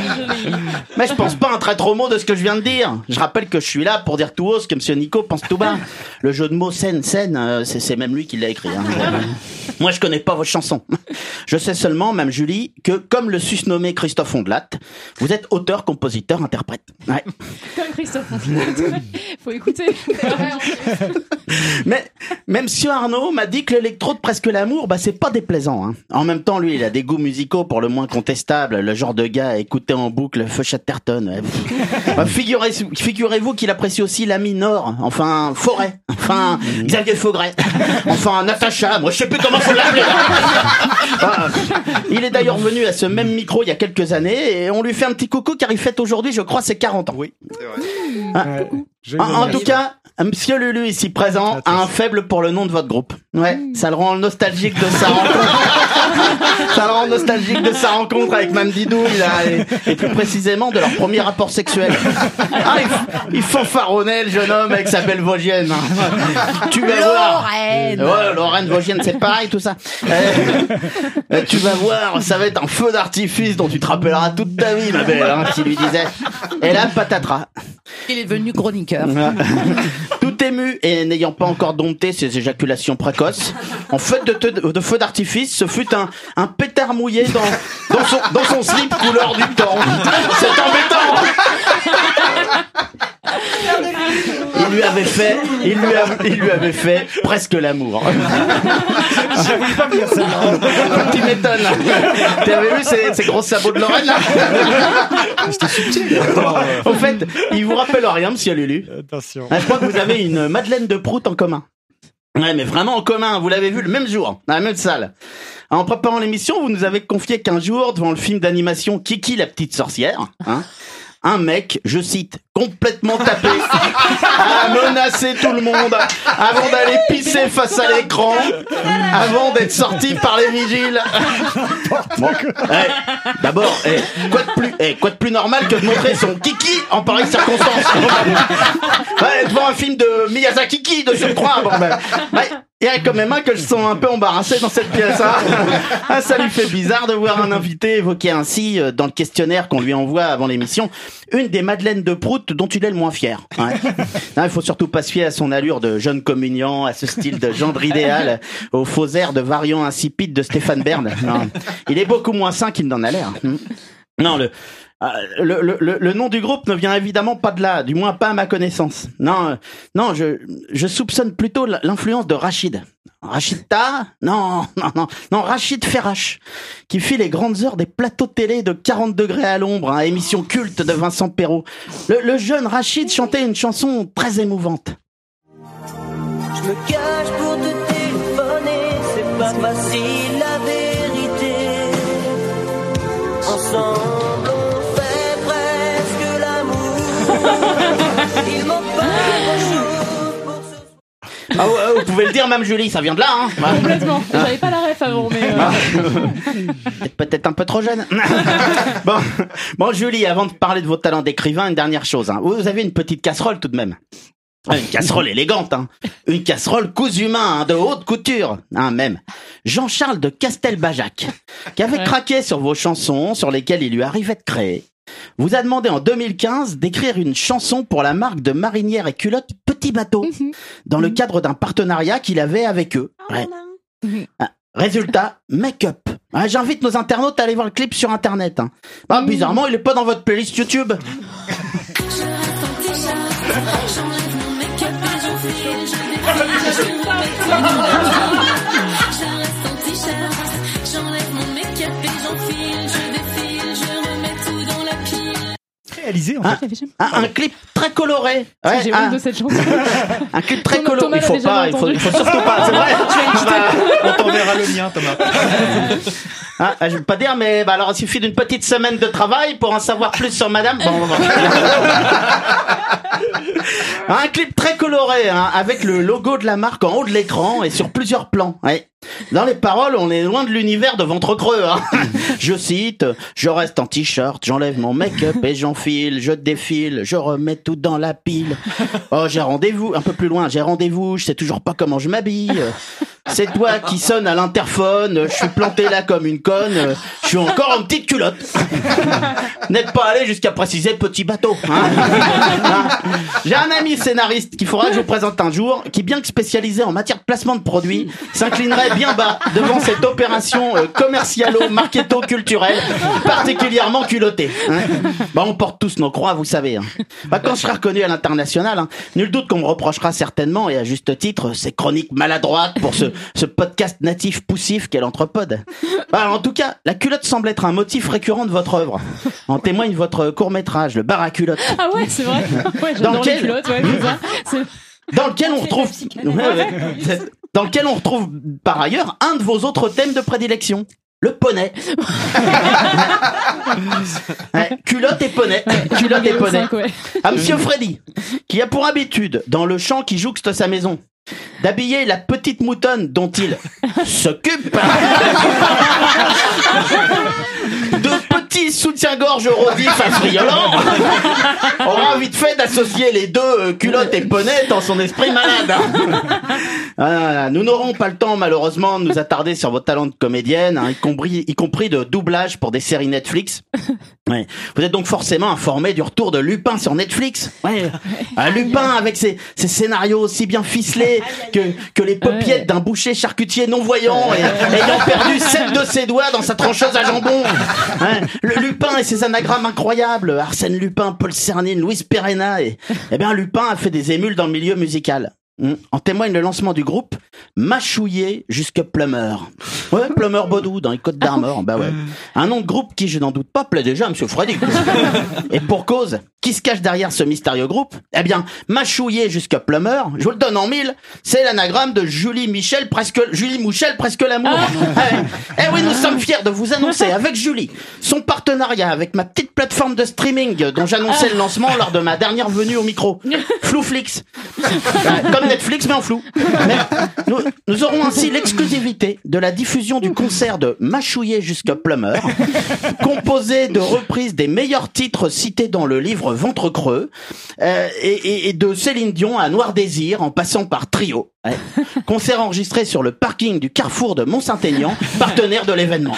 mais je pense pas un très trop mot de ce que je viens de dire. Je rappelle que je suis là pour dire tout haut ce que Monsieur Nico pense tout bas. Le jeu de mots scène, scène, euh, c'est c'est même lui qui l'a écrit. hein. Moi, je connais pas vos chansons. Je sais seulement, même Julie, que comme le susnommé Christophe Ondelat, vous êtes auteur, compositeur, interprète. Ouais. Comme Christophe. Faut écouter. Mais même si Arnaud m'a dit que l'électro de presque l'amour, bah c'est pas déplaisant. Hein. En même temps, lui, il a des goûts musicaux pour le moins contestables, le genre de gars à écouter en boucle Feu Chatterton. ouais. Bah, figurez, figurez-vous qu'il apprécie aussi l'ami Nord, enfin Forêt, enfin Xavier Faugret, enfin Natacha, moi je sais plus comment faut l'appeler. Ah, il est d'ailleurs venu à ce même micro il y a quelques années et on lui fait un petit coucou car il fête aujourd'hui, je crois, ses 40 ans. Oui, en, en tout cas, Monsieur Lulu ici présent a un faible pour le nom de votre groupe. Ouais, ça le rend nostalgique de sa rencontre. ça le rend nostalgique de sa rencontre avec Mme Didou, il a, et, et plus précisément de leur premier rapport sexuel. Ah, il, il fanfaronnait le jeune homme avec sa belle Vosgienne. Tu vas voir. Lorraine. Ouais, Lorraine Vosgienne, c'est pareil tout ça. Euh, tu vas voir, ça va être un feu d'artifice dont tu te rappelleras toute ta vie, ma belle, hein, qui lui disait. Et là, patatras. Il est devenu chroniqueur. Tout ému et n'ayant pas encore dompté ses éjaculations précoces, en fait de, de feu d'artifice, ce fut un, un pétard mouillé dans, son, dans son slip couleur du temps. C'est embêtant Il lui avait fait, il lui, a- il lui avait fait presque l'amour. J'arrive pas bien celle-là. Tu m'étonnes. Tu avais vu ces, ces gros sabots de Lorraine là C'était subtil. En fait, il vous rappelle rien, monsieur Lulu. Attention. Ah, Je crois que vous avez une Madeleine de Prout en commun. Ouais, mais vraiment en commun. Vous l'avez vu le même jour, dans la même salle. En préparant l'émission, vous nous avez confié qu'un jour, devant le film d'animation Kiki la petite sorcière, hein, un mec, je cite, complètement tapé, a menacé tout le monde avant d'aller pisser face à l'écran, avant d'être sorti par les vigiles. Bon, eh, D'abord, eh, quoi de plus, eh, quoi de plus normal que de montrer son kiki en pareille circonstance? Ouais, devant un film de Miyazaki Kiki, de surcroît. Bon, ben, ouais, il y a quand même que je sens un peu embarrassé dans cette pièce. Hein. Ah, ça lui fait bizarre de voir un invité évoquer ainsi, euh, dans le questionnaire qu'on lui envoie avant l'émission, une des Madeleines de Prout dont il est le moins fier. Non, il faut surtout pas se fier à son allure de jeune communiant, à ce style de gendre idéal, au faux air de variant insipide de Stéphane Bern. Non. Il est beaucoup moins sain qu'il n'en a l'air. Non, le, le, le, le- nom du groupe ne vient évidemment pas de là, du moins pas à ma connaissance. Non, euh, non, je, soupçonne plutôt l'influence de Rachid. Rachid Ta Non, non, non, non, Rachid Ferrache, qui fit les grandes heures des plateaux télé de 40 degrés à l'ombre, hein, émission culte de Vincent Perrault. Le, jeune Rachid chantait une chanson très émouvante. Ensemble Ah ouais, vous pouvez le dire, même Julie, ça vient de là. Hein. Complètement. J'avais pas la ref avant, mais. euh, Ah. Peut-être un peu trop jeune. bon, bon, Julie, avant de parler de vos talents d'écrivain, une dernière chose. Hein. Vous avez une petite casserole tout de même. Ah, Une casserole élégante, hein. Une casserole cousu main, hein, de haute couture, hein, même. Jean-Charles de Castelbajac, qui avait Ouais. craqué sur vos chansons, sur lesquelles il lui arrivait de créer, vous a demandé en 2015 d'écrire une chanson pour la marque de marinière et culotte Petit Bateau, dans le cadre d'un partenariat qu'il avait avec eux. Ouais. Ah, Résultat, make-up. Ah, J'invite nos internautes à aller voir le clip sur internet. hein. Bah, bizarrement, il est pas dans votre playlist YouTube. Réalisé en Ah, fait. un, un clip très coloré. Ouais, J'ai un, honte de cette chanson. un clip très coloré. Il faut pas, il faut, il faut surtout pas. C'est vrai. On t'enverra le mien, Thomas. Ah, ah, je veux pas dire, mais bah, alors il suffit d'une petite semaine de travail pour en savoir plus sur Madame. Bon, bon, bon. un clip très coloré, hein, avec le logo de la marque en haut de l'écran et sur plusieurs plans. Ouais. Dans les paroles, on est loin de l'univers de ventre creux. Hein. Je cite, je reste en t-shirt, j'enlève mon make-up et j'enfile, je défile, je remets tout dans la pile. Oh, j'ai rendez-vous, un peu plus loin, j'ai rendez-vous, je sais toujours pas comment je m'habille. C'est toi qui sonne à l'interphone, je suis planté là comme une conne, je suis encore en petite culotte. N'êtes pas allé jusqu'à préciser petit bateau. hein. J'ai un ami scénariste qu'il faudra que je vous présente un jour, qui bien que spécialisé en matière de placement de produits, s'inclinerait bien bas devant cette opération euh, commercialo-marketo-culturelle particulièrement culottée. hein. Bah, on porte tous nos croix, vous savez. hein. Bah, quand je serai reconnu à l'international, nul doute qu'on me reprochera certainement, et à juste titre, ces chroniques maladroites pour ce, ce podcast natif poussif qu'est l'entrepode. Bah, tout cas, la culotte semble être un motif récurrent de votre œuvre. En témoigne votre court-métrage, le bar à culotte. Ah ouais, c'est vrai. Ouais, Dans les lequel- culottes, ouais, c'est ça. C'est- dans lequel on retrouve dans lequel on retrouve par ailleurs un de vos autres thèmes de prédilection le poney. Ouais, culotte et poney. Culotte et poney. ouais. À Monsieur Freddy, qui a pour habitude, dans le champ qui jouxte sa maison, d'habiller la petite moutonne dont il s'occupe. De petits soutiens-gorge rodifs à friolant aura vite fait d'associer les deux euh, culottes et poney dans son esprit malade. hein. Ah, nous n'aurons pas le temps malheureusement de nous attarder sur vos talents de comédienne, hein, y, compris, y compris de doublage pour des séries Netflix. Ouais. Vous êtes donc forcément informé du retour de Lupin sur Netflix. Ouais. Ah, Lupin avec ses, ses scénarios aussi bien ficelés que, que les paupiettes d'un boucher charcutier non-voyant et ayant perdu sept de ses doigts dans sa trancheuse à jambon. Hein, le Lupin et ses anagrammes incroyables. Arsène Lupin, Paul Cernine, Louis Perena. Et, eh bien, Lupin a fait des émules dans le milieu musical. Hmm. En témoigne le lancement du groupe Machouillé jusque Plummer. Ouais, Plummer Baudou dans les Côtes d'Armor. Bah ouais. Un nom de groupe qui, je n'en doute pas, plaît déjà à Monsieur Freddy. Et pour cause, qui se cache derrière ce mystérieux groupe? Eh bien, Machouillé jusque Plummer, je vous le donne en mille, c'est l'anagramme de Julie Michel, presque Julie Mouchel, presque l'amour. Eh, eh oui, nous sommes fiers de vous annoncer avec Julie son partenariat avec ma petite plateforme de streaming dont j'annonçais le lancement lors de ma dernière venue au micro, Flouflix. Comme Netflix, mais en flou. Nous, aurons ainsi l'exclusivité de la diffusion du concert de Machouillé jusque Plummer, composé de reprises des meilleurs titres cités dans le livre Ventre Creux, euh, et, de Céline Dion à Noir Désir, en passant par Trio. Concert enregistré sur le parking du carrefour de Mont-Saint-Aignan, partenaire de l'événement.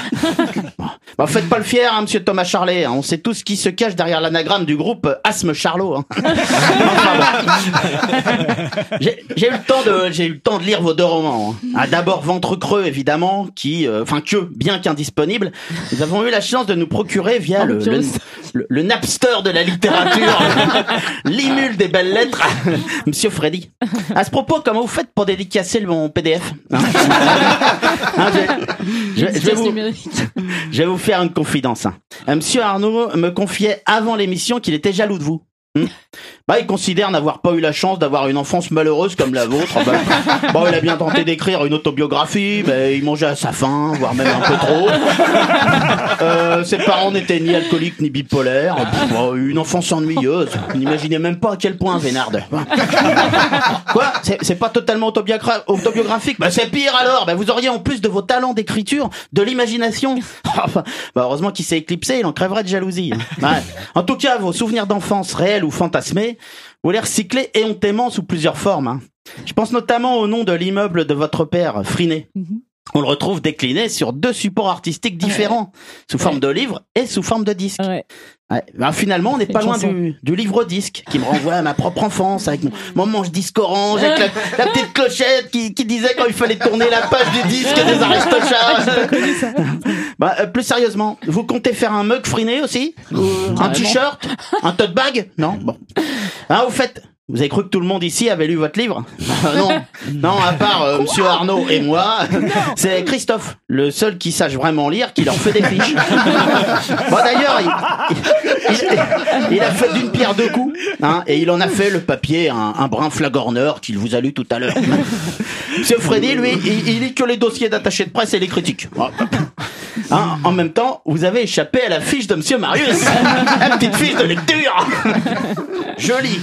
Bon, faites pas le fier, hein, monsieur Thomas Charlet. hein. On sait tous qui se cache derrière l'anagramme du groupe Asthme Charlot. hein. j'ai eu le temps de, j'ai eu le temps de lire vos deux romans. hein. Ah, D'abord Ventre creux, évidemment, qui, euh, enfin que, bien qu'indisponible, nous avons eu la chance de nous procurer via le, le, le- le Napster de la littérature, l'imule des belles lettres, Monsieur Freddy. À ce propos, comment vous faites pour dédicacer mon PDF hein? Hein, je, je- je vais vous, je vais vous faire une confidence. Euh, Monsieur Arnaud me confiait avant l'émission qu'il était jaloux de vous. Hmm. Bah, il considère n'avoir pas eu la chance d'avoir une enfance malheureuse comme la vôtre. Bah, bon, il a bien tenté d'écrire une autobiographie, mais il mangeait à sa faim, voire même un peu trop. Euh, ses parents n'étaient ni alcooliques ni bipolaires. Bon, une enfance ennuyeuse. Vous n'imaginez même pas à quel point, Vénarde. Quoi? C'est pas totalement autobiogra- autobiographique? Bah c'est pire alors bah, Vous auriez en plus de vos talents d'écriture, de l'imagination. Bah, heureusement qu'il s'est éclipsé, il en crèverait de jalousie. En tout cas, vos souvenirs d'enfance réels ou fantasmés, vous les recyclez éhontément sous plusieurs formes. hein. Je pense notamment au nom de l'immeuble de votre père, Friné. On le retrouve décliné sur deux supports artistiques différents, sous forme de livre et sous forme de disque. Ouais. Ben, finalement, on n'est pas loin du, du livre-disque qui me renvoie à ma propre enfance avec mon, mon manche disque orange, avec la, la petite clochette qui, qui disait quand il fallait tourner la page du disque des Aristochats. Bah, euh, plus sérieusement, vous comptez faire un mug friné aussi? Ou Un t-shirt? Un tote bag? Non? Bon. Hein, au fait, vous avez cru que tout le monde ici avait lu votre livre Euh, Non, non, à part euh, Monsieur Arnaud et moi, c'est Christophe, le seul qui sache vraiment lire, qui leur fait des fiches. Bon d'ailleurs, il, il- il a fait d'une pierre deux coups, hein, et il en a fait le papier un, un brin flagorneur qu'il vous a lu tout à l'heure. Monsieur Freddy, lui, il, il lit que les dossiers d'attachés de presse et les critiques. Hein, en même temps, vous avez échappé à la fiche de Monsieur Marius, la petite fiche de lecture. Jolie.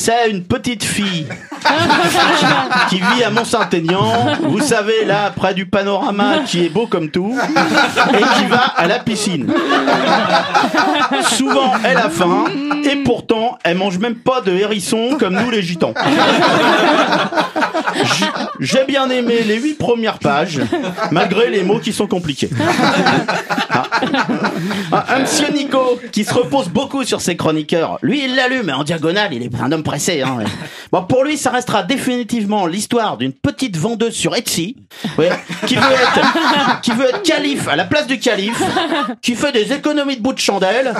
C'est une petite fille qui vit à Mont-Saint-Aignan, vous savez, là, près du panorama, qui est beau comme tout, et qui va à la piscine. Souvent, elle a faim, et pourtant, elle mange même pas de hérisson comme nous les gitans. J'ai bien aimé les huit premières pages, malgré les mots qui sont compliqués. Ah. Ah, Un monsieur Nico, qui se repose beaucoup sur ses chroniqueurs, lui il l'allume en diagonale, il est un homme pressé. Hein. Bon, pour lui, ça restera définitivement l'histoire d'une petite vendeuse sur Etsy, ouais, qui veut être, qui veut être calife à la place du calife, qui fait des économies de bout de chandelle,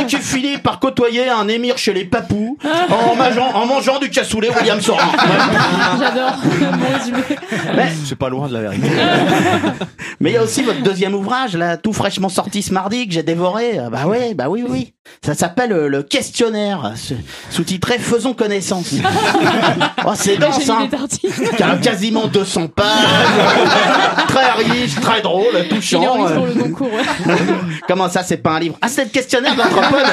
et qui finit par côtoyer un émir chez les papous, en mangeant, en mangeant du cassoulet William Sorin. J'adore. Mais- C'est pas loin de la vérité. Mais il y a aussi votre deuxième ouvrage, là, tout fraîchement sorti ce mardi, que j'ai dévoré. Ah Bah oui, bah oui, oui. Ça s'appelle euh, Le Questionnaire, sous-titré Faisons connaissance. Oh, c'est dense, hein. Car quasiment 200 pages. très riche, très drôle, touchant. liste pour euh. le concours. ouais. Comment ça, c'est pas un livre? Ah, c'est le questionnaire d'anthropode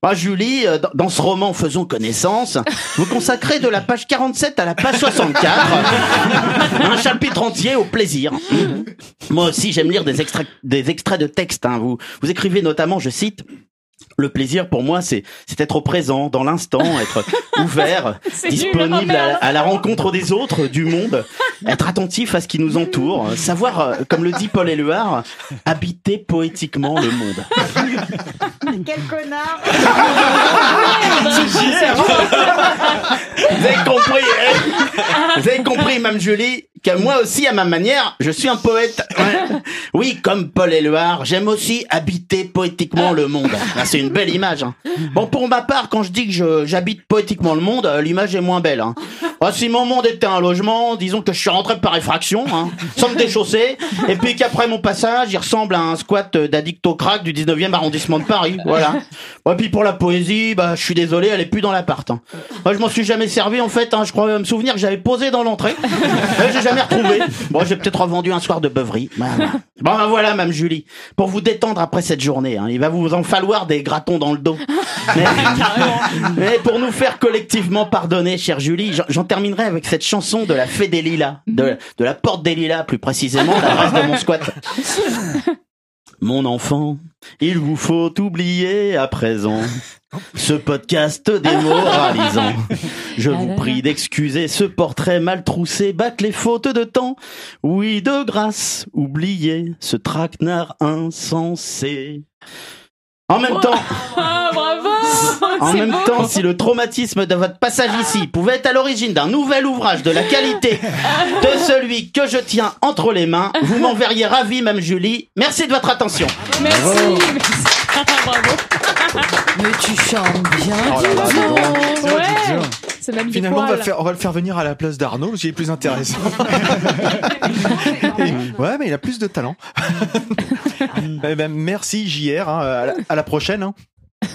bah, Julie, euh, dans- ce roman Faisons connaissance, vous consacrez de la page 47 à la page 64 un chapitre entier au plaisir. Moi aussi, j'aime lire des extraits, des extraits de texte. hein. Vous, vous écrivez notamment, je cite, le plaisir pour moi, c'est c'est être au présent, dans l'instant, être ouvert, nul, disponible à, à la rencontre des autres, du monde, être attentif à ce qui nous entoure, savoir, euh, comme le dit Paul Éluard, habiter poétiquement le monde. Quel connard Vous avez compris, hein Vous avez compris, Mme Julie, que moi aussi, à ma manière, je suis un poète. Ouais. Oui, comme Paul Éluard, j'aime aussi habiter poétiquement le monde. Ah, C'est une belle image. hein. Bon, pour ma part, quand je dis que j'habite poétiquement le monde, euh, l'image est moins belle. Hein. Ah, si mon monde était un logement, disons que je suis rentré par effraction, hein, sans me déchausser, et puis qu'après mon passage, il ressemble à un squat d'addict au crack du 19e arrondissement de Paris. Voilà. Et puis pour la poésie, bah, je suis désolé, elle est plus dans l'appart. Hein. Moi, je m'en suis jamais servi, en fait. Je crois me souvenir que j'avais posé dans l'entrée. J'ai jamais retrouvé. Bon, j'ai peut-être revendu un soir de beuverie. Bon, ben voilà, Mme Julie. Pour vous détendre après cette journée, il va vous en falloir des dans le dos. Mais, mais pour nous faire collectivement pardonner, chère Julie, j'en- j'en terminerai avec cette chanson de la Fée des Lilas, de, de la Porte des Lilas, plus précisément, l'adresse de mon squat. Mon enfant, il vous faut oublier à présent ce podcast démoralisant. Je vous prie d'excuser ce portrait mal troussé, battre les fautes de temps. Oui, de grâce, oubliez ce traquenard insensé. En même temps, Ah, bravo en même beau. temps, si le traumatisme de votre passage ici pouvait être à l'origine d'un nouvel ouvrage de la qualité de celui que je tiens entre les mains, vous m'enverriez ravi, même Julie. Merci de votre attention. Merci, merci. Bravo. Mais tu chantes bien. Oh là là, dis donc. Ouais. Finalement, on va, le faire, on va le faire venir à la place d'Arnaud, parce qu'il est plus intéressant. ouais, mais il a plus de talent. Eh ben, merci JR, hein, à, la, à la prochaine. hein.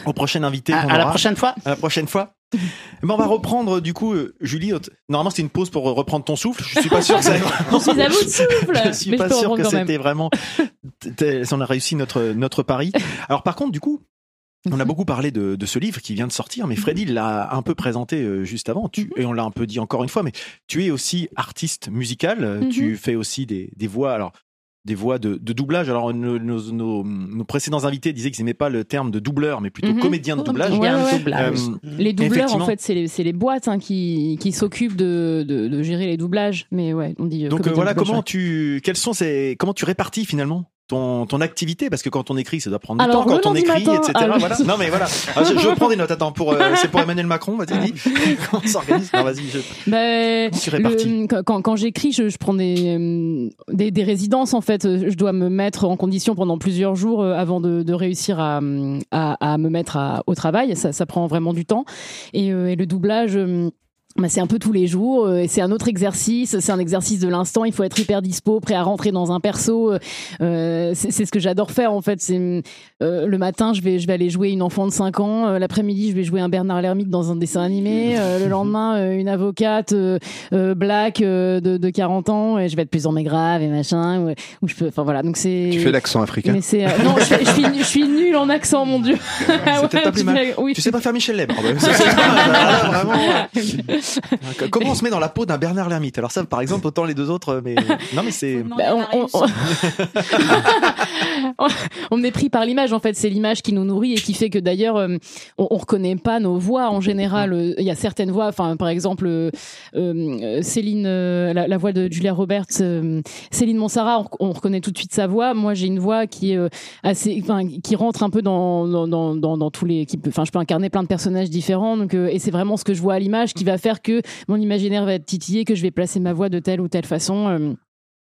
Au prochain invité. À- la prochaine fois. À la prochaine fois. Eh ben, on va reprendre du coup, euh, Julie. Normalement, c'était une pause pour euh, reprendre ton souffle. Je suis pas sûr que ça. Je suis à bout de souffle. Je suis Mais pas je sûr que c'était vraiment. On a réussi notre notre pari. Alors par contre, du coup. On a beaucoup parlé de, de ce livre qui vient de sortir, mais Freddy l'a un peu présenté euh, juste avant, tu, et on l'a un peu dit encore une fois, mais tu es aussi artiste musical, euh, Mhm. tu fais aussi des, des voix, alors des voix de, de doublage. Alors nos, nos, nos- nos précédents invités disaient qu'ils n'aimaient pas le terme de doubleur, mais plutôt Mhm. comédien de doublage. Ouais, ouais. Euh, Les doubleurs, en fait, c'est les, boîtes hein, qui, qui s'occupent de, de, de gérer les doublages. Mais ouais, on dit. euh, Donc euh, voilà, doublage, comment ouais. tu, quels sont ces, comment tu répartis finalement? Ton, ton activité parce que quand on écrit ça doit prendre du Alors, temps quand on écrit matin, etc ah, voilà non mais voilà Ah, je, je prends des notes attends pour euh, c'est pour Emmanuel Macron vas-y dis comment on s'organise non vas-y je... Bah, le- quand, quand, j'écris, je, je prends des, euh, des, des résidences en fait. Je dois me mettre en condition pendant plusieurs jours euh, avant de, de réussir à, à, à me mettre à- au travail. Ça, ça prend vraiment du temps. Et, euh, et le doublage. Euh, bah, c'est un peu tous les jours, euh, et c'est un autre exercice, c'est un exercice de l'instant, il faut être hyper dispo, prêt à rentrer dans un perso. euh, c'est c'est ce que j'adore faire en fait. C'est euh, le matin, je vais je vais aller jouer une enfant de 5 ans, euh, l'après-midi, je vais jouer un Bernard Lermite dans un dessin animé, euh, le lendemain, euh, une avocate euh, euh, black euh, de, de 40 ans, et je vais être plus en grave et machin, où, où je peux, enfin voilà, donc c'est. Tu fais l'accent africain. Mais c'est euh, non, je, fais- je suis je suis nulle en accent, mon dieu. Peut-être pas plus tu mal. fais- oui, tu sais pas faire Michel Leb. Ah bah, ça, c'est pas mal. Alors là, vraiment. Comment on se met dans la peau d'un Bernard Lermite? Alors ça, par exemple, autant les deux autres, mais non, mais c'est. Bah, on, on- on- on est pris par l'image en fait c'est l'image qui nous nourrit et qui fait que d'ailleurs euh, on, on reconnaît pas nos voix en général. Euh, il y a certaines voix enfin par exemple euh, Céline la, la voix de Julia Roberts euh, Céline Monsara on, on reconnaît tout de suite sa voix. Moi j'ai une voix qui est assez enfin qui rentre un peu dans dans, dans, dans, dans tous les qui peut enfin je peux incarner plein de personnages différents donc euh, et c'est vraiment ce que je vois à l'image qui va faire que mon imaginaire va être titillé que je vais placer ma voix de telle ou telle façon euh,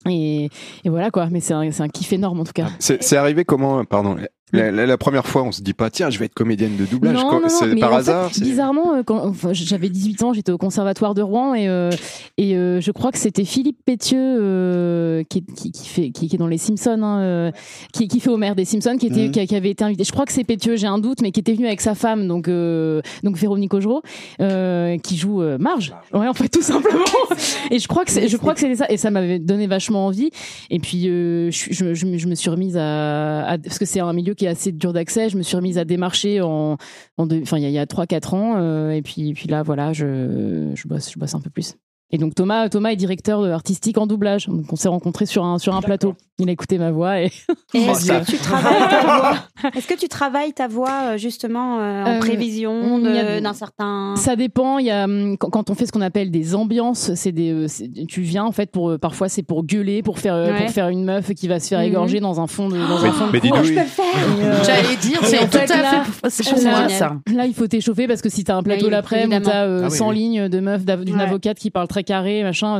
et, voilà quoi, mais c'est un, un kiff énorme en tout cas. C'est c'est arrivé comment, pardon la, la- la première fois, on se dit pas, tiens, je vais être comédienne de doublage. Non, non, par fait, hasard. bizarrement, euh, quand enfin, j'avais 18 ans, j'étais au conservatoire de Rouen et, euh, et euh, je crois que c'était Philippe Pétieux euh, qui, qui, qui fait qui, qui est dans les Simpsons, hein, euh, qui, qui fait Homer des Simpsons, qui était. Mhm. qui, avait été invité. Je crois que c'est Pétieux, j'ai un doute, mais qui était venu avec sa femme, donc euh, donc Véronique Augereau, euh, qui joue Marge. Ouais, en fait, tout simplement. Et je crois que c'est, je crois que c'était ça, et ça m'avait donné vachement envie. Et puis euh, je, je, je me suis remise à, à- parce que c'est un milieu qui est assez dur d'accès. Je me suis remise à démarcher en, en deux- enfin il y a, il y a 3-4 ans. euh, et puis puis là voilà, je, je bosse, je bosse un peu plus. Et donc Thomas, Thomas est directeur artistique en doublage. Donc on s'est rencontrés sur un sur un plateau. Il a écouté ma voix et. Et Oh, est-ce ça. que tu travailles ta voix Est-ce que tu travailles ta voix euh, justement euh, en Euh, prévision d'un certain Ça dépend. Il y a hum, quand, quand on fait ce qu'on appelle des ambiances, c'est des. euh, Tu viens en fait pour parfois c'est pour gueuler, pour faire Ouais. pour faire une meuf qui va se faire Mhm. égorger dans un fond de dans Mais- un fond de mais dis cour. donc, Je peux le faire. Et, euh, J'allais dire, c'est tout à là, fait- c'est pour moi, là, ça. Là, il faut t'échauffer parce que si t'as un plateau Oui, évidemment. t'as euh, Ah oui, 100 oui. lignes de meufs d'une avocate qui parle très carré, machin.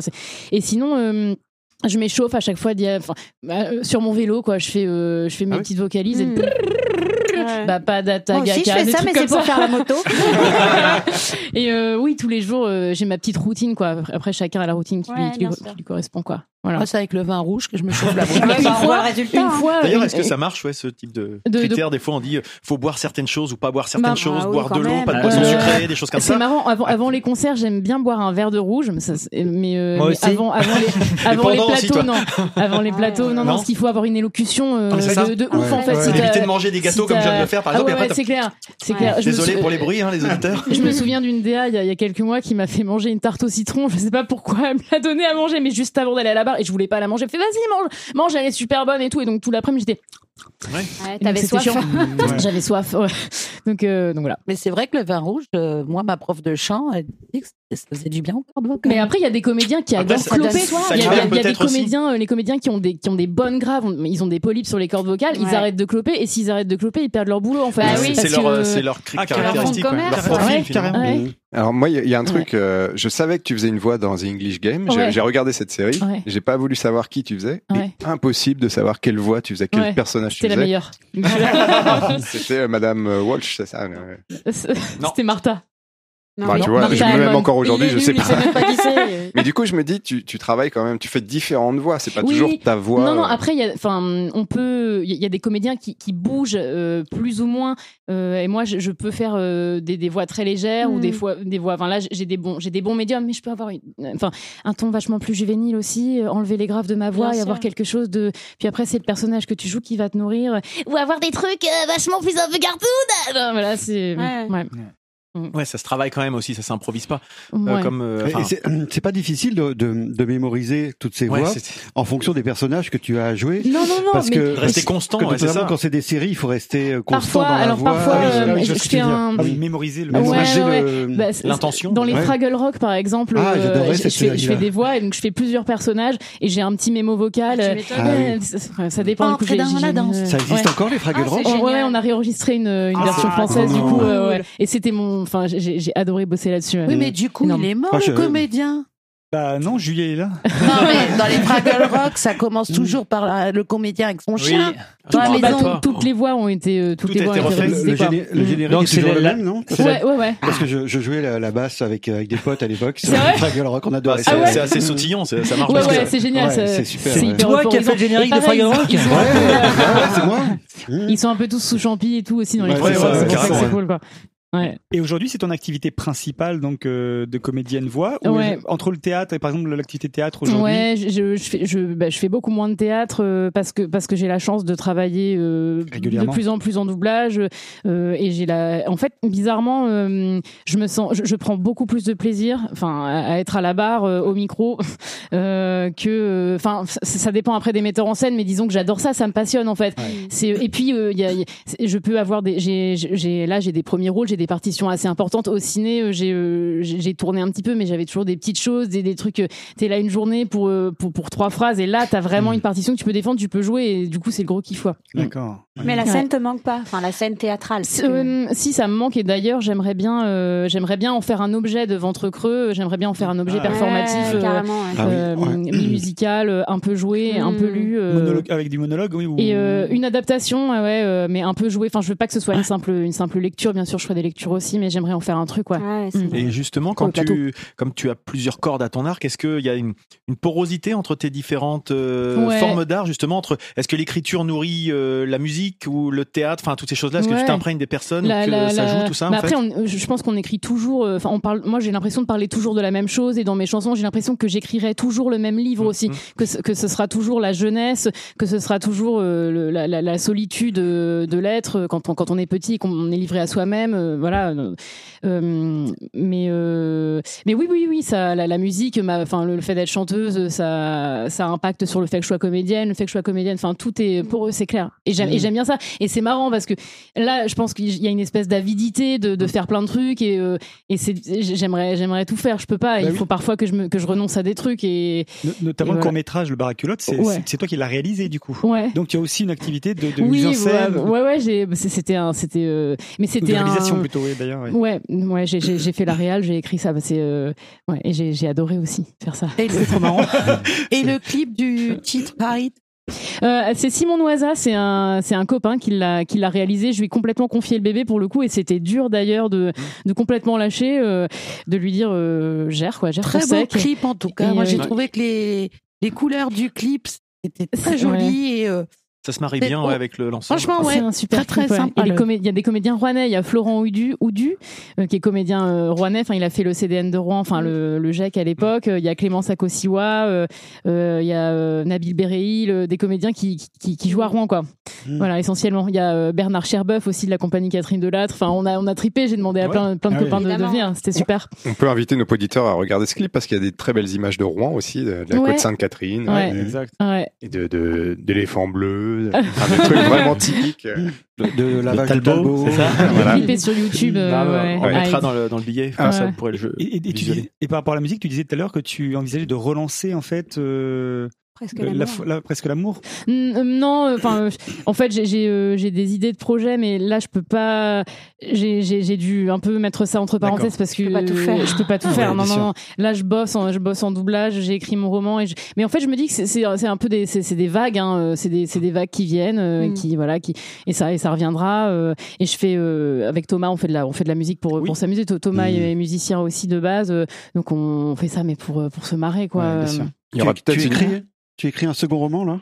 Et sinon. euh, je m'échauffe à chaque fois enfin, bah, euh, sur mon vélo quoi je fais euh, je fais mes petites vocalises et Hmm. Bah pas data Moi aussi, je fais ça, mais c'est pour ça. faire la moto. et euh, oui tous les jours euh, j'ai ma petite routine quoi après chacun a la routine qui, lui- Ouais, qui lui, bien sûr. qui lui correspond quoi voilà Moi, c'est avec le vin rouge que je me chauffe la Ah, voix. une fois, une fois, D'ailleurs, est-ce que ça marche, ouais, ce type de, De- de- critères? Des fois, on dit, euh, faut boire certaines choses ou pas boire certaines Bah, choses, ah oui, boire de l'eau, pas de boisson Euh, sucrée, des choses comme ça. C'est marrant. Avant, avant les concerts, j'aime bien boire un verre de rouge, mais, ça, mais, euh, Moi mais aussi. avant, avant les, avant les pendant aussi, plateaux, non. Avant les plateaux, non, non, Non. parce qu'il faut avoir une élocution euh, Ah, de, Ouais. ouf en fait. Ouais. si Éviter de manger des gâteaux si comme viens de t'as- le faire, par Ah exemple, ouais, ouais, c'est clair, c'est clair. Je me Désolé sou- pour les bruits, hein, les auditeurs. je me souviens d'une DA il y, a, il y a quelques mois qui m'a fait manger une tarte au citron. Je sais pas pourquoi elle me l'a donnée à manger, mais juste avant d'aller à la barre et je voulais pas la manger. Elle fait vas-y mange, mange, elle est super bonne et tout. Et donc tout l'après-midi j'étais. Ouais, donc, t'avais soif. chiant. J'avais soif. ouais. Donc euh, donc voilà. Mais c'est vrai que le vin rouge, euh, moi, ma prof de chant, elle dit que ça faisait du bien au corps de voix. Mais après, il y a des comédiens qui Après, adorent donne cloper. Il y a, il y a- il y a des comédiens, euh, les comédiens qui ont des qui ont des bonnes graves, on- ils ont des polypes sur les cordes vocales, ils Ouais. arrêtent de cloper et s'ils arrêtent de cloper, ils perdent leur boulot en fait. Bah C'est- oui. c'est Parce leur, que- euh, c'est leur cri- Ah, caractéristique, ouais, leur commerce, profil, ouais. Alors moi, il y a- il y, a un truc, euh, je savais que tu faisais une voix dans The English Game. J'ai Ouais. regardé cette série. Ouais. J'ai pas voulu savoir qui tu faisais. Et impossible de savoir quelle voix tu faisais, quel personnage tu C'était faisais. la meilleure. C'était euh, Madame euh, Walsh, c'est ça. C'était Martha. Bah, tu vois, je, même encore aujourd'hui, je sais pas. pas qui c'est. Mais du coup, je me dis, tu, tu travailles quand même, tu fais différentes voix. C'est pas Oui. toujours ta voix. Non, non. euh, Après, il y a, enfin, on peut. Il y a des comédiens qui, qui bougent euh, plus ou moins. euh, et moi, je, je peux faire euh, des, des voix très légères ou des fois des voix. Enfin là, j'ai des bons, j'ai des bons médiums, mais je peux avoir, une, enfin, un ton vachement plus juvénile aussi. euh, enlever les graves de ma voix Bien et sûr. avoir quelque chose de. Puis après, c'est le personnage que tu joues qui va te nourrir. Ou avoir des trucs euh, vachement plus un peu cartoon. Voilà, c'est. Ouais. ouais. Ouais, ça se travaille quand même aussi, ça s'improvise pas. Euh, Ouais. comme, euh, c'est- pas difficile de, de, de mémoriser toutes ces voix en fonction des personnages que tu as à jouer. Non, non, non. Parce mais- que rester constant, que ouais, ça. quand c'est des séries, il faut rester euh, constant Parfois, dans la alors voix. parfois, Ah oui, euh, je fais un- Ah oui, mémoriser le Ouais, Mémoriser ouais. le- Bah, L'intention. Dans les Ouais. Fraggle Rock, par exemple, Ah, euh, je, fais, je série-là. fais des voix et donc je fais plusieurs personnages et j'ai un petit mémo vocal. Ah. Ah ça- dépend. Ça existe encore les Fraggle Rock Oh, ouais, on a réenregistré une, une version française du coup, euh, ouais. et c'était mon, enfin, j'ai adoré bosser là-dessus. Oui, mais du coup, Énorme. il est mort, Ah, je- le comédien. Bah non, Julie est là. Non, mais dans les Fraggle Rock, ça commence toujours par la- le comédien avec son chien. Toutes, Dans les, la donc, maison. toutes les voix ont été, euh, toutes les voix ont été Le, géné- le Mm. générique Donc, est c'est toujours le la- même, non Ouais, ouais, ouais. Parce que je, je jouais la, la basse avec, avec des potes à l'époque. C'est vrai Fraggle Rock, on Ah, adorait c'est ça. c'est assez sautillon, c'est- ça marche. Ouais, ouais, c'est génial. C'est super, C'est Toi qui as fait le générique de Fraggle Rock Ouais, c'est moi. Ils sont un peu tous sous champi et tout aussi dans les trucs. ouais, C'est cool, quoi. Ouais. Et aujourd'hui, c'est ton activité principale donc euh, de comédienne voix ou Ouais. entre le théâtre et par exemple l'activité théâtre aujourd'hui Ouais, je, fais, je, bah, je fais beaucoup moins de théâtre euh, parce que parce que j'ai la chance de travailler euh, de plus en plus en doublage et j'ai la. En fait, bizarrement, je me sens, je, je prends beaucoup plus de plaisir, enfin, à, à être à la barre au micro que, enfin, ça, ça dépend après des metteurs en scène, mais disons que j'adore ça, ça me passionne en fait. C'est et puis il y a, il y a- c'est- je peux avoir des, j'ai, j'ai là j'ai des premiers rôles, j'ai des partitions assez importantes au ciné, euh, j'ai euh, j'ai tourné un petit peu, mais j'avais toujours des petites choses, des, des trucs. euh, T'es là une journée pour, euh, pour pour trois phrases et là t'as vraiment une partition que tu peux défendre, tu peux jouer et du coup c'est le gros kiff quoi. D'accord. Mais la Ouais. scène te manque pas, enfin la scène théâtrale. Euh, si ça me manque et d'ailleurs j'aimerais bien euh, j'aimerais bien en faire un objet de ventre creux j'aimerais bien en faire un objet Ah. performatif Ouais, carrément, ouais. Ah oui, euh, ouais. mi-musical euh, un peu joué un peu lu euh, avec du monologue, oui. Ou... et euh, une adaptation ouais, ouais, euh, mais un peu joué enfin je veux pas que ce soit une simple une simple lecture bien sûr je ferai des lectures aussi mais j'aimerais en faire un truc ouais, Ouais, c'est Mm. Et justement, quand tu, comme tu as plusieurs cordes à ton arc, est-ce qu'il y a une, une porosité entre tes différentes euh, Ouais. formes d'art, justement entre Est-ce que l'écriture nourrit euh, la musique ou le théâtre, enfin toutes ces choses-là Est-ce que tu t'imprègnes des personnes, La- que la- ça la- joue tout ça en après, fait on- je pense qu'on écrit toujours. euh, Enfin, on parle. Moi, j'ai l'impression de parler toujours de la même chose, et dans mes chansons, j'ai l'impression que j'écrirai toujours le même livre aussi, que ce, que ce sera toujours la jeunesse, que ce sera toujours euh, le- la, la- la solitude de l'être quand on, quand on est petit, et qu'on est livré à soi-même. Voilà. euh, euh, mais euh, mais oui, oui, oui, ça, la, la musique, enfin le, le fait d'être chanteuse, ça, ça impacte sur le fait que je sois comédienne, le fait que je sois comédienne. Enfin, tout est pour eux, c'est clair. Et j'aime, j'aime bien ça. Et c'est marrant parce que là, je pense qu'il y a une espèce d'avidité de, de faire plein de trucs et, euh, et j'aimerais, j'aimerais tout faire. Je peux pas. Bah Il oui. faut parfois que je me, que je renonce à des trucs et No- Notamment et le court métrage, le baraculotte, c'est Ouais. toi qui l'as réalisé du coup. Ouais. Donc tu as aussi une activité de, de oui, mise en scène, ouais, ouais, c'était un, c'était, euh, mais c'était un, plutôt, oui, d'ailleurs. oui. Ouais, ouais, j'ai, j'ai, j'ai fait la réal, j'ai écrit ça, c'est, euh, ouais, et j'ai, j'ai adoré aussi faire ça. Et le- C'est trop marrant. Et le clip du titre Paris Euh, c'est Simon Noisa, c'est un, c'est un copain qui l'a, qui l'a réalisé. Je lui ai complètement confié le bébé pour le coup, et c'était dur d'ailleurs de, de complètement lâcher, euh, de lui dire euh, gère quoi, gère Très beau sec. clip en tout cas. Et, Moi euh, j'ai ouais. trouvé que les, les couleurs du clip étaient très jolies et euh, Ça se marie bien oh. ouais, avec le l'ensemble. franchement ouais, C'est un super très très sympa. Le- il y a des comédiens rouennais. Il y a Florent Oudu, Oudu euh, qui est comédien euh, rouennais. Enfin, il a fait le CDN de Rouen, enfin le, le GEC à l'époque. Euh, Il y a Clémence Akosiwa, euh, euh, il y a euh, Nabil Bereil, le- des comédiens qui, qui, qui jouent à Rouen, quoi. Mm. Voilà, essentiellement. Il y a euh, Bernard Cherbeuf aussi de la compagnie Catherine Delattre. Enfin, on a on a tripé. J'ai demandé à plein, plein de Ah oui. copains de, de venir. C'était super. On peut inviter nos auditeurs à regarder ce clip parce qu'il y a des très belles images de Rouen aussi, de, de la Ouais. côte Sainte-Catherine. Ouais. et- Exact. Ouais. Et de, de, d'éléphants bleus, enfin, des trucs vraiment typiques. De, de lavage de Talbot, Talbot. c'est ça Voilà. Le clip est sur YouTube. euh, Bah, ouais. On Ouais. mettra dans le, dans le billet, comme Ouais. ça pourrez le jeu. Et, et- et tu visualiser. dis- et par rapport à la musique, tu disais tout à l'heure que tu envisageais de relancer en fait euh, Presque la- l'amour. la fo- la- presque l'amour. Euh, Non, enfin, en fait, j'ai j'ai euh, des idées de projets, mais là, je peux pas. J'ai dû un peu mettre ça entre parenthèses parce que peux pas tout faire. je peux pas tout Ah faire. ouais, non, non, non. Là, je bosse, en, je bosse en doublage. J'ai écrit mon roman, et je- mais en fait, je me dis que c'est un peu des c'est c'est des vagues. Hein, euh, c'est des c'est des vagues qui viennent, euh, Mm. qui voilà, qui et ça et ça reviendra. euh, et je fais euh, avec Thomas, on fait de la on fait de la musique pour pour s'amuser. Th- Thomas Mm. est musicien aussi de base, euh, donc on fait ça, mais pour pour se marrer, quoi. Ouais, bien sûr. Il y aura Tu, peut-être tu une- écris, tu écris un second roman là?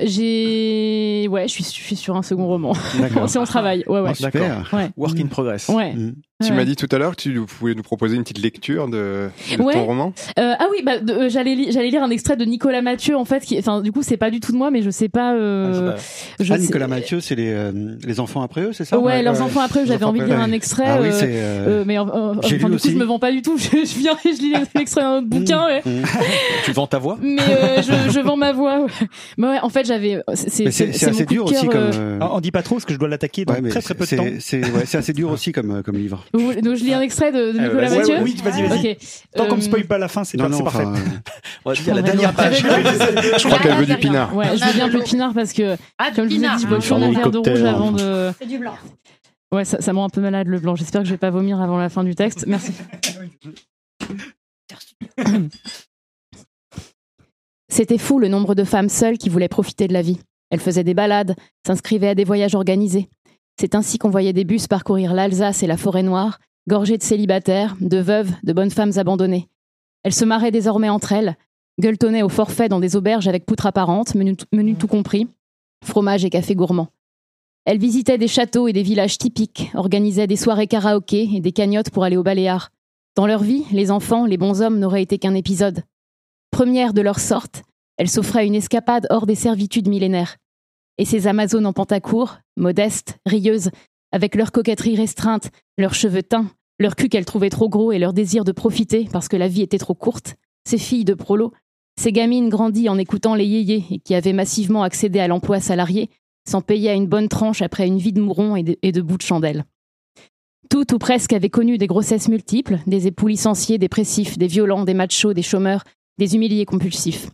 J'ai ouais, je suis je suis sur un second roman. D'accord. C'est on travaille. Ouais ouais. Ah, super. Ouais. Work in progress. Ouais. Mm. Tu Ouais. m'as dit tout à l'heure que tu pouvais nous proposer une petite lecture de, de Ouais. ton roman. Euh, ah oui, bah, euh, j'allais li- j'allais lire un extrait de Nicolas Mathieu en fait. Qui, enfin, du coup, c'est pas du tout de moi, mais je sais pas. Euh, je ah, sais- Nicolas Mathieu, c'est les, euh, les enfants après eux, c'est ça? Ouais, leurs enfants après eux. J'avais envie de lire un extrait. Ah oui, euh, c'est. euh, euh, mais enfin, du coup, aussi. je me vends pas du tout. Je, je viens et je lis l'extrait d'un autre bouquin. ouais. Mm. Tu vends ta voix? Mais euh, je, je vends ma voix. ouais. Mais ouais, en fait, j'avais. C'est assez dur aussi comme. Ah, on dit pas trop parce que je dois l'attaquer dans très très peu de c'est- temps. C'est assez dur aussi comme, comme livre. Donc, je lis un extrait de, de Euh, Nicolas. Mathieu. Ouais, oui, vas-y, vas-y. Ok. Tant qu'on Euh, ne spoil pas la fin, c'est parfait. va dire la dernière page. Je crois qu'elle veut du pinard. Ouais, je veux bien un peu de pinard parce que, Ah, comme je vous ai dit, je bois toujours mon verre de rouge avant de. C'est du blanc. Ouais, ça, ça me rend un peu malade le blanc. J'espère que je vais pas vomir avant la fin du texte. Merci. C'était fou le nombre de femmes seules qui voulaient profiter de la vie. Elles faisaient des balades, s'inscrivaient à des voyages organisés. C'est ainsi qu'on voyait des bus parcourir l'Alsace et la forêt noire, gorgées de célibataires, de veuves, de bonnes femmes abandonnées. Elles se marraient désormais entre elles, gueuletonnaient au forfait dans des auberges avec poutres apparentes, menu, menu tout compris, fromage et café gourmand. Elles visitaient des châteaux et des villages typiques, organisaient des soirées karaoké et des cagnottes pour aller au Baléares. Dans leur vie, les enfants, les bons hommes n'auraient été qu'un épisode. Premières de leur sorte, elles s'offraient une escapade hors des servitudes millénaires. Et ces Amazones en pantacourt, modestes, rieuses, avec leur coquetterie restreinte, leurs cheveux teints, leur cul qu'elles trouvaient trop gros et leur désir de profiter parce que la vie était trop courte, ces filles de prolo, ces gamines grandies en écoutant les yéyés et qui avaient massivement accédé à l'emploi salarié, s'en payaient à une bonne tranche après une vie de mouron et de, et de bouts de chandelle. Toutes ou presque avaient connu des grossesses multiples, des époux licenciés, dépressifs, des violents, des machos, des chômeurs, des humiliés compulsifs.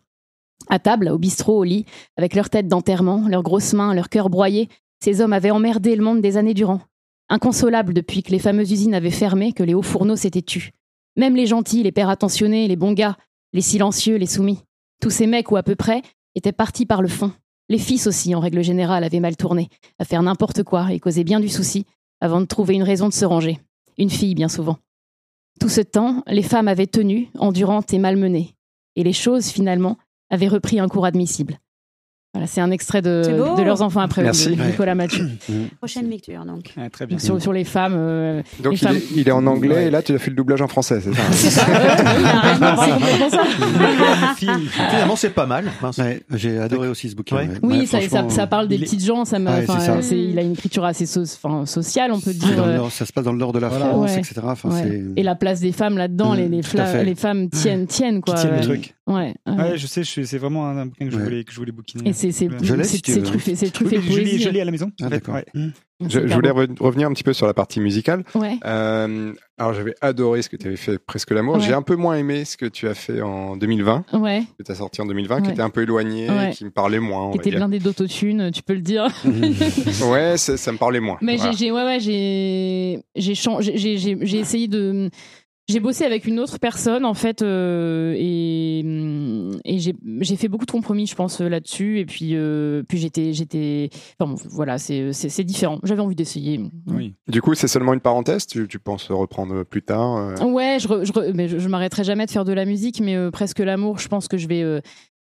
À table, au bistrot, au lit, avec leur tête d'enterrement, leurs grosses mains, leur cœur broyé, ces hommes avaient emmerdé le monde des années durant. Inconsolables depuis que les fameuses usines avaient fermé, que les hauts fourneaux s'étaient tus. Même les gentils, les pères attentionnés, les bons gars, les silencieux, les soumis. Tous ces mecs, ou à peu près, étaient partis par le fond. Les fils aussi, en règle générale, avaient mal tourné, à faire n'importe quoi et causaient bien du souci, avant de trouver une raison de se ranger. Une fille, bien souvent. Tout ce temps, les femmes avaient tenu, endurantes et malmenées. Et les choses, finalement, avaient repris un cours admissible. Voilà, c'est un extrait de, de leurs enfants après Merci. de Nicolas Mathieu. Prochaine lecture, donc. très Donc, sur, sur les femmes. euh, Donc les il femmes- est, il est en anglais et là tu as fait le doublage en français, c'est ça Finalement, c'est pas mal. J'ai adoré aussi ce bouquin. ouais. Oui, Ouais, ça, ça, franchement, ça parle des petites gens. Ça ça. euh, il a une écriture assez so- sociale, on peut dire. euh, nord- ça se passe dans le nord de la voilà. France, Ouais. etc. Et la place des femmes là-dedans, les, les femmes tiennent, tiennent quoi. Qui tiennent le ouais. truc. Ouais. ouais. Ouais, je sais, je- c'est vraiment un, bouquin que je voulais, que je voulais bouquiner. Et c'est- truffé- c'est truffé Oui, je l'ai- poésie. Je l'ai à la maison. Ah, d'accord. ouais. Je, je voulais re- revenir un petit peu sur la partie musicale. Ouais. Euh, alors j'avais adoré ce que tu avais fait Presque l'amour. Ouais. J'ai un peu moins aimé ce que tu as fait en 2020. Ouais. Que tu as sorti en 2020, qui était un peu éloigné, Ouais. qui me parlait moins. on Qui était blindé d'autotune, tu peux le dire. ouais, ça, ça me parlait moins. Mais Voilà. j'ai, j'ai, ouais, ouais, j'ai, j'ai, chan- j'ai, j'ai, j'ai- j'ai essayé de, j'ai bossé avec une autre personne en fait, euh, et, et j'ai, fait beaucoup de compromis, je pense, euh, là-dessus. Et puis, euh, puis j'étais, j'étais, enfin, bon, voilà, c'est, différent. J'avais envie d'essayer. Du coup, c'est seulement une parenthèse? Tu, tu penses reprendre plus tard euh, Ouais, je, re- je, re- mais je, je m'arrêterai jamais de faire de la musique, mais euh, presque l'amour, je pense que je vais. euh,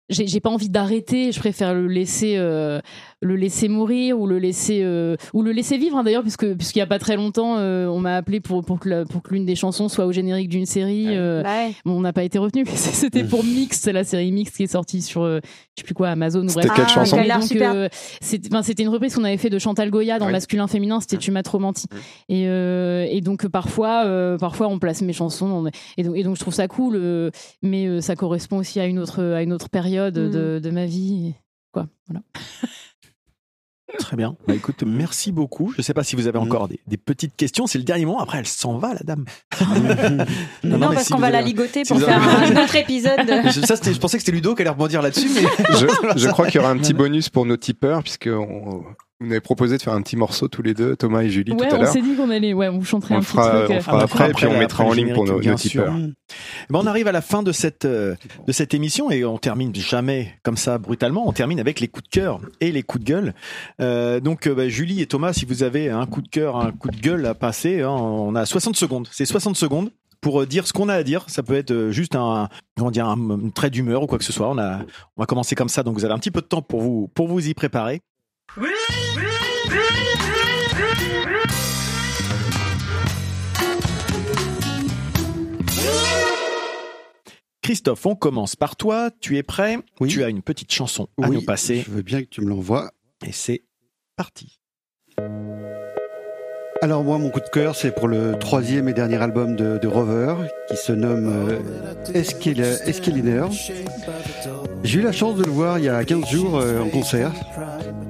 j'ai j'ai pas envie d'arrêter, je préfère le laisser, euh, le laisser mourir ou le laisser, euh, ou le laisser vivre hein, d'ailleurs, puisque puisqu'il y a pas très longtemps, euh, on m'a appelé pour pour que la- pour que l'une des chansons soit au générique d'une série. euh, bon, on n'a pas été retenu, mais c'était pour Mix, la série Mix qui est sortie sur euh, je sais plus quoi Amazon ou C'était bref. quelle Ah, chanson euh, c'était une reprise qu'on avait fait de Chantal Goya dans masculin féminin, c'était Tu m'as trop menti. Et, euh, et donc parfois, euh, parfois on place mes chansons on- et donc, et donc je trouve ça cool, euh, mais euh, ça correspond aussi à une autre à une autre période de, de ma vie. Quoi, voilà. Très bien. Bah écoute, merci beaucoup. Je sais pas si vous avez encore des, des petites questions. C'est le dernier moment. Après, elle s'en va, la dame. Non, parce si qu'on va la ligoter si pour faire avez- un autre épisode. ça, c'était- je pensais que c'était Ludo qui allait rebondir là-dessus, mais je, je crois qu'il y aura un petit bonus pour nos tipeurs, puisque on, vous avez proposé de faire un petit morceau tous les deux, Thomas et Julie, Ouais, tout à on l'heure. s'ait dit qu'on allait, ouais, on vous chanterait On un le petit fera, truc. on euh. le fera après, et puis on Après, mettra en après ligne pour nos, nos bien sûr. tipeurs. Eh ben, on arrive à la fin de cette, euh, de cette émission et on termine jamais comme ça brutalement. On termine avec les coups de cœur et les coups de gueule. Euh, donc, euh, bah, Julie et Thomas, si vous avez un coup de cœur, un coup de gueule à passer, hein, on a 60 secondes. C'est 60 secondes pour euh, dire ce qu'on a à dire. Ça peut être euh, juste un, comment dire, un, un trait d'humeur ou quoi que ce soit. On a, on va commencer comme ça. Donc, vous avez un petit peu de temps pour vous, pour vous y préparer. Christophe, on commence par toi. Tu es prêt Tu as une petite chanson à nous passer. Je veux bien que tu me l'envoies. Et c'est parti. Alors moi, mon coup de cœur, c'est pour le troisième et dernier album de, de Rover, qui se nomme euh. J'ai eu la chance de le voir il y a 15 jours euh, en concert,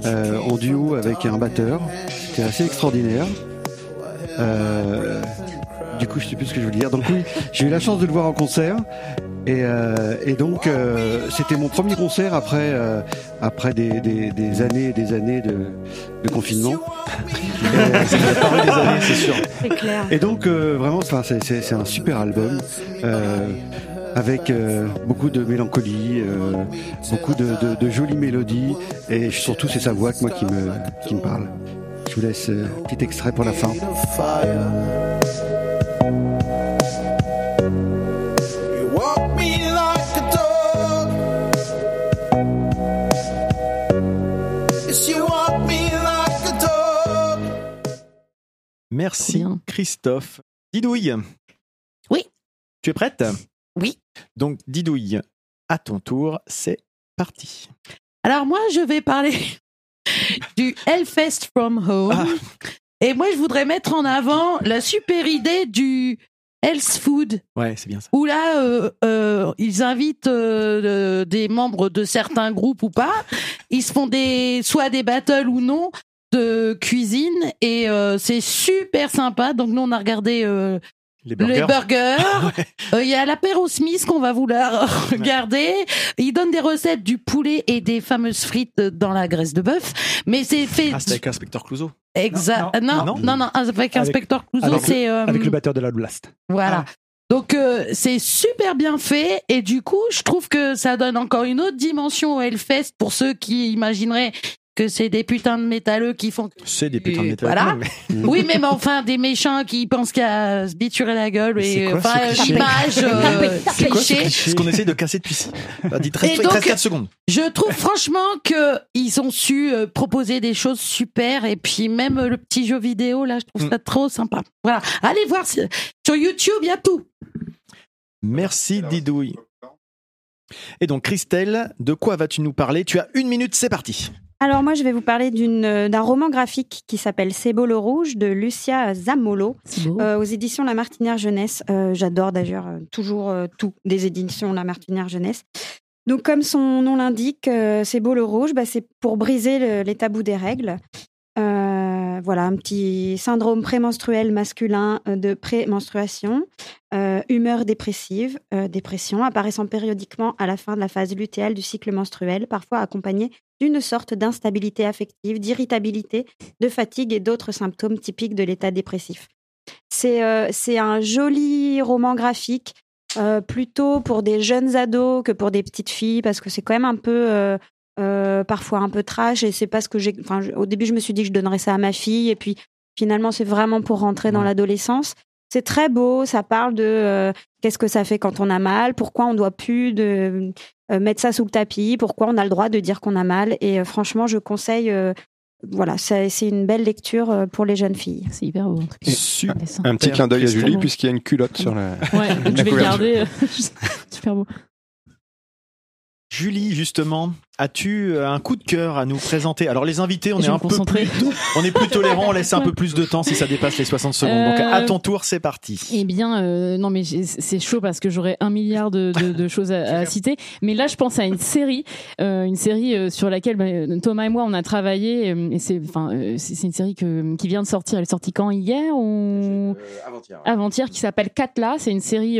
euh, en duo avec un batteur. C'était assez extraordinaire. Euh, du coup, je sais plus ce que je veux dire. Donc oui, j'ai eu la chance de le voir en concert. Et, euh, et donc, euh, c'était mon premier concert après, euh, après des, des, des années et des années de, de confinement. Ça des années, c'est sûr. C'est clair. et donc, euh, vraiment, c'est- c'est c'est un super album. Euh, avec euh, beaucoup de mélancolie, euh, beaucoup de, de- de jolies mélodies, et surtout c'est sa voix que moi qui me, qui me parle. Je vous laisse un petit extrait pour la fin. Merci Christophe. Didouille. Oui. Tu es prête? Oui. Donc Didouille, à ton tour, c'est parti. Alors moi, je vais parler du Hellfest from Home. Ah. Et moi, je voudrais mettre en avant la super idée du Health Food. Ouais, c'est bien ça. Où là, euh, euh, ils invitent euh, des membres de certains groupes ou pas. Ils se font des soit des battles ou non de cuisine et euh, c'est super sympa. Donc nous, on a regardé euh, Les burgers. burgers. Euh, Il y a l'apéro Smith qu'on va vouloir regarder. Il donne des recettes du poulet et des fameuses frites dans la graisse de bœuf. Mais c'est fait. Ah, c'était avec Inspecteur Clouseau. Exact. Non, non, non, non, avec Inspecteur Clouseau, c'est. euh, avec le batteur de la Blast. Voilà. Donc euh, c'est super bien fait et du coup je trouve que ça donne encore une autre dimension au Hellfest pour ceux qui imagineraient que c'est des putains de métalleux qui font C'est des putains de métal. voilà. mais- Oui, mais, mais enfin, des méchants qui pensent qu'à se biturer la gueule et quoi enfin, l'image, euh, ce cliché. cliché Ce qu'on essaye de casser depuis. Bah, dis 13, Et 13, donc, 4 secondes. Je trouve franchement que ils ont su euh, proposer des choses super et puis même le petit jeu vidéo là, je trouve Mm. ça trop sympa. Voilà, allez voir sur YouTube, il y a tout. Merci Didouille. Et donc Christelle, de quoi vas-tu nous parler? Tu as une minute, c'est parti. Alors moi, je vais vous parler euh, d'un roman graphique qui s'appelle C'est beau le rouge de Lucia Zamolo euh, aux éditions La Martinière Jeunesse. Euh, j'adore d'ailleurs euh, toujours tout des éditions La Martinière Jeunesse. Donc comme son nom l'indique, C'est beau le rouge, bah, c'est pour briser le- les tabous des règles. Voilà, un petit syndrome prémenstruel masculin de prémenstruation, humeur dépressive, dépression apparaissant périodiquement à la fin de la phase lutéale du cycle menstruel, parfois accompagnée d'une sorte d'instabilité affective, d'irritabilité, de fatigue et d'autres symptômes typiques de l'état dépressif. C'est euh, un joli roman graphique, euh, plutôt pour des jeunes ados que pour des petites filles, parce que c'est quand même un peu, euh, parfois un peu trash, et c'est pas ce que j'ai. Enfin, au début, je me suis dit que je donnerais ça à ma fille, et puis finalement, c'est vraiment pour rentrer dans l'adolescence. C'est très beau, ça parle de euh, qu'est-ce que ça fait quand on a mal, pourquoi on doit plus de, mettre ça sous le tapis, pourquoi on a le droit de dire qu'on a mal. Et euh, franchement, je conseille, euh, voilà, c'est une belle lecture euh, pour les jeunes filles. C'est hyper beau. Un petit clin d'œil à Julie, puisqu'il y a une culotte sur la. Ouais, la je vais couverture. garder. euh, Super beau. Julie, justement, as-tu euh, un coup de cœur à nous présenter? Alors les invités, on Je est un peu plus, on est plus tolérant, on laisse un peu plus de temps si ça dépasse les 60 secondes. Donc Euh, à ton tour, c'est parti. Eh bien, euh, non, mais c'est chaud parce que j'aurais un milliard de, de- de choses à, à citer. Mais là, je pense à une série, euh, une série euh, sur laquelle bah, Thomas et moi on a travaillé. euh, et c'est, enfin, euh, c'est c'est une série que, qui vient de sortir. Elle est sortie quand? Hier ou? Avant-hier. avant-hier, qui s'appelle Katla. C'est une série.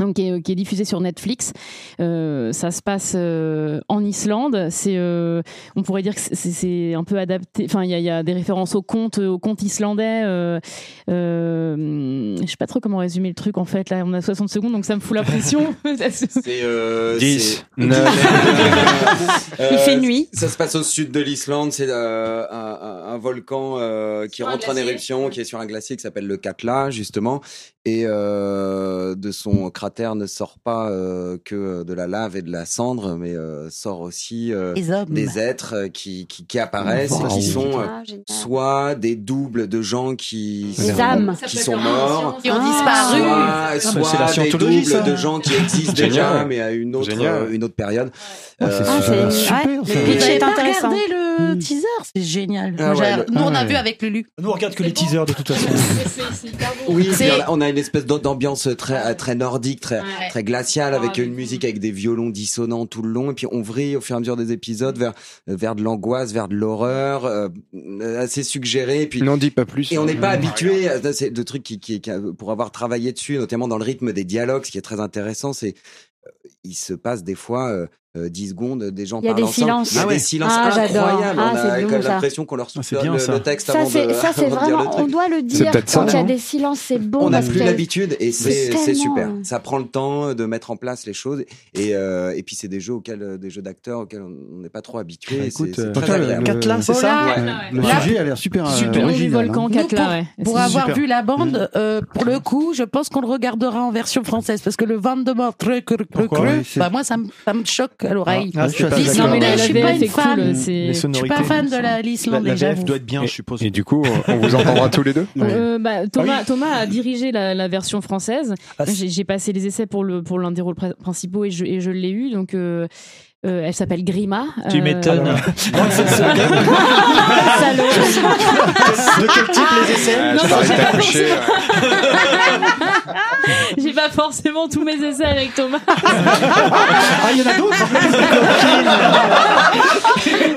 Euh, donc, qui, est, qui est diffusée sur Netflix. Euh, ça se passe euh, en Islande. C'est, euh, on pourrait dire que c'est- c'est un peu adapté. Enfin, il y a, il y a des références au conte, au conte islandais. Euh, euh, je sais pas trop comment résumer le truc en fait. Là, on a 60 secondes, donc ça me fout la pression. C'est euh, 10, c'est- 9. Euh, Il fait nuit. Ça se passe au sud de l'Islande. C'est euh, un, un- volcan euh, qui Sur rentre en éruption, qui est sur un glacier qui s'appelle le Katla, justement. Et euh, de son cratère ne sort pas euh, que de la lave et de la cendre, mais euh, sort aussi euh, Des êtres euh, qui, qui, qui apparaissent et Wow. qui sont euh, Ah, soit des doubles de gens qui Des sont, âmes. qui sont morts, Qui ont disparu. soit, soit c'est la des doubles ça. de gens qui existent déjà, mais à une autre, euh, une autre période. Ah, c'est Ah, super. c'est Super, ouais, le pitch est intéressant. regardé le teaser C'est génial. Ah Moi, j'ai- ouais, le- Nous, on a ah vu avec Lulu. Nous, on regarde que les teasers de toute façon. Oui, C'est- puis on a- on a une espèce d'am- d'ambiance très très nordique, très Ouais. très glaciale, avec Ah, une musique avec des violons dissonants tout le long, et puis on vrille au fur et à mesure des épisodes vers vers de l'angoisse, vers de l'horreur, euh, assez suggéré, et puis N'en dis pas plus. et on n'est pas habitué à c'est de trucs qui, qui, qui- pour avoir travaillé dessus, notamment dans le rythme des dialogues, ce qui est très intéressant, c'est euh, il se passe des fois euh, euh, 10 secondes des gens Il y a parlent des ensemble. silences. Il y a Ah ouais. des silences Ah, j'adore. incroyables. Ah, On c'est a bon, ça. l'impression qu'on leur souffle bien, le, ça. le texte Ça, avant c'est, de ça, c'est avant de dire vraiment, le truc. on doit le dire quand il y a des silences, c'est bon. on n'a plus l'habitude et c'est super. Ça prend le temps de mettre en place les choses et euh, et puis c'est des jeux auxquels euh, des jeux d'acteurs auxquels on n'est pas trop habitué. Bah, écoute, euh, Catla, c'est ça Ouais. Le sujet a l'air super. euh, original, volcan hein. Nous, Catla, pour, avoir vu la bande, euh, pour le coup, je pense qu'on le regardera en version française parce que le vent de mort, bah moi ça me, ça me choque à l'oreille. Ah, je suis Non, mais la- je suis la pas une cool, fan. Les Je suis pas fan de la La, la l'islandais, VF doit être bien, je suppose. Et du coup, on vous entendra tous les deux Euh, bah, Thomas, Ah Thomas a dirigé la, la version française. Ah, J'ai j'ai passé les essais pour le pour l'un des rôles pr- principaux et je, et je l'ai eu. Donc euh, euh, elle s'appelle Grima. Tu Euh, m'étonnes. Salaud. De quel type les essais Ah, t'arrête j'ai pas coucher, J'ai pas forcément tous mes essais avec Thomas. Ah, il y en a d'autres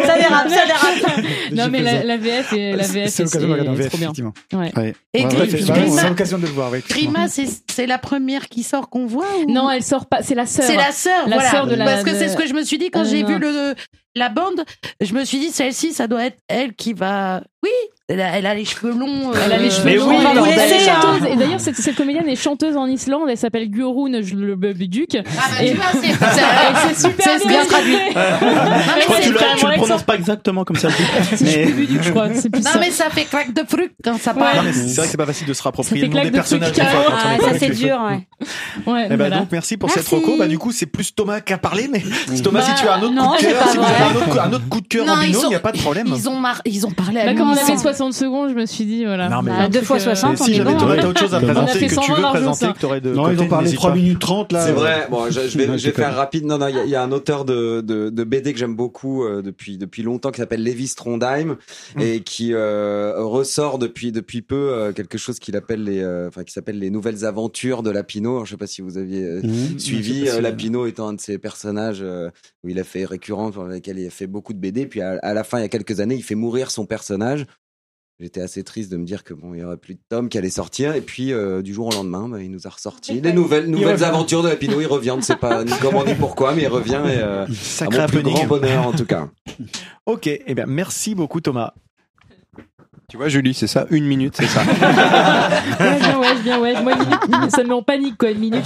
Ça dérape, ça dérape. non mais la, la VF est la VF C'est est- l'occasion de regarder en est VF, trop bien. effectivement. Ouais. Ouais. Et Ouais, Grima- c'est l'occasion de le voir. Grima, c'est c'est la première qui sort qu'on voit ou... Non, elle sort pas. C'est la sœur. C'est la sœur, La voilà. sœur de la- Parce que c'est ce que je me suis dit quand Euh, j'ai vu le la bande. Je me suis dit celle-ci, ça doit être elle qui va. Oui, elle a, elle a les cheveux longs. Elle a les euh, cheveux Mais longs. oui, elle, non, est- elle est mais- chanteuse. Et d'ailleurs, cette, cette comédienne est chanteuse en Islande. Elle s'appelle Gurun Duke. Ah bah, Et- tu vois, c'est- super bien bien traduit. Je crois que tu le, tu le prononces pas exactement comme ça. C'est Mais- Duke, je crois. C'est plus Non ça. mais ça fait craque de fruit quand ça parle. C'est vrai que c'est pas facile de se rapproprier Ça le nom des claque personnages. des fois, Ah, ça c'est dur, ouais. Eh ben donc merci pour cette reco. Bah du coup c'est plus Thomas qui a parlé, mais Thomas si Bah, tu as un autre non, coup de cœur, si vous avez un autre, coup de cœur en binôme, il n'y a pas de problème. Ils ont mar- ils ont parlé à Bah, lui. comme on ils avait sont- 60 secondes, je me suis dit, voilà. Non, mais- Bah, deux fois euh, 60, on Si est jamais bon. t'as autre chose à On a présenter fait que tu 120 veux présenter, ça. que t'aurais de Non, ils côté, ont parlé n'hésite 3 pas. minutes 30 là. C'est euh, vrai. Bon, je, je vais, Non, je vais faire rapide. Non, non, il y, a- il y a un auteur de, de, de BD que j'aime beaucoup euh, depuis depuis longtemps qui s'appelle Lévi Strondheim et qui euh, ressort depuis depuis peu euh, quelque chose qu'il appelle les, euh, enfin qui s'appelle les nouvelles aventures de Lapino. Je sais pas si vous aviez euh, Mhm. suivi Je sais pas euh, si- Lapino étant un de ces personnages euh, où il a fait récurrent, pour lesquels il a fait beaucoup de BD. Puis à, à la fin, il y a quelques années, il fait mourir son personnage. J'étais assez triste de me dire que bon, il y aurait plus de tomes qui allaient sortir. Et puis euh, du jour au lendemain, bah, il nous a ressorti les nouvelles nouvelles aventures de Lapino. Il revient, on ne sait pas ni comment ni pourquoi, mais il revient. Et, euh, à mon plus grand bonheur en tout cas. Ok, eh bien merci beaucoup Thomas. Tu vois, Julie, c'est ça, une minute, c'est ça. Ouais, bien, ouais, bien, ouais. Moi, une minute, ça me met en panique, quoi. Une minute,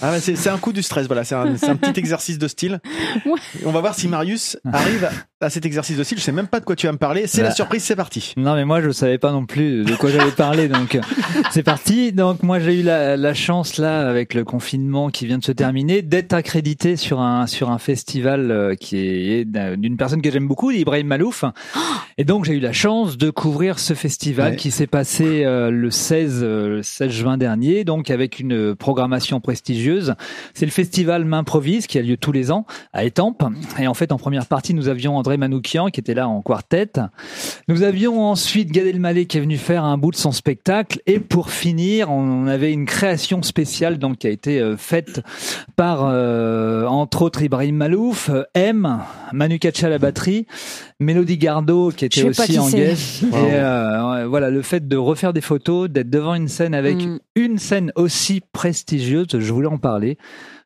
Ah bah, c'est c'est un coup du stress, voilà, c'est un, petit exercice de style. Ouais. On va voir si Marius arrive à, à cet exercice de style. Je sais même pas de quoi tu vas me parler. C'est la Bah. surprise, c'est parti. Non mais moi je savais pas non plus de quoi j'allais parler donc euh, c'est parti. Donc moi j'ai eu la, la chance là avec le confinement qui vient de se terminer d'être accrédité sur un sur un festival euh, qui est d'un- d'une personne que j'aime beaucoup, Ibrahim Malouf. Et donc j'ai eu la chance de couvrir ce festival Ouais. qui s'est passé euh, le 16 euh, le 16 juin dernier donc avec une programmation prestigieuse. C'est le festival M'improvise qui a lieu tous les ans à Étampes et en fait en première partie nous avions André Manoukian qui était là en quartet. Nous avions ensuite Gad Elmaleh qui est venu faire un bout de son spectacle et pour finir, on avait une création spéciale donc qui a été euh, faite par euh, entre autres Ibrahim Malouf, M, Manu Katcha à la batterie, Mélodie Gardot qui était aussi en guest et euh, voilà le fait de refaire des photos, d'être devant une scène avec Mm. une scène aussi prestigieuse, je voulais en parler.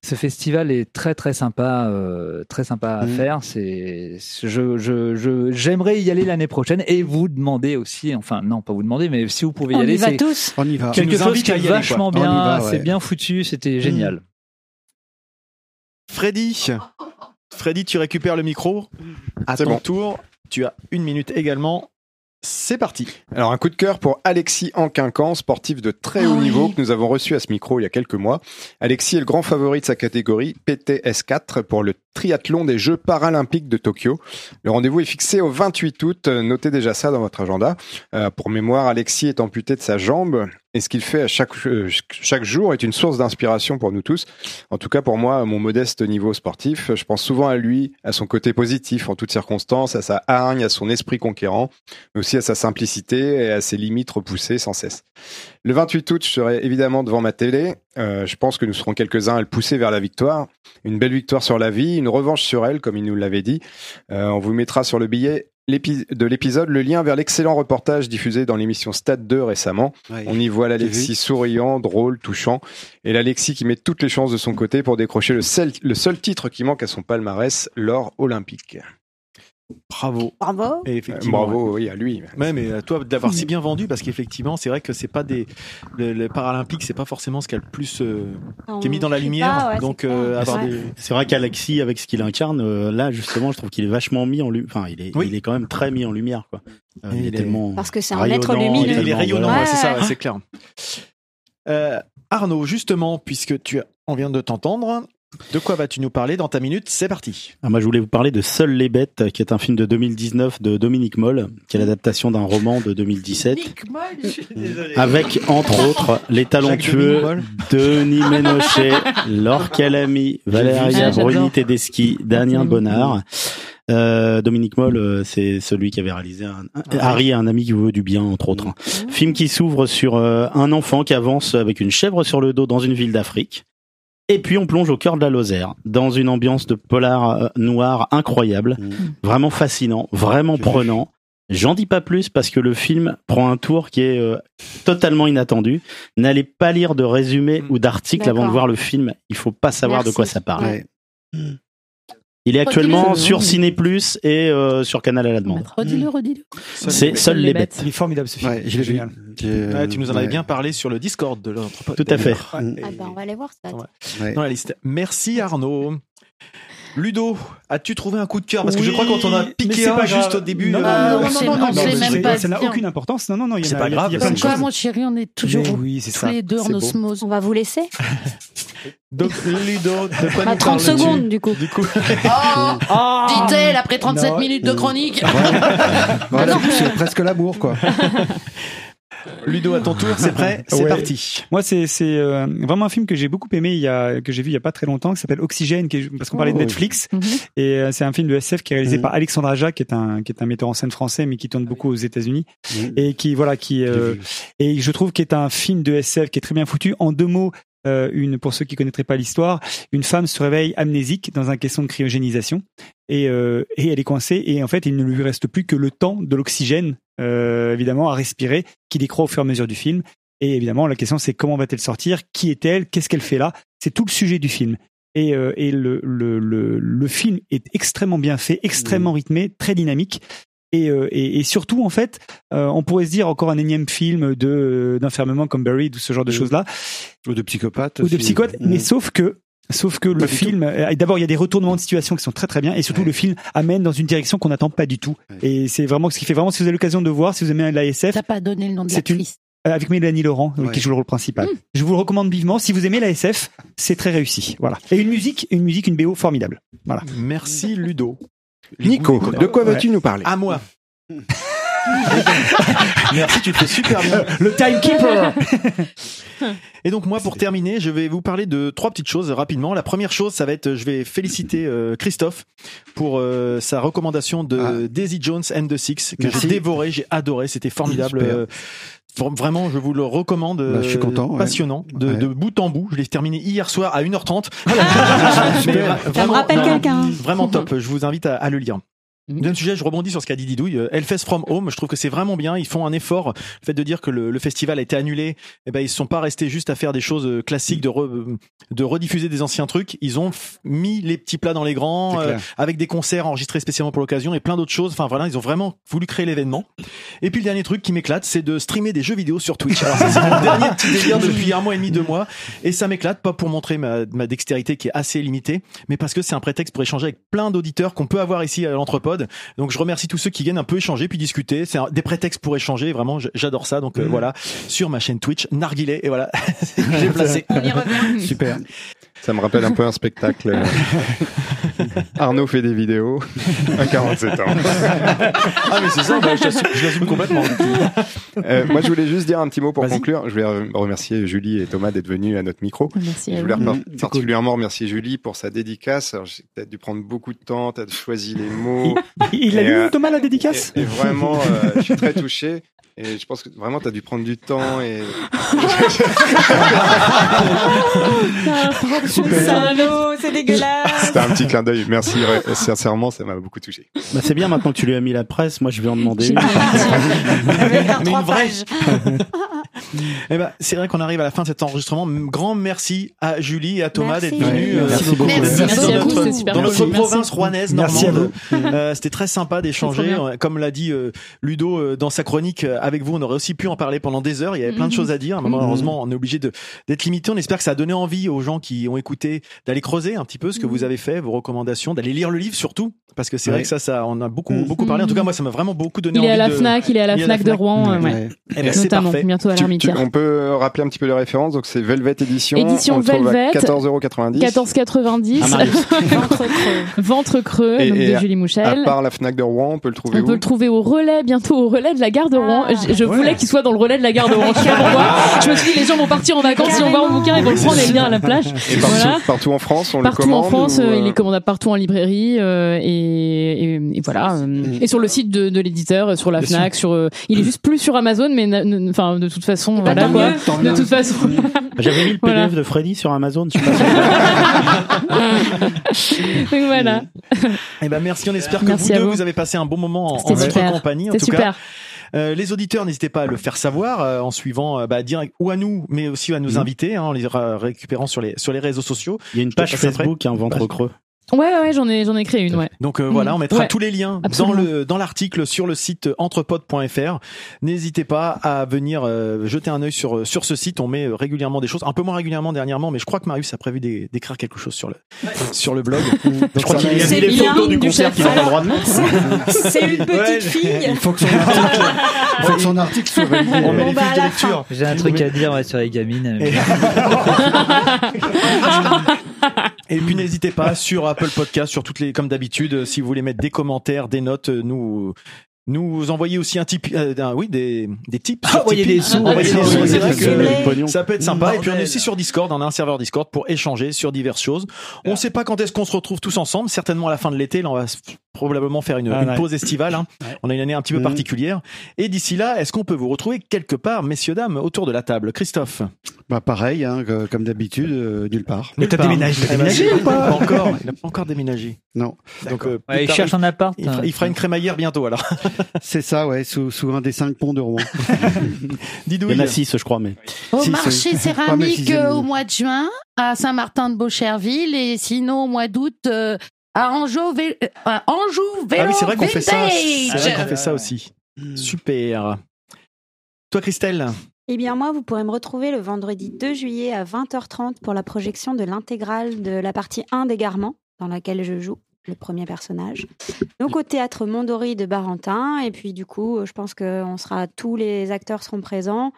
Ce festival est très très sympa, euh, très sympa à Mm. faire. C'est, je, je, je, j'aimerais y aller l'année prochaine et vous demander aussi, enfin non pas vous demander, mais si vous pouvez y On aller, y va c'est tous. On y va. quelque chose qui est quoi. vachement bien, va, ouais. c'est bien foutu, c'était génial. Freddy, Freddy, tu récupères le micro. À ton bon. tour, tu as une minute également. C'est parti. Alors un coup de cœur pour Alexis Anquincan, sportif de très haut Ah oui. niveau que nous avons reçu à ce micro il y a quelques mois. Alexis est le grand favori de sa catégorie PTS4 pour le triathlon des Jeux paralympiques de Tokyo. Le rendez-vous est fixé au 28 août. Notez déjà ça dans votre agenda. Euh, pour mémoire, Alexis est amputé de sa jambe et ce qu'il fait à chaque, euh, chaque jour est une source d'inspiration pour nous tous. En tout cas, pour moi, à mon modeste niveau sportif, je pense souvent à lui, à son côté positif en toutes circonstances, à sa hargne, à son esprit conquérant, mais aussi à sa simplicité et à ses limites repoussées sans cesse. Le 28 août, je serai évidemment devant ma télé. Euh, je pense que nous serons quelques-uns à le pousser vers la victoire. Une belle victoire sur la vie, une revanche sur elle, comme il nous l'avait dit. Euh, on vous mettra sur le billet de l'épisode le lien vers l'excellent reportage diffusé dans l'émission Stade 2 récemment. Ouais. On y voit l'Alexis souriant, drôle, touchant, et l'Alexis qui met toutes les chances de son côté pour décrocher le seul, le seul titre qui manque à son palmarès, l'or olympique. Bravo. Bravo. Et effectivement, Euh, Bravo, oui, à lui. Ouais, mais à toi d'avoir si bien vendu parce qu'effectivement, c'est vrai que c'est pas des le, le paralympique, c'est pas forcément ce qui a le plus euh, qui est mis dans la lumière. pas, ouais, donc c'est euh, clair. avoir Ouais. des C'est vrai qu'Alexis, avec ce qu'il incarne, euh, là justement, je trouve qu'il est vachement mis en lumière. Enfin, il est, Oui. il est quand même très mis en lumière, quoi. Euh, il est il est- tellement Parce que c'est un être lumineux. il est rayonnant, voilà. c'est ça, c'est clair. Euh, Arnaud, justement, puisque tu on vient de t'entendre, de quoi vas-tu nous parler dans ta minute? C'est parti. Ah, moi, je voulais vous parler de Seules les bêtes, qui est un film de 2019 de Dominique Moll, qui est l'adaptation d'un roman de 2017. Avec, entre autres, les talentueux Denis Ménochet, Laure Calamy, Valéria Ah. Bruni Tedeschi, Damien Bonnard. Euh, Dominique Moll, euh, c'est celui qui avait réalisé un, un- Harry, un ami qui vous veut du bien, entre autres. Film qui s'ouvre sur euh, un enfant qui avance avec une chèvre sur le dos dans une ville d'Afrique. Et puis on plonge au cœur de la Lozère, dans une ambiance de polar euh, noir incroyable, vraiment fascinant, vraiment prenant. J'en dis pas plus parce que le film prend un tour qui est euh, totalement inattendu. N'allez pas lire de résumé ou d'article avant de voir le film. Il faut pas savoir de quoi ça parle. Ouais. Il est actuellement sur Ciné Plus et euh, sur Canal à la demande. Redis-le, redis-le. C'est Seules les bêtes. Il est formidable ce film. Ouais, je l'ai vu. Génial. Euh, Ouais, tu nous en avais ouais. bien parlé sur le Discord de l'entrepôt. Tout à fait. Ah bah, on va aller voir ça. Dans la liste. Merci Arnaud. Ludo, as-tu trouvé un coup de cœur? Parce que je crois qu'on en a mais piqué c'est un pas juste au début. Non, euh, non, non, on non, non, on non, Ça n'a aucune importance. Non, non, non. C'est a- pas grave, Il y a plein de. Quoi, mon chéri, on est toujours Mais oui, c'est tous ça. les deux en osmose. On va vous laisser. Donc Ludo, de quoi Bah, nous 30 parles-tu? secondes du coup. Du coup, Oh Dit-elle après 37 Non. minutes de chronique. Voilà, c'est presque l'amour, quoi. Ludo, à ton tour, c'est prêt C'est Ouais. parti. Moi, c'est c'est euh, vraiment un film que j'ai beaucoup aimé, il y a que j'ai vu il y a pas très longtemps, qui s'appelle Oxygène, qui est- parce qu'on parlait de Oh. Netflix, Mhm. et euh, c'est un film de SF qui est réalisé Mhm. par Alexandre Aja, qui est un qui est un metteur en scène français, mais qui tourne beaucoup aux États-Unis, et qui voilà, qui euh, et je trouve qu'il est un film de SF qui est très bien foutu. En deux mots, euh, une pour ceux qui connaîtraient pas l'histoire, une femme se réveille amnésique dans un caisson de cryogénisation et euh, et elle est coincée et en fait il ne lui reste plus que le temps de l'oxygène euh, évidemment à respirer qui décroît au fur et à mesure du film. Et évidemment la question c'est comment va-t-elle sortir? Qui est-elle? Qu'est-ce qu'elle fait là? C'est tout le sujet du film. Et, euh, et le, le, le, le film est extrêmement bien fait, extrêmement rythmé, très dynamique. Et, euh, et, et surtout, en fait, on pourrait se dire encore un énième film de d'enfermement comme Buried ou ce genre de choses-là, Ou de psychopathe. ou de psychote. Mhm. Mais sauf que, sauf que le film, euh, d'abord il y a des retournements de situation qui sont très très bien, et surtout Ouais. le film amène dans une direction qu'on n'attend pas du tout. Ouais. Et c'est vraiment ce qui fait vraiment. Si vous avez l'occasion de voir, si vous aimez l'ASF, T'as pas donné le nom de une- l'actrice. euh, avec Mélanie Laurent euh, Ouais. qui joue le rôle principal. Je vous le recommande vivement. Si vous aimez la SF, c'est très réussi. Voilà. Et une musique, une musique, une BO formidable. Voilà. Merci Ludo. Nico, de quoi vas-tu nous parler? À moi. Merci, tu le fais super bien. Le timekeeper. Et donc moi, pour terminer, je vais vous parler de trois petites choses rapidement. La première chose, ça va être, je vais féliciter euh, Christophe pour euh, sa recommandation de Ah. Daisy Jones and the Six que j'ai dévoré, j'ai adoré, c'était formidable. Euh, vra- Vraiment, je vous le recommande. Bah, je suis euh, content, ouais. Passionnant, de, Ouais. de bout en bout. Je l'ai terminé hier soir à 1h30. Mais Super. vra- Ça me vraiment- rappelle quelqu'un. Vraiment top. Je vous invite à, à le lire. Mhm. Deuxième sujet, je rebondis sur ce qu'a dit Didouille. Euh, Hellfest from Home, je trouve que c'est vraiment bien. Ils font un effort. Le fait de dire que le, le festival a été annulé, eh ben ils sont pas restés juste à faire des choses euh, classiques de re- euh, de rediffuser des anciens trucs. Ils ont mis les petits plats dans les grands euh, avec des concerts enregistrés spécialement pour l'occasion et plein d'autres choses. Enfin voilà, ils ont vraiment voulu créer l'événement. Et puis le dernier truc qui m'éclate, c'est de streamer des jeux vidéo sur Twitch. Alors c'est mon dernier petit délire depuis un mois et demi, deux mois. Et ça m'éclate, pas pour montrer ma, ma dextérité qui est assez limitée, mais parce que c'est un prétexte pour échanger avec plein d'auditeurs qu'on peut avoir ici à Donc je remercie tous ceux qui viennent un peu échanger puis discuter. C'est un- des prétextes pour échanger. Vraiment, j'adore ça. Donc euh, voilà, sur ma chaîne Twitch, Narguilé. Et voilà, j'ai placé. On y revient. Super. Ça me rappelle un peu un spectacle. Arnaud fait des vidéos à 47 ans. Ah mais c'est ça, bah, je l'assume- complètement. Euh, moi, je voulais juste dire un petit mot pour conclure. Je voulais re- remercier Julie et Thomas d'être venus à notre micro. Merci Je à voulais vous. c'est particulièrement remercier Julie pour sa dédicace. Peut-être dû prendre beaucoup de temps, t'as choisi les mots. Il, il a lu euh, Thomas la dédicace Et, et vraiment, euh, je suis très touché. Et je pense que vraiment, t'as dû prendre du temps et Salaud, c'est dégueulasse. c'était un petit clin d'œil. Merci, sincèrement, ça m'a beaucoup touché. Bah, c'est bien maintenant que tu lui as mis la presse. Moi, je vais en demander une. Mais une vraie. Eh ben, c'est vrai qu'on arrive à la fin de cet enregistrement. Grand merci à Julie et à Thomas d'être venus euh, merci beaucoup. Merci, dans notre, province rouennaise normande. Euh, C'était très sympa d'échanger. Euh, Comme l'a dit euh, Ludo euh, dans sa chronique euh, avec vous, on aurait aussi pu en parler pendant des heures. Il y avait plein de Mhm. choses à dire. Mais Mhm. Malheureusement, on est obligé de- d'être limité. On espère que ça a donné envie aux gens qui ont écouté d'aller creuser un petit peu ce que vous avez fait, vos recommandations, d'aller lire le livre surtout, parce que c'est vrai Ouais. que ça, ça, on a beaucoup, beaucoup parlé. En tout cas, moi, ça m'a vraiment beaucoup donné Il est envie à la de- Fnac, il est à la Fnac de Rouen, euh, ouais. Eh ben, c'est Notamment, parfait. bientôt à Tu- on peut rappeler un petit peu les références. Donc, c'est Velvet Edition. Édition on Velvet. à 14,90€. 14,90. Ah. Ventre creux. Ventre creux, Et- donc et de Julie Mouchel. À part la Fnac de Rouen, on peut le trouver On où peut le trouver au relais, bientôt au relais de la gare de Rouen. Je, je voulais qu'il soit dans le relais de la gare de Rouen. Je me suis dit, les gens vont partir en vacances, ils vont voir mon bouquin, ils vont le prendre et venir à la plage. Et Voilà. partout en France, on le Partout commande en France, ou, euh, euh, il est commandable partout en librairie euh, et, et, et voilà. euh, Et sur le site de, de l'éditeur, euh, sur la Bien Fnac, sur, euh, il est juste plus sur Amazon, mais enfin de toute façon, bah, voilà tant quoi. mieux, tant De mieux. toute façon. J'avais mis le Voilà. PDF de Freddy sur Amazon. Je sais pas si- Donc voilà. Eh ben merci, on espère que Merci vous deux vous. vous avez passé un bon moment en, en votre compagnie. En C'était tout super. cas, Euh, les auditeurs, n'hésitez pas à le faire savoir euh, en suivant euh, bah, direct ou à nous, mais aussi à nos Mhm. invités, hein, en les ra- récupérant sur les sur les réseaux sociaux. Il y a une page. Facebook, un ventre creux. Ouais, ouais, ouais, j'en ai, j'en ai créé une, ouais. Donc euh, voilà, on mettra Ouais. tous les liens dans le dans l'article sur le site entrepod.fr. N'hésitez pas à venir euh, jeter un œil sur sur ce site. On met euh, régulièrement des choses, un peu moins régulièrement dernièrement, mais je crois que Marius a prévu d'é- d'écrire quelque chose sur le sur le blog. Je crois qu'il a mis les photos du concert qu'il a droit de mettre. C'est une petite Ouais. fille. Il faut que son article, il faut que son article soit validé. On met Bon, les bah, de la lecture. J'ai un truc à dire ouais, sur les gamines. Et puis n'hésitez pas sur Apple Podcast, sur toutes les, comme d'habitude, si vous voulez mettre des commentaires, des notes, euh, nous. Nous envoyer aussi un type, euh, un- oui, des, des tips. Envoyer Tipeee. des sous. Des sous. C'est vrai C'est vrai. que ça peut être sympa. Et puis on est aussi sur Discord. On a un serveur Discord pour échanger sur diverses choses. On sait pas quand est-ce qu'on se retrouve tous ensemble. Certainement à la fin de l'été. Là, on va probablement faire une, Ah, une ouais. pause estivale. hein. On a une année un petit peu Mhm. particulière. Et d'ici là, est-ce qu'on peut vous retrouver quelque part, messieurs dames, autour de la table, Christophe Bah pareil, hein, que- comme d'habitude, euh, nulle part. Mais t'as déménagé, t'as Eh ben, déménagé ou pas Pas encore. Il n'a pas encore déménagé. Non, Donc, euh, Ouais, il tard, cherche un appart. il, fera, il fera une crémaillère bientôt alors. c'est ça, ouais, sous, sous un des cinq ponts de Rouen. Didouille. Il y en a six, je crois, mais. Au marché céramique euh, au mois de juin, à Saint-Martin de Beaucherville, et sinon au mois d'août, euh, à Anjou, Vé- euh, à Anjou Vélo Ah oui, c'est vrai qu'on fait ça. C'est vrai qu'on fait ça aussi. Super. Toi, Christelle Eh bien, moi, vous pourrez me retrouver le vendredi 2 juillet à 20h30 pour la projection de l'intégrale de la partie 1 d'Égarement, dans laquelle je joue le premier personnage. Donc, au théâtre Mondori de Barentin. Et puis, du coup, je pense que on sera, tous les acteurs seront présents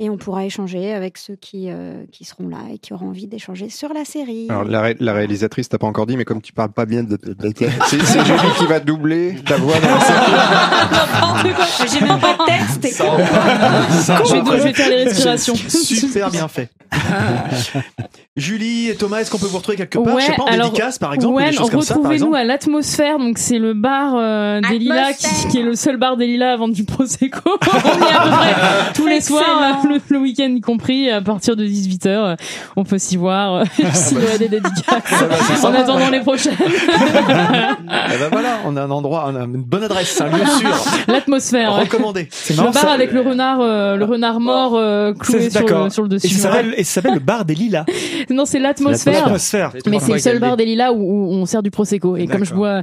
et on pourra échanger avec ceux qui, euh, qui seront là et qui auront envie d'échanger sur la série. Alors, la, ré- la réalisatrice, t'as pas encore dit, mais comme tu parles pas bien de. de- de- c'est Julie qui va doubler ta voix dans la série. J'ai même pas de texte. et quoi. Je vais, je vais faire les respirations. Super bien fait. Julie et Thomas, est-ce qu'on peut vous retrouver quelque part? Je sais pas, en alors, dédicace par exemple, ou ouais, retrouvez-nous à l'atmosphère, donc c'est le bar euh, des Lilas, qui, qui est le seul bar des Lilas à vendre du prosecco. On y est à peu près tous les soirs, le, le week-end y compris, à partir de 18h. On peut s'y voir, s'il y a des dédicaces. en attendant les prochaines. Eh ben voilà, on a un endroit, on a une bonne adresse, un lieu sûr. L'atmosphère. Recommandé. C'est Le marrant, bar ça- avec le renard, euh, le renard mort euh, cloué sur le, sur le dessus. Et ça s'appelle et le bar des lilas. Non, c'est l'atmosphère. L'atmosphère. Mais c'est le seul bar des Lilas où, où on sert du prosecco. Et comme je bois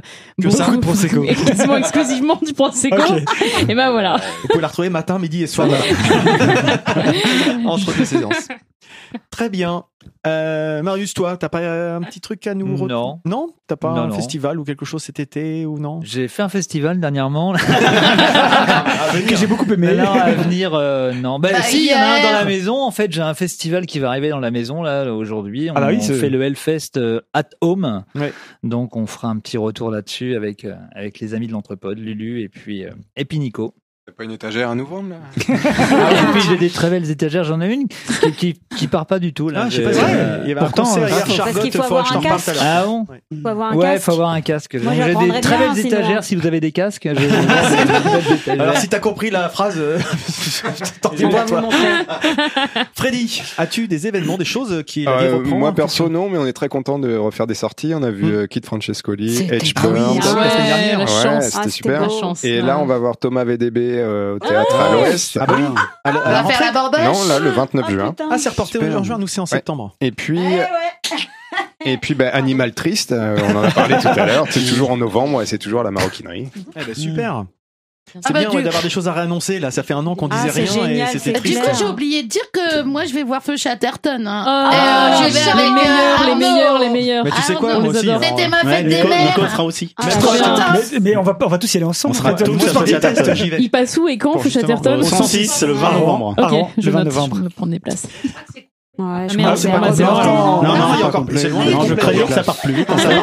ça. beaucoup, de prosecco. et quasiment exclusivement du prosecco, et ben voilà. Vous pouvez la retrouver matin, midi et soir. Entre deux séances. Très bien. Euh, Marius, toi, t'as pas euh, un petit truc à nous re- Non. Non? T'as pas Non, un non. festival ou quelque chose cet été ou non? J'ai fait un festival dernièrement. Que j'ai beaucoup aimé. Alors, à venir, euh, non. Bah, Bah, si, il y en a un dans la maison. En fait, j'ai un festival qui va arriver dans la maison, là, aujourd'hui. On, Ah oui, on fait le Hellfest euh, at home. Ouais. Donc, on fera un petit retour là-dessus avec, avec les amis de l'entrepode, Lulu et puis, et puis Nico. T'as pas une étagère à nous vendre, là Ah oui, et puis j'ai des très belles étagères. J'en ai une qui, qui, qui part pas du tout. Là. Ah, je sais pas, J'ai- c'est euh, vrai. Il y avait un pourtant, concert euh, hier, faut- Charlotte, Parce qu'il faut avoir t'en un l'heure. Ah bon Faut avoir un Ouais, casque. faut avoir un casque. Moi, J'ai des très belles sinon. étagères. Si vous avez des casques. Alors si t'as compris la phrase, euh, tant pis pour toi. Freddy, as-tu des événements, des choses qui Euh, reprend moi un perso non, mais on est très content de refaire des sorties. On a vu euh, Kid Francescoli, Edge. Burns. Ah Ah, c'était super. Et là, on va voir Thomas VDB euh, au théâtre à l'Ouest. Ah bah oui. À la- à la On va faire la borboche Non, là, le 29 juin. Ah, c'est reporté Super. en juin, nous c'est en Ouais. septembre. Et puis, et puis, bah, Animal Triste, euh, on en a parlé tout à l'heure. C'est toujours en novembre et c'est toujours la maroquinerie. Eh ben, super. C'est Ah bah, bien du- ouais, d'avoir des choses à réannoncer là. Ça fait un an qu'on Ah, disait rien génial, et c'était Du triste. coup, j'ai oublié de dire que moi, je vais voir Feu Chatterton. Hein. Ah, Euh, j'y vais les avec, meilleurs, les meilleurs, les meilleurs. Mais tu sais quoi, Arnaud, moi aussi. C'était ma Ouais, fête des mères. Nico sera aussi. Ah. Mais, mais on va on va tous y aller ensemble. On sera tous à je Feu. Chatterton. Il passe où et quand, Feu Chatterton au 106, le 20 Pardon. novembre. Ok, je le 20 note, novembre. je vais prendre des places. Ouais, je merde, pense c'est pas- pas- Non, non, il y a encore loin Non, je préviens que ça part plus vite. ça va.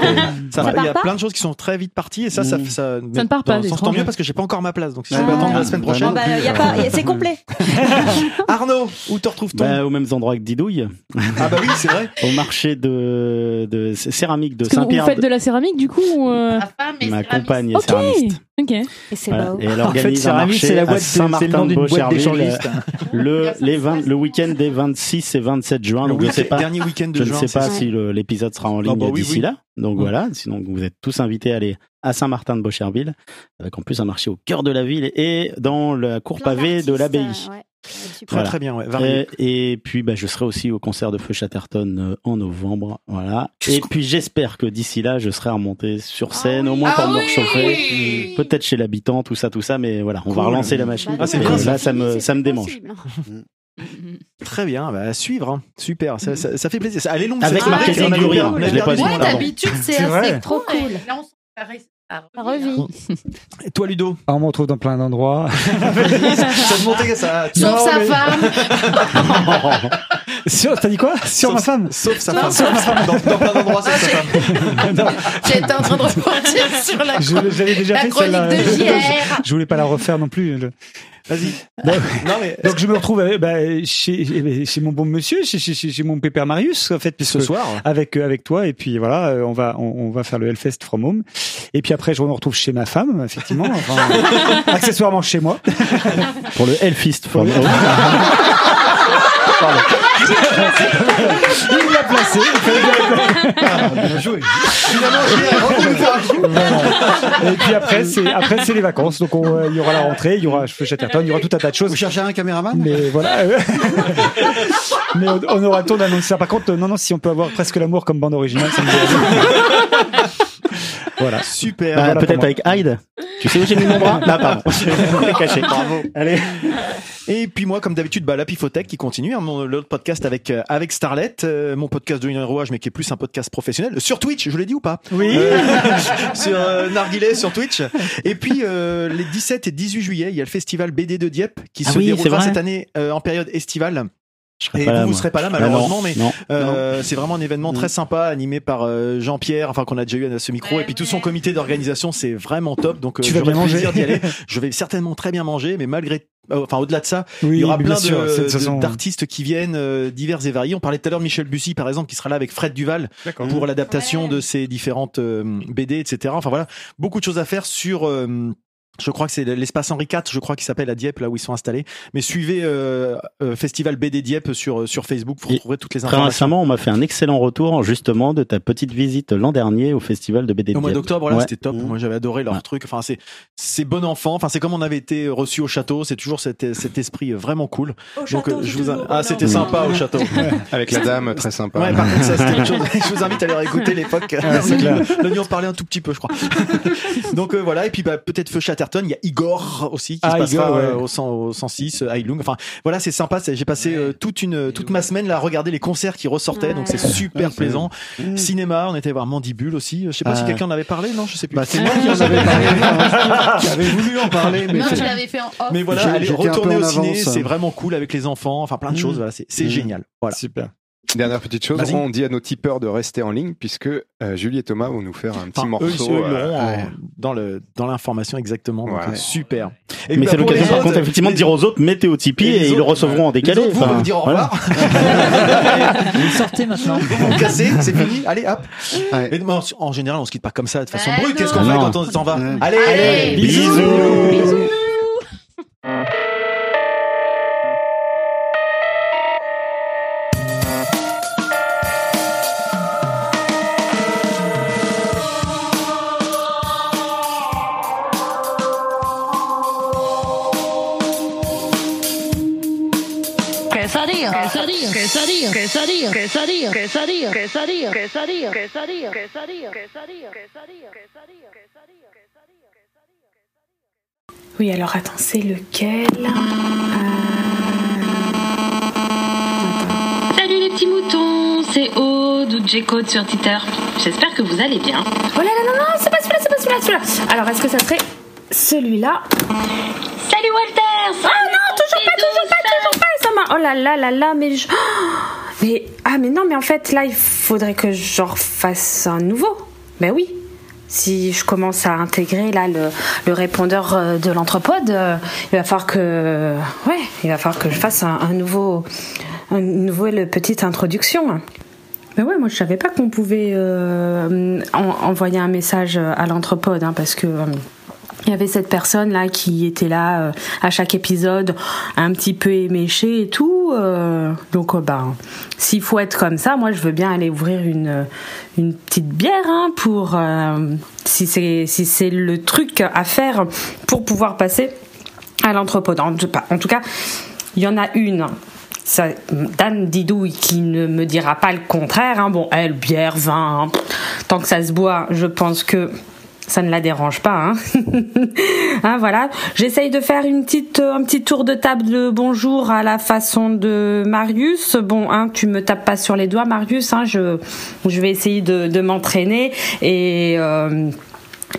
Ça part il y a plein de choses qui sont très vite parties et ça, ça, Mm. ça, Ça ne part pas, tant mieux parce que j'ai pas encore ma place. Donc si je Ah. peux attendre la semaine prochaine. bah, y a pas, y a- c'est complet. Arnaud, où te retrouves-t-on Bah, aux mêmes endroits que Didouille. Ah bah oui, c'est vrai. Au marché de, de céramique de Est-ce que vous Saint-Pierre. faites de la céramique du coup ou, euh, Ma compagne est céramiste. Ok. Et c'est Voilà. Et elle En fait, organise un marché c'est la à boîte, nom Saint-Martin de Beaucherville le, les 20 le week-end des 26 et 27 juin. Le Donc je sais pas, dernier week-end de je ne juin, sais pas si l'épisode sera en Ah ligne bah oui, d'ici oui. là. Donc voilà, sinon vous êtes tous invités à aller à Saint-Martin de Beaucherville, avec en plus un marché au cœur de la ville et dans la cour pavée de l'abbaye. ouais. Très Voilà. très bien, ouais. varié. Et, et puis bah, je serai aussi au concert de Feu Chatterton euh, en novembre, voilà. Et puis j'espère que d'ici là, je serai remonté sur scène, au moins pour Ah me oui réchauffer, peut-être chez l'habitant, tout ça, tout ça, mais voilà, on va relancer la machine. Ah, c'est Et bien, là, ça. me, ça me démange. Très bien, bah, à suivre. hein. Super, ça, ça, ça fait plaisir. Ça- Elle est longue. Avec cette marketing semaine. On a du perdu- rire, on a je l'ai pas dit. temps. d'habitude, c'est trop cool. Là, on s'en caresse. Ça revit. Et toi, Ludo Ah, on me retrouve dans plein d'endroits. Ça te montait ça. Sauf sa femme. Sur, t'as dit quoi Sur ma femme Sauf sa Non, femme. Dans, dans plein d'endroits, c'est sa femme. J'étais en train de repartir sur la, Je déjà la fait chronique celle-là. de JR. Je voulais pas la refaire non plus. Je- Vas-y. Donc, Non, mais donc je me retrouve avec- bah, chez, chez mon bon monsieur, chez, chez, chez mon pépère Marius en fait, ce soir. avec euh, avec toi et puis voilà, euh, on va on, on va faire le Hellfest from home. Et puis après je me retrouve chez ma femme effectivement, enfin, accessoirement chez moi. Pour le Hellfist. Pour Il l'a placé. il fallait bien le placer. Ah, bien joué. Voilà. Et puis après c'est après c'est les vacances, donc on, euh, il y aura la rentrée, il y aura Chatterton, il y aura tout un tas de choses. Vous cherchez un caméraman? Mais voilà. euh, Mais on, on aura le temps d'annoncer ça. Par contre, euh, non, non, si on peut avoir presque l'amour comme bande originale, ça me dirait. Voilà. Super. Bah, voilà Peut-être avec Hyde. Tu sais où j'ai mis mon bras? Là, pardon. Caché. Bravo. Allez. Et puis moi, comme d'habitude, bah, la Pifothèque qui continue, hein, mon l'autre podcast avec euh, avec Starlet, euh, mon podcast de Rouage, mais qui est plus un podcast professionnel sur Twitch. Je l'ai dit ou pas? Oui. Euh, sur euh, Narguilé sur Twitch. Et puis euh, les 17 et 18 juillet, il y a le festival BD de Dieppe qui Ah se oui, déroulera cette année euh, en période estivale. Je Et pas là, vous, vous serez pas là Ah, malheureusement, non, mais euh, c'est vraiment un événement très sympa animé par euh, Jean-Pierre, enfin qu'on a déjà eu à ce micro, Ouais, et puis tout son comité d'organisation, c'est vraiment top. Donc euh, Tu vas bien le plaisir manger. d'y aller. Je vais certainement très bien manger, mais malgré, euh, enfin au-delà de ça, Oui, il y aura plein façon- d'artistes qui viennent euh, divers et variés. On parlait tout à l'heure de Michel Bussy par exemple, qui sera là avec Fred Duval pour l'adaptation de ses différentes euh, BD, etc. Enfin voilà, beaucoup de choses à faire sur. Euh, je crois que c'est l'espace Henri IV, je crois qu'il s'appelle à Dieppe, là où ils sont installés. Mais suivez euh, euh, Festival BD Dieppe sur sur Facebook, vous Et retrouverez toutes les Très informations. récemment, on m'a fait un excellent retour justement de ta petite visite l'an dernier au festival de BD de Au mois Dieppe. d'octobre, là, Ouais. c'était top. Moi, j'avais adoré leur Ouais. truc. Enfin, c'est c'est bon enfant. Enfin, c'est comme on avait été reçu au château. C'est toujours cet, cet esprit vraiment cool. Donc, euh, je vous in- ah, c'était sympa au château. Avec la dame, très sympa. Ouais, par contre, ça, c'était autre chose. Je vous invite à aller réécouter l'époque. Clair. Là, on parlait un tout petit peu, je crois. Donc, euh, voilà. Et puis, bah, peut-être Feu Il y a Igor aussi, qui Ah, se passera Igor, ouais. euh, au, 100 au 106, euh, Heilung. Enfin, voilà, c'est sympa. J'ai passé euh, toute une, toute ma semaine là à regarder les concerts qui ressortaient. Donc, c'est super plaisant. Cinéma, on était voir Mandibule aussi. Je sais pas si Ah. quelqu'un en avait parlé, non? Je sais plus. Bah, c'est moi qui en avais parlé, enfin, qui avait voulu en parler, mais Non, je l'avais fait en off. Mais voilà, allez retourner au ciné, avance. c'est vraiment cool avec les enfants, enfin plein de Mmh. choses, voilà, c'est Mmh. génial. Voilà. Super. Dernière petite chose, on dit à nos tipeurs de rester en ligne puisque euh, Julie et Thomas vont nous faire un petit Enfin, morceau. eux, euh, ouais. dans le dans l'information exactement. Donc, Ouais. euh, super. Mais bah, c'est pour l'occasion par autres, contre effectivement de dire aux autres mettez au Tipeee Et ils le recevront en Les décalé. autres, vous, Enfin, vous me dire au voilà. revoir. Vous sortez maintenant. Vous cassez, c'est fini. Allez, hop. Mais non, en général, on se quitte pas comme ça, de façon brute. Qu'est-ce qu'on fait non. quand on s'en va Allez, Allez, bisous. Oui, alors attends, c'est lequel Salut les petits moutons, c'est Aude ou J-Code sur Twitter. J'espère que vous allez bien. Oh là là, non, non, c'est pas celui-là, c'est pas celui-là, celui-là. Alors, est-ce que ça serait celui-là Salut Walter Oh là là là là, mais je. Mais ah mais non, mais en fait là, il faudrait que je refasse un nouveau. Ben oui. Si je commence à intégrer là le, le répondeur euh, de l'anthropode, euh, il va falloir que ouais, il va falloir que je fasse un, nouveau une nouvelle petite introduction. Mais ouais, moi je savais pas qu'on pouvait euh, en- envoyer un message à l'anthropode, hein, parce que il y avait cette personne là qui était là euh, à chaque épisode, un petit peu éméché et tout. euh, donc euh, ben, s'il faut être comme ça, moi je veux bien aller ouvrir une une petite bière hein, pour euh, si c'est si c'est le truc à faire pour pouvoir passer à l'anthropode. En, en tout cas, il y en a une. Ça, Dan Didouille qui ne me dira pas le contraire. hein. Bon, elle, bière, vin, hein. tant que ça se boit, je pense que ça ne la dérange pas. Hein. Hein, voilà. J'essaye de faire une petite, un petit tour de table de bonjour à la façon de Marius. Bon, hein, tu me tapes pas sur les doigts, Marius. Hein, je, je vais essayer de, de m'entraîner et. euh,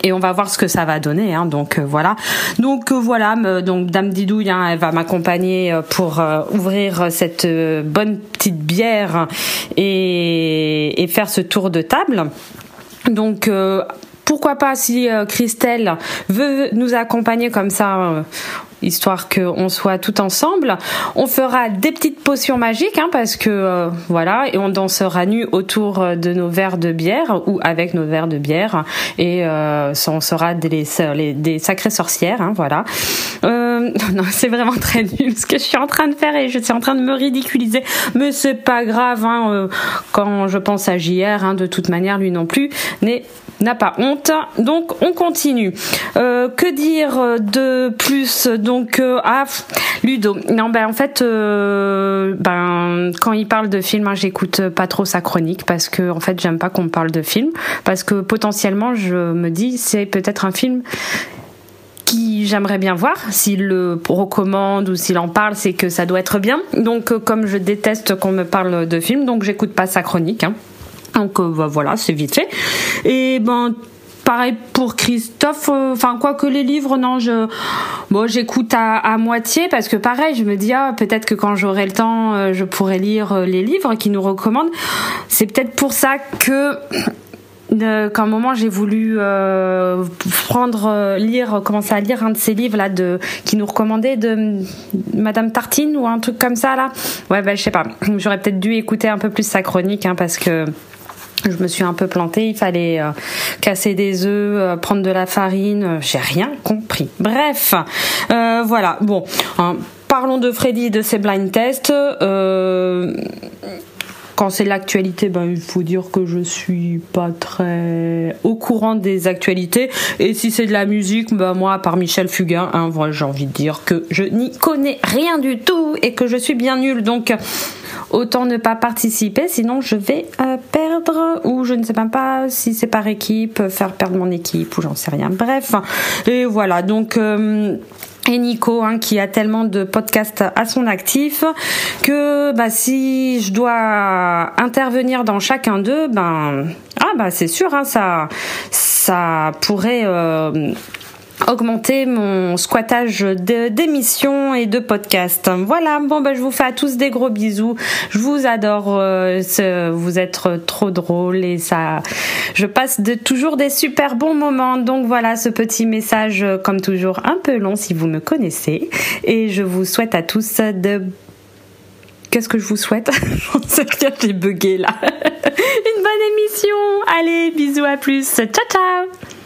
et on va voir ce que ça va donner. Hein, donc euh, voilà. Donc euh, voilà. donc Dame Didouille, hein, elle va m'accompagner euh, pour euh, ouvrir cette euh, bonne petite bière et, et faire ce tour de table. Donc euh, pourquoi pas si euh, Christelle veut nous accompagner comme ça, euh, histoire qu'on soit tout ensemble. On fera des petites potions magiques, hein, parce que euh, voilà, et on dansera nu autour de nos verres de bière ou avec nos verres de bière, et euh, on sera des, sacrées sorcières, hein, voilà. Euh, non, c'est vraiment très nul ce que je suis en train de faire et je suis en train de me ridiculiser, mais c'est pas grave. Hein, quand je pense à JR, hein, de toute manière, lui non plus n'est n'a pas honte. Donc on continue. Euh, que dire de plus Donc euh, ah Ludo? Non ben en fait euh, ben quand il parle de film, hein, j'écoute pas trop sa chronique parce que en fait j'aime pas qu'on parle de film parce que potentiellement je me dis c'est peut-être un film qui j'aimerais bien voir. S'il le recommande ou s'il en parle, c'est que ça doit être bien. Donc, euh, comme je déteste qu'on me parle de films, donc j'écoute pas sa chronique. hein. Donc euh, bah, voilà, c'est vite fait. Et ben pareil pour Christophe. euh, Enfin quoi que les livres, non, je bon j'écoute à, moitié parce que pareil, je me dis ah peut-être que quand j'aurai le temps, euh, je pourrai lire les livres qu'il nous recommande. C'est peut-être pour ça que qu'à un moment j'ai voulu prendre lire commencer à lire un de ces livres là de qui nous recommandait de Madame Tartine ou un truc comme ça là ouais ben je sais pas j'aurais peut-être dû écouter un peu plus sa chronique hein, parce que je me suis un peu plantée, il fallait euh, casser des œufs, euh, prendre de la farine, euh, j'ai rien compris. Bref, voilà, bon, hein, parlons de Freddy de ses blind tests. Quand c'est l'actualité, ben, il faut dire que je suis pas très au courant des actualités. Et si c'est de la musique, ben, moi, à part Michel Fugain, hein, voilà, j'ai envie de dire que je n'y connais rien du tout et que je suis bien nulle. Donc, autant ne pas participer, sinon je vais euh, perdre ou je ne sais même pas si c'est par équipe, faire perdre mon équipe ou j'en sais rien. Bref, et voilà. Donc euh, et Nico hein, qui a tellement de podcasts à son actif que bah, si je dois intervenir dans chacun d'eux, ben ah bah c'est sûr hein, ça ça pourrait euh, augmenter mon squattage d'émissions et de podcasts. Voilà, bon bah je vous fais à tous des gros bisous. Je vous adore, euh, vous êtes trop drôles et ça, je passe toujours des super bons moments. Donc voilà ce petit message, euh, comme toujours un peu long si vous me connaissez, et je vous souhaite à tous de Qu'est-ce que je vous souhaite? J'en sais j'ai bugué là. Une bonne émission. Allez, bisous à plus. Ciao ciao.